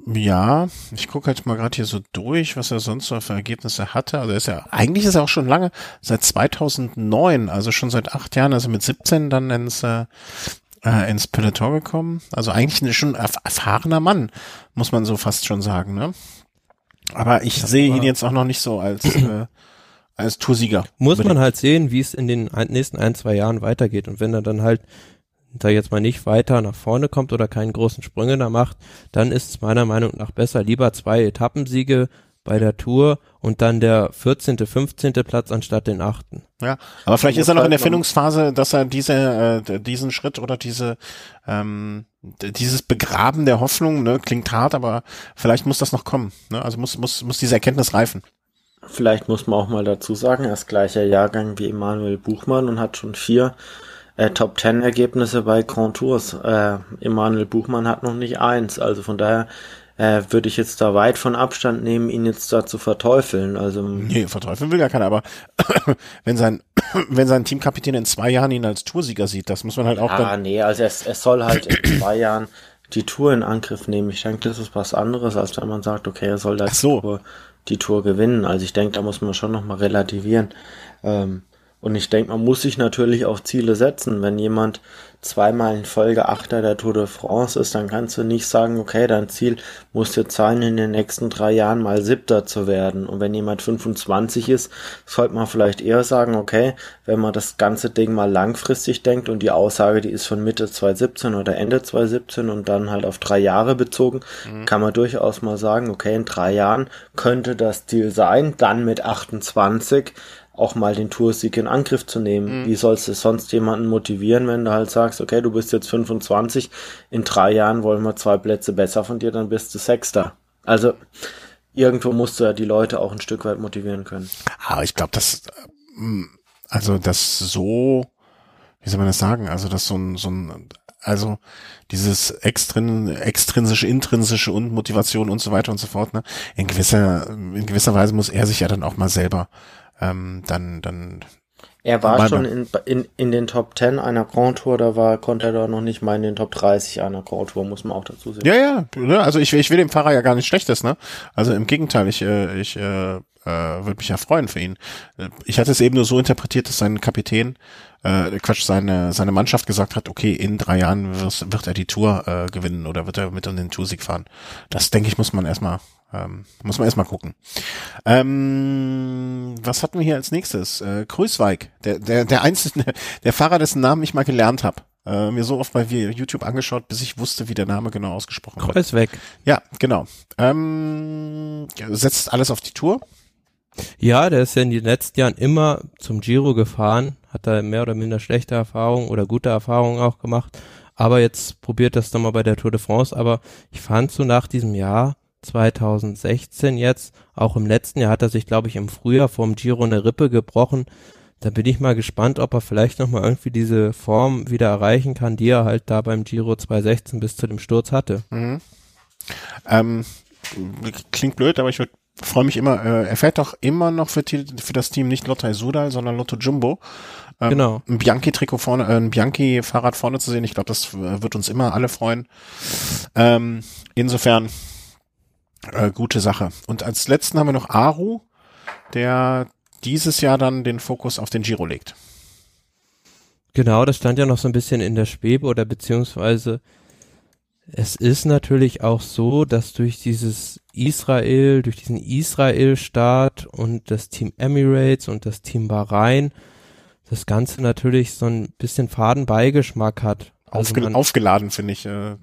Ja, ich gucke halt mal gerade hier so durch, was er sonst so für Ergebnisse hatte. Also er ist ja, eigentlich ist er auch schon lange, seit 2009, also schon seit acht Jahren, also mit 17 dann ins, äh, äh, ins Peloton gekommen. Also eigentlich ein schon erf erfahrener Mann, muss man so fast schon sagen, ne? Aber ich sehe ihn jetzt auch noch nicht so als, äh, als Toursieger. Muss man halt sehen, wie es in den nächsten ein, zwei Jahren weitergeht. Und wenn er dann halt da jetzt mal nicht weiter nach vorne kommt oder keinen großen Sprünge da macht, dann ist es meiner Meinung nach besser, lieber zwei Etappensiege bei der Tour und dann der 14., 15. Platz anstatt den 8. Ja, aber vielleicht ist er noch in der halt noch- Findungsphase, dass er diese, äh, diesen Schritt oder diese, ähm, dieses Begraben der Hoffnung, ne, klingt hart, aber vielleicht muss das noch kommen. Ne? Also muss, muss, muss diese Erkenntnis reifen. Vielleicht muss man auch mal dazu sagen, er ist gleicher Jahrgang wie Emanuel Buchmann und hat schon vier äh, Top Ten Ergebnisse bei Grand Tours. Äh, Emanuel Buchmann hat noch nicht eins. Also von daher äh, würde ich jetzt da weit von Abstand nehmen, ihn jetzt da zu verteufeln. Also Nee, verteufeln will gar keiner, aber wenn sein, wenn sein Teamkapitän in zwei Jahren ihn als Toursieger sieht, das muss man halt auch Ah, nee, also es, es soll halt in zwei Jahren die Tour in Angriff nehmen. Ich denke, das ist was anderes, als wenn man sagt, okay, er soll da so. die, Tour, die Tour gewinnen. Also ich denke, da muss man schon nochmal relativieren. Ähm, und ich denke, man muss sich natürlich auch Ziele setzen. Wenn jemand zweimal in Folge Achter der Tour de France ist, dann kannst du nicht sagen, okay, dein Ziel muss jetzt sein, in den nächsten drei Jahren mal Siebter zu werden. Und wenn jemand 25 ist, sollte man vielleicht eher sagen, okay, wenn man das ganze Ding mal langfristig denkt und die Aussage, die ist von Mitte 2017 oder Ende 2017 und dann halt auf drei Jahre bezogen, kann man durchaus mal sagen, okay, in drei Jahren könnte das Ziel sein, dann mit 28 auch mal den Toursieg in Angriff zu nehmen. Wie sollst du sonst jemanden motivieren, wenn du halt sagst, okay, du bist jetzt 25, in drei Jahren wollen wir zwei Plätze besser von dir, dann bist du Sechster. Also irgendwo musst du ja die Leute auch ein Stück weit motivieren können. aber ich glaube, das, ähm, also das so, wie soll man das sagen, also das so ein, so ein, also dieses extrin, extrinsische, intrinsische und Motivation und so weiter und so fort, ne, in gewisser, in gewisser Weise muss er sich ja dann auch mal selber ähm, dann, dann Er war schon in, in, in den Top 10 einer Grand Tour, da war, konnte er doch noch nicht mal in den Top 30 einer Grand Tour, muss man auch dazu sehen. Ja, ja, ne? also ich, ich will dem Fahrer ja gar nichts Schlechtes, ne? Also im Gegenteil, ich, äh, ich äh, äh, würde mich ja freuen für ihn. Ich hatte es eben nur so interpretiert, dass sein Kapitän, äh, Quatsch, seine, seine Mannschaft gesagt hat, okay, in drei Jahren wird, wird er die Tour äh, gewinnen oder wird er mit um den Toursieg fahren. Das denke ich, muss man erstmal ähm, muss man erstmal gucken. Ähm, was hatten wir hier als nächstes? Äh, Grüßweig, der, der, der einzige, der Fahrer, dessen Namen ich mal gelernt habe. Äh, mir so oft bei YouTube angeschaut, bis ich wusste, wie der Name genau ausgesprochen wird. Kreuzweg. Ja, genau. Ähm, setzt alles auf die Tour. Ja, der ist ja in den letzten Jahren immer zum Giro gefahren, hat da mehr oder minder schlechte Erfahrungen oder gute Erfahrungen auch gemacht. Aber jetzt probiert das nochmal bei der Tour de France. Aber ich fand so nach diesem Jahr, 2016 jetzt. Auch im letzten Jahr hat er sich, glaube ich, im Frühjahr vom Giro eine Rippe gebrochen. Da bin ich mal gespannt, ob er vielleicht nochmal irgendwie diese Form wieder erreichen kann, die er halt da beim Giro 2016 bis zu dem Sturz hatte. Mhm. Ähm, klingt blöd, aber ich würde freue mich immer, äh, er fährt doch immer noch für, für das Team nicht Lotto Sudal, sondern Lotto Jumbo. Ähm, genau. Ein Bianchi-Trikot vorne, äh, ein Bianchi-Fahrrad vorne zu sehen, ich glaube, das wird uns immer alle freuen. Ähm, insofern äh, gute Sache. Und als letzten haben wir noch Aru, der dieses Jahr dann den Fokus auf den Giro legt. Genau, das stand ja noch so ein bisschen in der Schwebe oder beziehungsweise es ist natürlich auch so, dass durch dieses Israel, durch diesen Israel-Staat und das Team Emirates und das Team Bahrain das Ganze natürlich so ein bisschen Fadenbeigeschmack hat. Also Aufge aufgeladen, finde ich. Äh,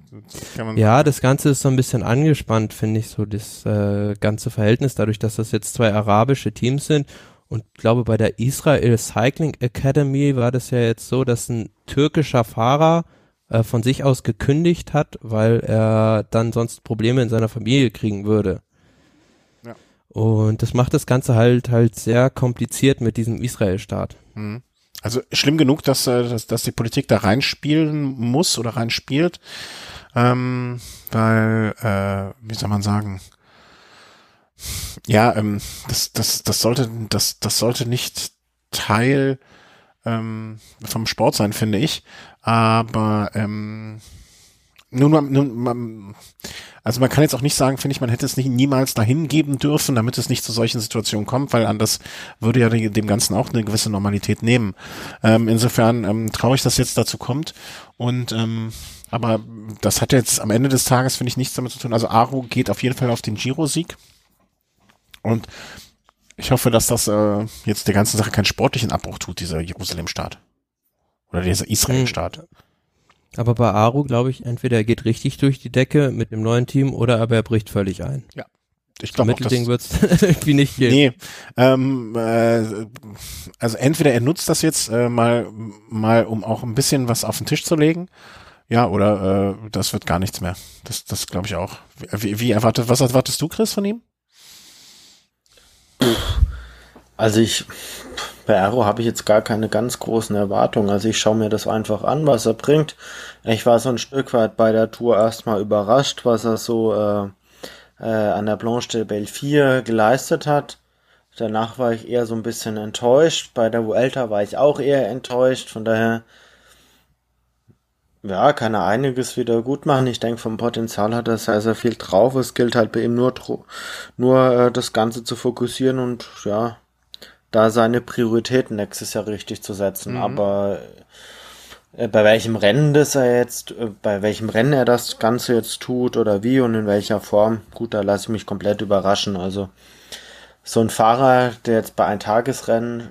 ja, das Ganze ist so ein bisschen angespannt, finde ich, so das äh, ganze Verhältnis, dadurch, dass das jetzt zwei arabische Teams sind. Und ich glaube, bei der Israel Cycling Academy war das ja jetzt so, dass ein türkischer Fahrer äh, von sich aus gekündigt hat, weil er dann sonst Probleme in seiner Familie kriegen würde. Ja. Und das macht das Ganze halt halt sehr kompliziert mit diesem Israel-Staat. Mhm. Also schlimm genug, dass, äh, dass, dass die Politik da reinspielen muss oder reinspielt, ähm, weil, äh, wie soll man sagen, ja, ähm, das, das, das sollte, das, das sollte nicht Teil ähm, vom Sport sein, finde ich. Aber ähm, nun, nun, also man kann jetzt auch nicht sagen, finde ich, man hätte es nicht niemals dahin geben dürfen, damit es nicht zu solchen Situationen kommt, weil anders würde ja dem Ganzen auch eine gewisse Normalität nehmen. Ähm, insofern ähm, traurig, dass jetzt dazu kommt. Und ähm, aber das hat jetzt am Ende des Tages, finde ich, nichts damit zu tun. Also Aro geht auf jeden Fall auf den Giro-Sieg. Und ich hoffe, dass das äh, jetzt der ganzen Sache keinen sportlichen Abbruch tut, dieser Jerusalem-Staat. Oder dieser Israel-Staat. Hm. Aber bei Aru glaube ich, entweder er geht richtig durch die Decke mit dem neuen Team oder aber er bricht völlig ein. Ja. Ich glaube, Mittelding wird es irgendwie nicht gehen. Nee, ähm, äh, also entweder er nutzt das jetzt äh, mal, mal, um auch ein bisschen was auf den Tisch zu legen, ja, oder äh, das wird gar nichts mehr. Das, das glaube ich auch. Wie, wie erwartet, was erwartest du, Chris, von ihm? Also ich, bei Aero habe ich jetzt gar keine ganz großen Erwartungen. Also ich schaue mir das einfach an, was er bringt. Ich war so ein Stück weit bei der Tour erstmal überrascht, was er so äh, äh, an der Blanche de Belleville geleistet hat. Danach war ich eher so ein bisschen enttäuscht. Bei der Vuelta war ich auch eher enttäuscht. Von daher, ja, kann er einiges wieder gut machen. Ich denke, vom Potenzial hat er sehr, sehr viel drauf. Es gilt halt bei ihm nur, nur äh, das Ganze zu fokussieren und ja, da seine Prioritäten nächstes Jahr richtig zu setzen. Mhm. Aber äh, bei welchem Rennen das er jetzt, äh, bei welchem Rennen er das Ganze jetzt tut oder wie und in welcher Form, gut, da lasse ich mich komplett überraschen. Also so ein Fahrer, der jetzt bei ein Tagesrennen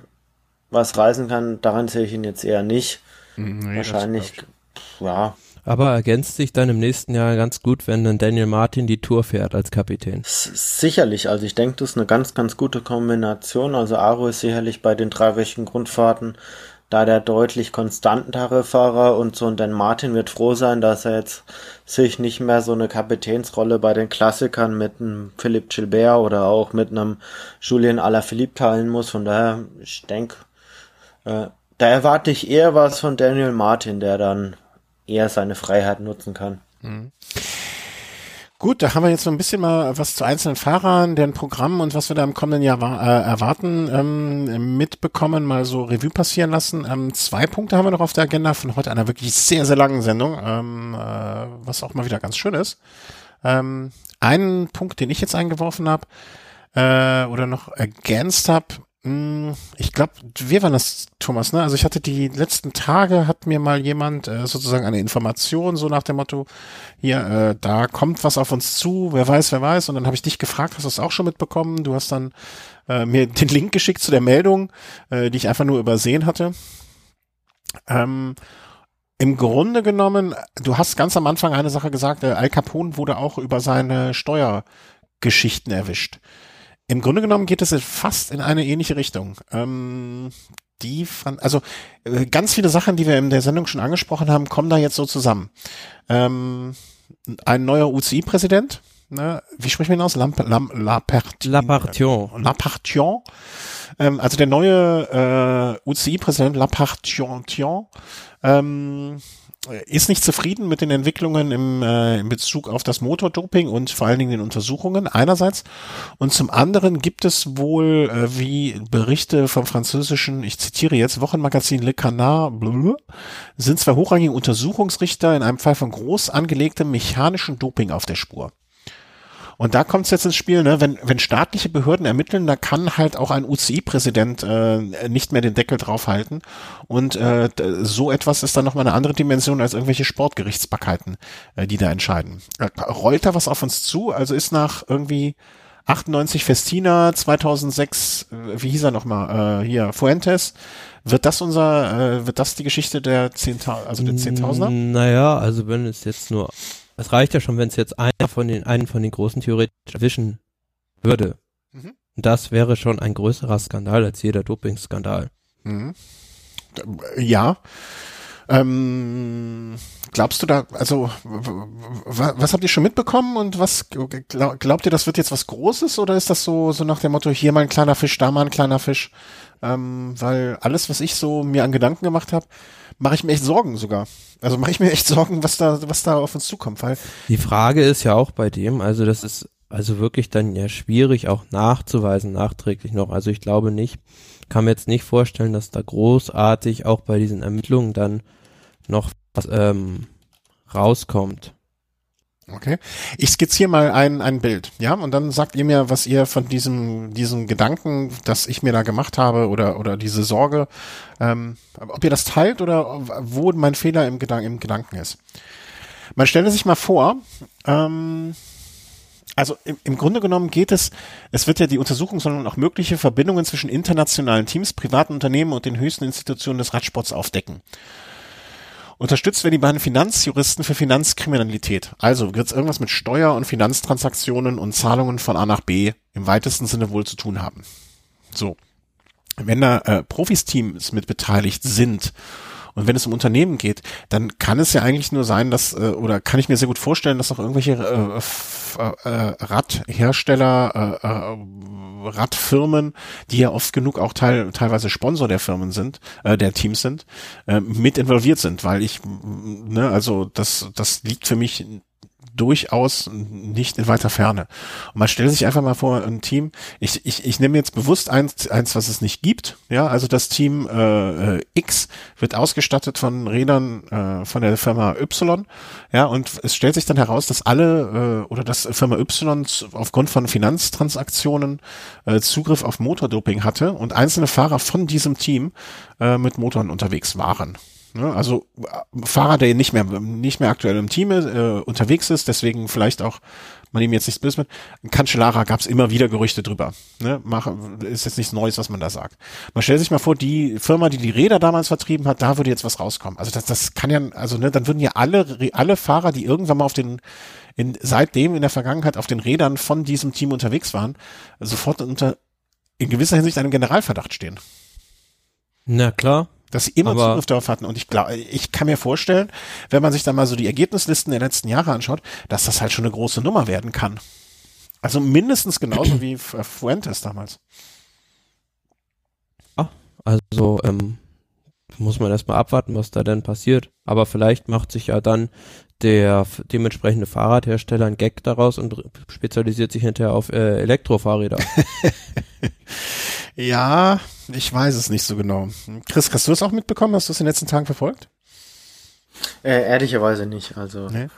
was reisen kann, daran sehe ich ihn jetzt eher nicht. Mhm, nee, Wahrscheinlich, ja, aber ergänzt sich dann im nächsten Jahr ganz gut, wenn dann Daniel Martin die Tour fährt als Kapitän. Sicherlich, also ich denke, das ist eine ganz, ganz gute Kombination. Also Aro ist sicherlich bei den dreiwöchigen Grundfahrten da der deutlich konstantere Fahrer und so und Dan Martin wird froh sein, dass er jetzt sich nicht mehr so eine Kapitänsrolle bei den Klassikern mit einem Philipp Gilbert oder auch mit einem Julien Alaphilippe teilen muss. Von daher, ich denke, äh, da erwarte ich eher was von Daniel Martin, der dann eher seine Freiheit nutzen kann. Mhm. Gut, da haben wir jetzt so ein bisschen mal was zu einzelnen Fahrern, deren Programm und was wir da im kommenden Jahr äh, erwarten, ähm, mitbekommen, mal so Revue passieren lassen. Ähm, zwei Punkte haben wir noch auf der Agenda von heute einer wirklich sehr, sehr langen Sendung, ähm, äh, was auch mal wieder ganz schön ist. Ähm, einen Punkt, den ich jetzt eingeworfen habe, äh, oder noch ergänzt habe, ich glaube, wir waren das, Thomas, ne? Also ich hatte die letzten Tage, hat mir mal jemand äh, sozusagen eine Information, so nach dem Motto, hier, äh, da kommt was auf uns zu, wer weiß, wer weiß. Und dann habe ich dich gefragt, hast du es auch schon mitbekommen? Du hast dann äh, mir den Link geschickt zu der Meldung, äh, die ich einfach nur übersehen hatte. Ähm, Im Grunde genommen, du hast ganz am Anfang eine Sache gesagt, äh, Al Capone wurde auch über seine Steuergeschichten erwischt. Im Grunde genommen geht es fast in eine ähnliche Richtung. Ähm, die fand, also äh, ganz viele Sachen, die wir in der Sendung schon angesprochen haben, kommen da jetzt so zusammen. Ähm, ein neuer UCI-Präsident, ne, wie sprechen wir ihn aus? Lamp, Lapertion. Lapartion. Lapartion. Ähm, also der neue äh, UCI-Präsident Lapartion ähm, ist nicht zufrieden mit den Entwicklungen im, äh, in Bezug auf das Motordoping und vor allen Dingen den Untersuchungen einerseits. Und zum anderen gibt es wohl, äh, wie Berichte vom französischen, ich zitiere jetzt, Wochenmagazin Le Canard, blö, sind zwei hochrangige Untersuchungsrichter in einem Fall von groß angelegtem mechanischen Doping auf der Spur. Und da kommt es jetzt ins Spiel, ne? wenn, wenn staatliche Behörden ermitteln, da kann halt auch ein UCI-Präsident äh, nicht mehr den Deckel draufhalten. Und äh, so etwas ist dann nochmal eine andere Dimension als irgendwelche Sportgerichtsbarkeiten, äh, die da entscheiden. Äh, rollt da was auf uns zu? Also ist nach irgendwie 98 Festina, 2006, äh, wie hieß er nochmal, äh, hier, Fuentes, wird das unser, äh, wird das die Geschichte der 10.000, also der 10.000er? Naja, also wenn es jetzt nur es reicht ja schon, wenn es jetzt einer von den, einen von den großen theoretisch erwischen würde. Mhm. Das wäre schon ein größerer Skandal als jeder Doping-Skandal. Mhm. Ja. Ähm, glaubst du da, also was habt ihr schon mitbekommen und was glaubt ihr, das wird jetzt was Großes oder ist das so so nach dem Motto hier mal ein kleiner Fisch, da mal ein kleiner Fisch? Ähm, weil alles, was ich so mir an Gedanken gemacht habe, mache ich mir echt Sorgen sogar. Also mache ich mir echt Sorgen, was da, was da auf uns zukommt. Weil Die Frage ist ja auch bei dem, also das ist also wirklich dann ja schwierig auch nachzuweisen, nachträglich noch. Also ich glaube nicht, kann mir jetzt nicht vorstellen, dass da großartig auch bei diesen Ermittlungen dann noch was ähm, rauskommt. Okay. Ich skizziere mal ein, ein Bild, ja, und dann sagt ihr mir, was ihr von diesem, diesem Gedanken, das ich mir da gemacht habe, oder, oder diese Sorge, ähm, ob ihr das teilt oder wo mein Fehler im, Gedan im Gedanken ist. Man stelle sich mal vor, ähm, also im, im Grunde genommen geht es, es wird ja die Untersuchung, sondern auch mögliche Verbindungen zwischen internationalen Teams, privaten Unternehmen und den höchsten Institutionen des Radsports aufdecken. Unterstützt werden die beiden Finanzjuristen für Finanzkriminalität. Also wird es irgendwas mit Steuer- und Finanztransaktionen und Zahlungen von A nach B im weitesten Sinne wohl zu tun haben. So. Wenn da äh, Profis-Teams mit beteiligt sind und wenn es um Unternehmen geht, dann kann es ja eigentlich nur sein, dass, äh, oder kann ich mir sehr gut vorstellen, dass auch irgendwelche äh, äh, Radhersteller, äh, äh, Radfirmen, die ja oft genug auch teil, teilweise Sponsor der Firmen sind, äh, der Teams sind, äh, mit involviert sind, weil ich, ne, also das, das liegt für mich durchaus nicht in weiter Ferne. Und man stellt sich einfach mal vor, ein Team, ich, ich, ich nehme jetzt bewusst eins, eins, was es nicht gibt, ja, also das Team äh, X wird ausgestattet von Rädern äh, von der Firma Y, ja, und es stellt sich dann heraus, dass alle äh, oder dass Firma Y aufgrund von Finanztransaktionen äh, Zugriff auf Motordoping hatte und einzelne Fahrer von diesem Team äh, mit Motoren unterwegs waren. Ne? Also äh, Fahrer, der nicht mehr nicht mehr aktuell im Team ist, äh, unterwegs ist, deswegen vielleicht auch man ihm jetzt nichts böse mit. Cancellara gab es immer wieder Gerüchte drüber. Ne? Mach, ist jetzt nichts Neues, was man da sagt. Man stellt sich mal vor, die Firma, die die Räder damals vertrieben hat, da würde jetzt was rauskommen. Also das, das kann ja, also ne, dann würden ja alle alle Fahrer, die irgendwann mal auf den in, seitdem in der Vergangenheit auf den Rädern von diesem Team unterwegs waren, sofort unter in gewisser Hinsicht einem Generalverdacht stehen. Na klar, dass sie immer Zugriff darauf hatten. Und ich glaube, ich kann mir vorstellen, wenn man sich dann mal so die Ergebnislisten der letzten Jahre anschaut, dass das halt schon eine große Nummer werden kann. Also mindestens genauso wie Fuentes damals. Ah, also ähm, muss man erstmal abwarten, was da denn passiert. Aber vielleicht macht sich ja dann der dementsprechende Fahrradhersteller ein Gag daraus und spezialisiert sich hinterher auf äh, Elektrofahrräder. ja, ich weiß es nicht so genau. Chris, hast du es auch mitbekommen? Hast du es in den letzten Tagen verfolgt? Äh, ehrlicherweise nicht. Also, Nee?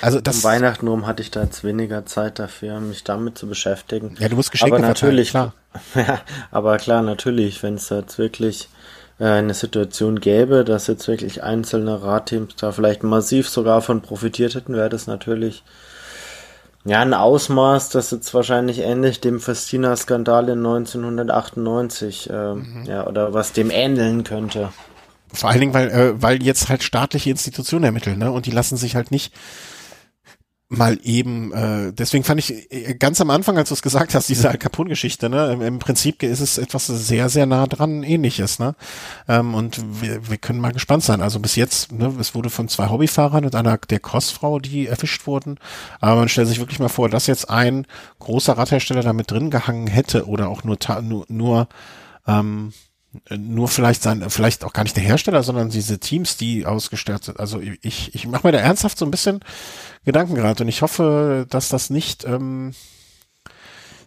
Also das, um Weihnachten rum hatte ich da jetzt weniger Zeit dafür, mich damit zu beschäftigen. ja, du musst Geschenke aber natürlich, verteilen, ja, aber klar, natürlich, wenn es jetzt wirklich äh, eine Situation gäbe, dass jetzt wirklich einzelne Radteams da vielleicht massiv sogar von profitiert hätten, wäre das natürlich ja ein Ausmaß, das jetzt wahrscheinlich ähnlich dem Festina-Skandal in 1998 ähm, ja oder was dem ähneln könnte. Vor allen Dingen, weil, äh, weil jetzt halt staatliche Institutionen ermitteln, ne? Und die lassen sich halt nicht mal eben, äh, deswegen fand ich äh, ganz am Anfang, als du es gesagt hast, diese Al Capone-Geschichte, ne, im, Prinzip ist es etwas sehr, sehr nah dran ähnliches, ne? Ähm, und wir, wir können mal gespannt sein. Also bis jetzt, ne, es wurde von zwei Hobbyfahrern und einer der Crossfrau, die erwischt wurden. Aber man stellt sich wirklich mal vor, dass jetzt ein großer Radhersteller da mit drin gehangen hätte oder auch nur, nur, nur ähm, nur vielleicht sein, vielleicht auch gar nicht der Hersteller, sondern diese Teams, die ausgestattet sind. Also ich, ich mache mir da ernsthaft so ein bisschen Gedanken gerade und ich hoffe, dass das nicht, ähm,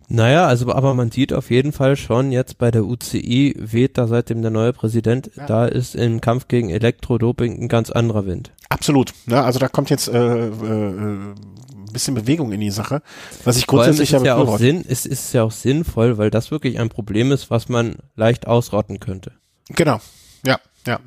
Naja, also aber man sieht auf jeden Fall schon jetzt bei der UCI weht da seitdem der neue Präsident Ja. da ist im Kampf gegen Elektrodoping ein ganz anderer Wind. absolut. Ne? Also da kommt jetzt äh, äh, ein bisschen Bewegung in die Sache, was ich grundsätzlich ist ja auch. Sinn, es ist ja auch sinnvoll, weil das wirklich ein Problem ist, was man leicht ausrotten könnte. Genau, ja, ja.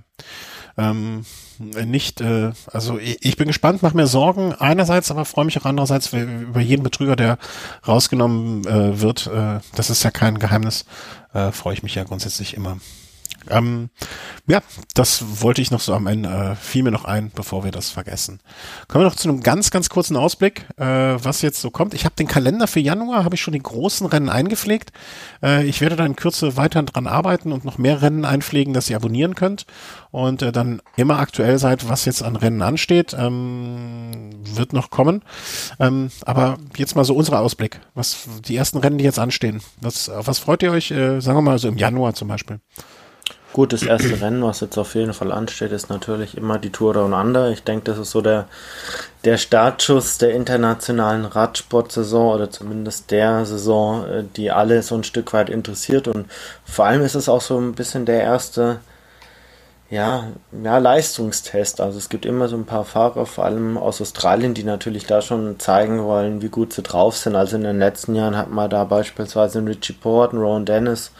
Ähm, nicht, äh, also ich, ich bin gespannt, mache mir Sorgen einerseits, aber freue mich auch andererseits über jeden Betrüger, der rausgenommen äh, wird. Äh, das ist ja kein Geheimnis, äh, freue ich mich ja grundsätzlich immer. Ähm, ja, das wollte ich noch so am Ende, äh, fiel mir noch ein, bevor wir das vergessen. Kommen wir noch zu einem ganz, ganz kurzen Ausblick, äh, was jetzt so kommt. Ich habe den Kalender für Januar, habe ich schon die großen Rennen eingepflegt. Äh, ich werde da in Kürze weiter dran arbeiten und noch mehr Rennen einpflegen, dass ihr abonnieren könnt und äh, dann immer aktuell seid, was jetzt an Rennen ansteht. Ähm, wird noch kommen. Ähm, aber jetzt mal so unser Ausblick. Was die ersten Rennen, die jetzt anstehen. Was, auf was freut ihr euch? Äh, sagen wir mal so im Januar zum Beispiel. Gut, das erste Rennen, was jetzt auf jeden Fall ansteht, ist natürlich immer die Tour Down Under. Ich denke, das ist so der, der Startschuss der internationalen Radsportsaison oder zumindest der Saison, äh, die alle so ein Stück weit interessiert. Und vor allem ist es auch so ein bisschen der erste ja, ja, Leistungstest. Also es gibt immer so ein paar Fahrer, vor allem aus Australien, die natürlich da schon zeigen wollen, wie gut sie drauf sind. Also in den letzten Jahren hat man da beispielsweise einen Richie Port, einen Ron Dennis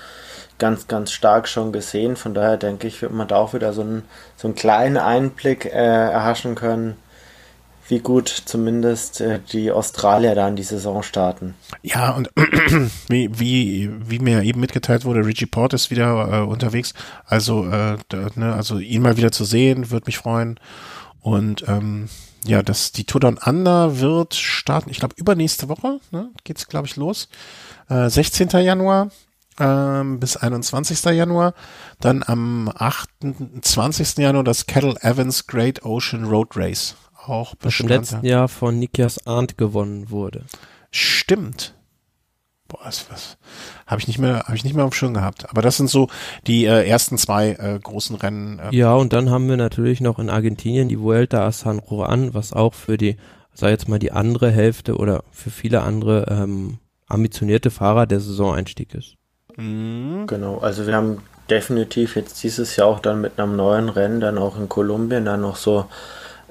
ganz, ganz stark schon gesehen. Von daher denke ich, wird man da auch wieder so einen, so einen kleinen Einblick äh, erhaschen können, wie gut zumindest äh, die Australier da in die Saison starten. Ja, und wie, wie, wie mir eben mitgeteilt wurde, Richie Port ist wieder äh, unterwegs. Also, äh, da, ne, also ihn mal wieder zu sehen, würde mich freuen. Und ähm, ja, das, die Tour Down Under wird starten, ich glaube, übernächste Woche, ne, geht's, glaube ich, los. Äh, 16. Januar ähm, bis 21. Januar. Dann am 28. Januar das Kettle Evans Great Ocean Road Race. Auch Was im letzten Jahr von Nikias Arndt gewonnen wurde. Stimmt. Boah, was, was habe ich nicht mehr, habe ich nicht mehr auf Schirm gehabt. Aber das sind so die äh, ersten zwei äh, großen Rennen. Äh, Ja, und dann haben wir natürlich noch in Argentinien die Vuelta a San Juan, was auch für die, sei jetzt mal die andere Hälfte oder für viele andere ähm, ambitionierte Fahrer der Saisoneinstieg ist. Mh, Genau, also wir haben definitiv jetzt dieses Jahr auch dann mit einem neuen Rennen, dann auch in Kolumbien, dann noch so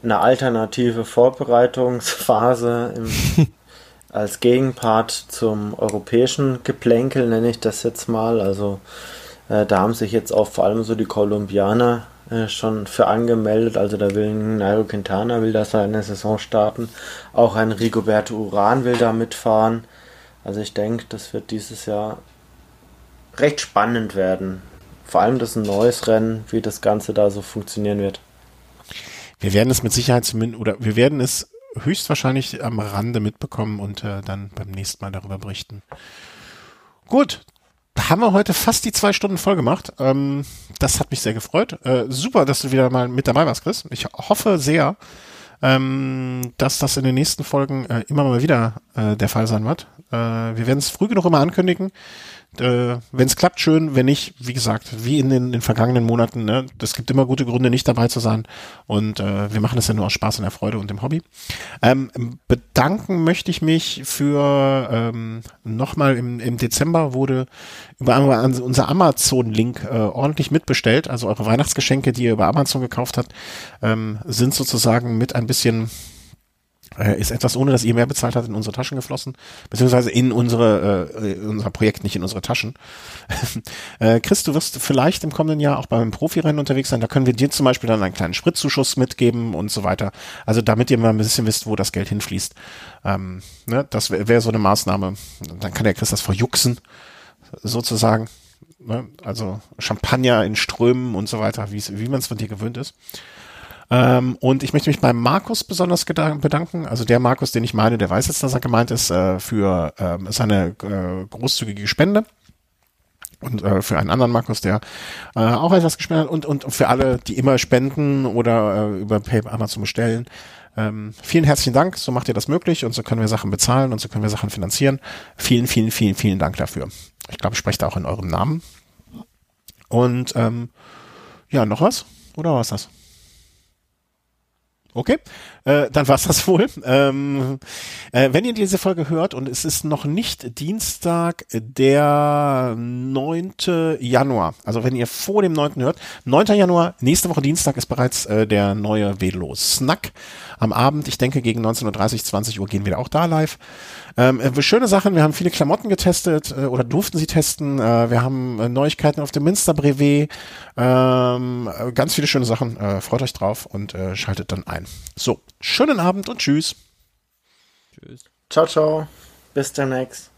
eine alternative Vorbereitungsphase im, als Gegenpart zum europäischen Geplänkel, nenne ich das jetzt mal. Also äh, da haben sich jetzt auch vor allem so die Kolumbianer äh, schon für angemeldet. Also da will Nairo Quintana will da seine Saison starten. Auch ein Rigoberto Uran will da mitfahren. Also ich denke, das wird dieses Jahr recht spannend werden. Vor allem das ein neues Rennen, wie das Ganze da so funktionieren wird. wir werden es mit Sicherheit zumindest, oder wir werden es höchstwahrscheinlich am Rande mitbekommen und äh, dann beim nächsten Mal darüber berichten. Gut. Haben wir heute fast die zwei Stunden voll gemacht. Ähm, das hat mich sehr gefreut. Äh, super, dass du wieder mal mit dabei warst, Chris. Ich hoffe sehr, ähm, dass das in den nächsten Folgen äh, immer mal wieder äh, der Fall sein wird. Äh, wir werden es früh genug immer ankündigen, Äh, wenn es klappt, schön. Wenn nicht, wie gesagt, wie in den, in den vergangenen Monaten, ne, es gibt immer gute Gründe, nicht dabei zu sein. Und äh, wir machen das ja nur aus Spaß und der Freude und dem Hobby. Ähm, bedanken möchte ich mich für ähm, nochmal im, im Dezember wurde über unser Amazon-Link äh, ordentlich mitbestellt. Also eure Weihnachtsgeschenke, die ihr über Amazon gekauft habt, ähm, sind sozusagen mit ein bisschen ist etwas, ohne dass ihr mehr bezahlt habt, in unsere Taschen geflossen, beziehungsweise in unsere, äh, unser Projekt, nicht in unsere Taschen. äh, Chris, du wirst vielleicht im kommenden Jahr auch beim Profirennen unterwegs sein. Da können wir dir zum Beispiel dann einen kleinen Spritzuschuss mitgeben und so weiter. Also damit ihr mal ein bisschen wisst, wo das Geld hinfließt. Ähm, ne, das wäre wär so eine Maßnahme. Dann kann der Chris das verjuxen, sozusagen. Ne? Also Champagner in Strömen und so weiter, wie man es von dir gewöhnt ist. Ähm, und ich möchte mich beim Markus besonders bedanken. Also der Markus, den ich meine, der weiß jetzt, dass er gemeint ist, äh, für äh, seine äh, großzügige Spende und äh, für einen anderen Markus, der äh, auch etwas gespendet hat und und für alle, die immer spenden oder äh, über PayPal Amazon bestellen. Ähm, vielen herzlichen Dank, so macht ihr das möglich und so können wir Sachen bezahlen und so können wir Sachen finanzieren. Vielen, vielen, vielen, vielen Dank dafür. Ich glaube, ich spreche da auch in eurem Namen. Und ähm, ja, noch was? Oder was das? Okay, äh, dann war's das wohl. Ähm, äh, wenn ihr diese Folge hört und es ist noch nicht Dienstag, der 9. Januar, also wenn ihr vor dem 9. hört, 9. Januar, nächste Woche Dienstag ist bereits äh, der neue Velo Snack am Abend. Ich denke gegen 19.30 20 Uhr gehen wir auch da live. Ähm, äh, schöne Sachen, wir haben viele Klamotten getestet äh, oder durften sie testen. Äh, wir haben äh, Neuigkeiten auf dem Münster Brevet. Ähm, äh, ganz viele schöne Sachen. Äh, freut euch drauf und äh, schaltet dann ein. So, schönen Abend und tschüss. Tschüss. Ciao, ciao. Bis demnächst.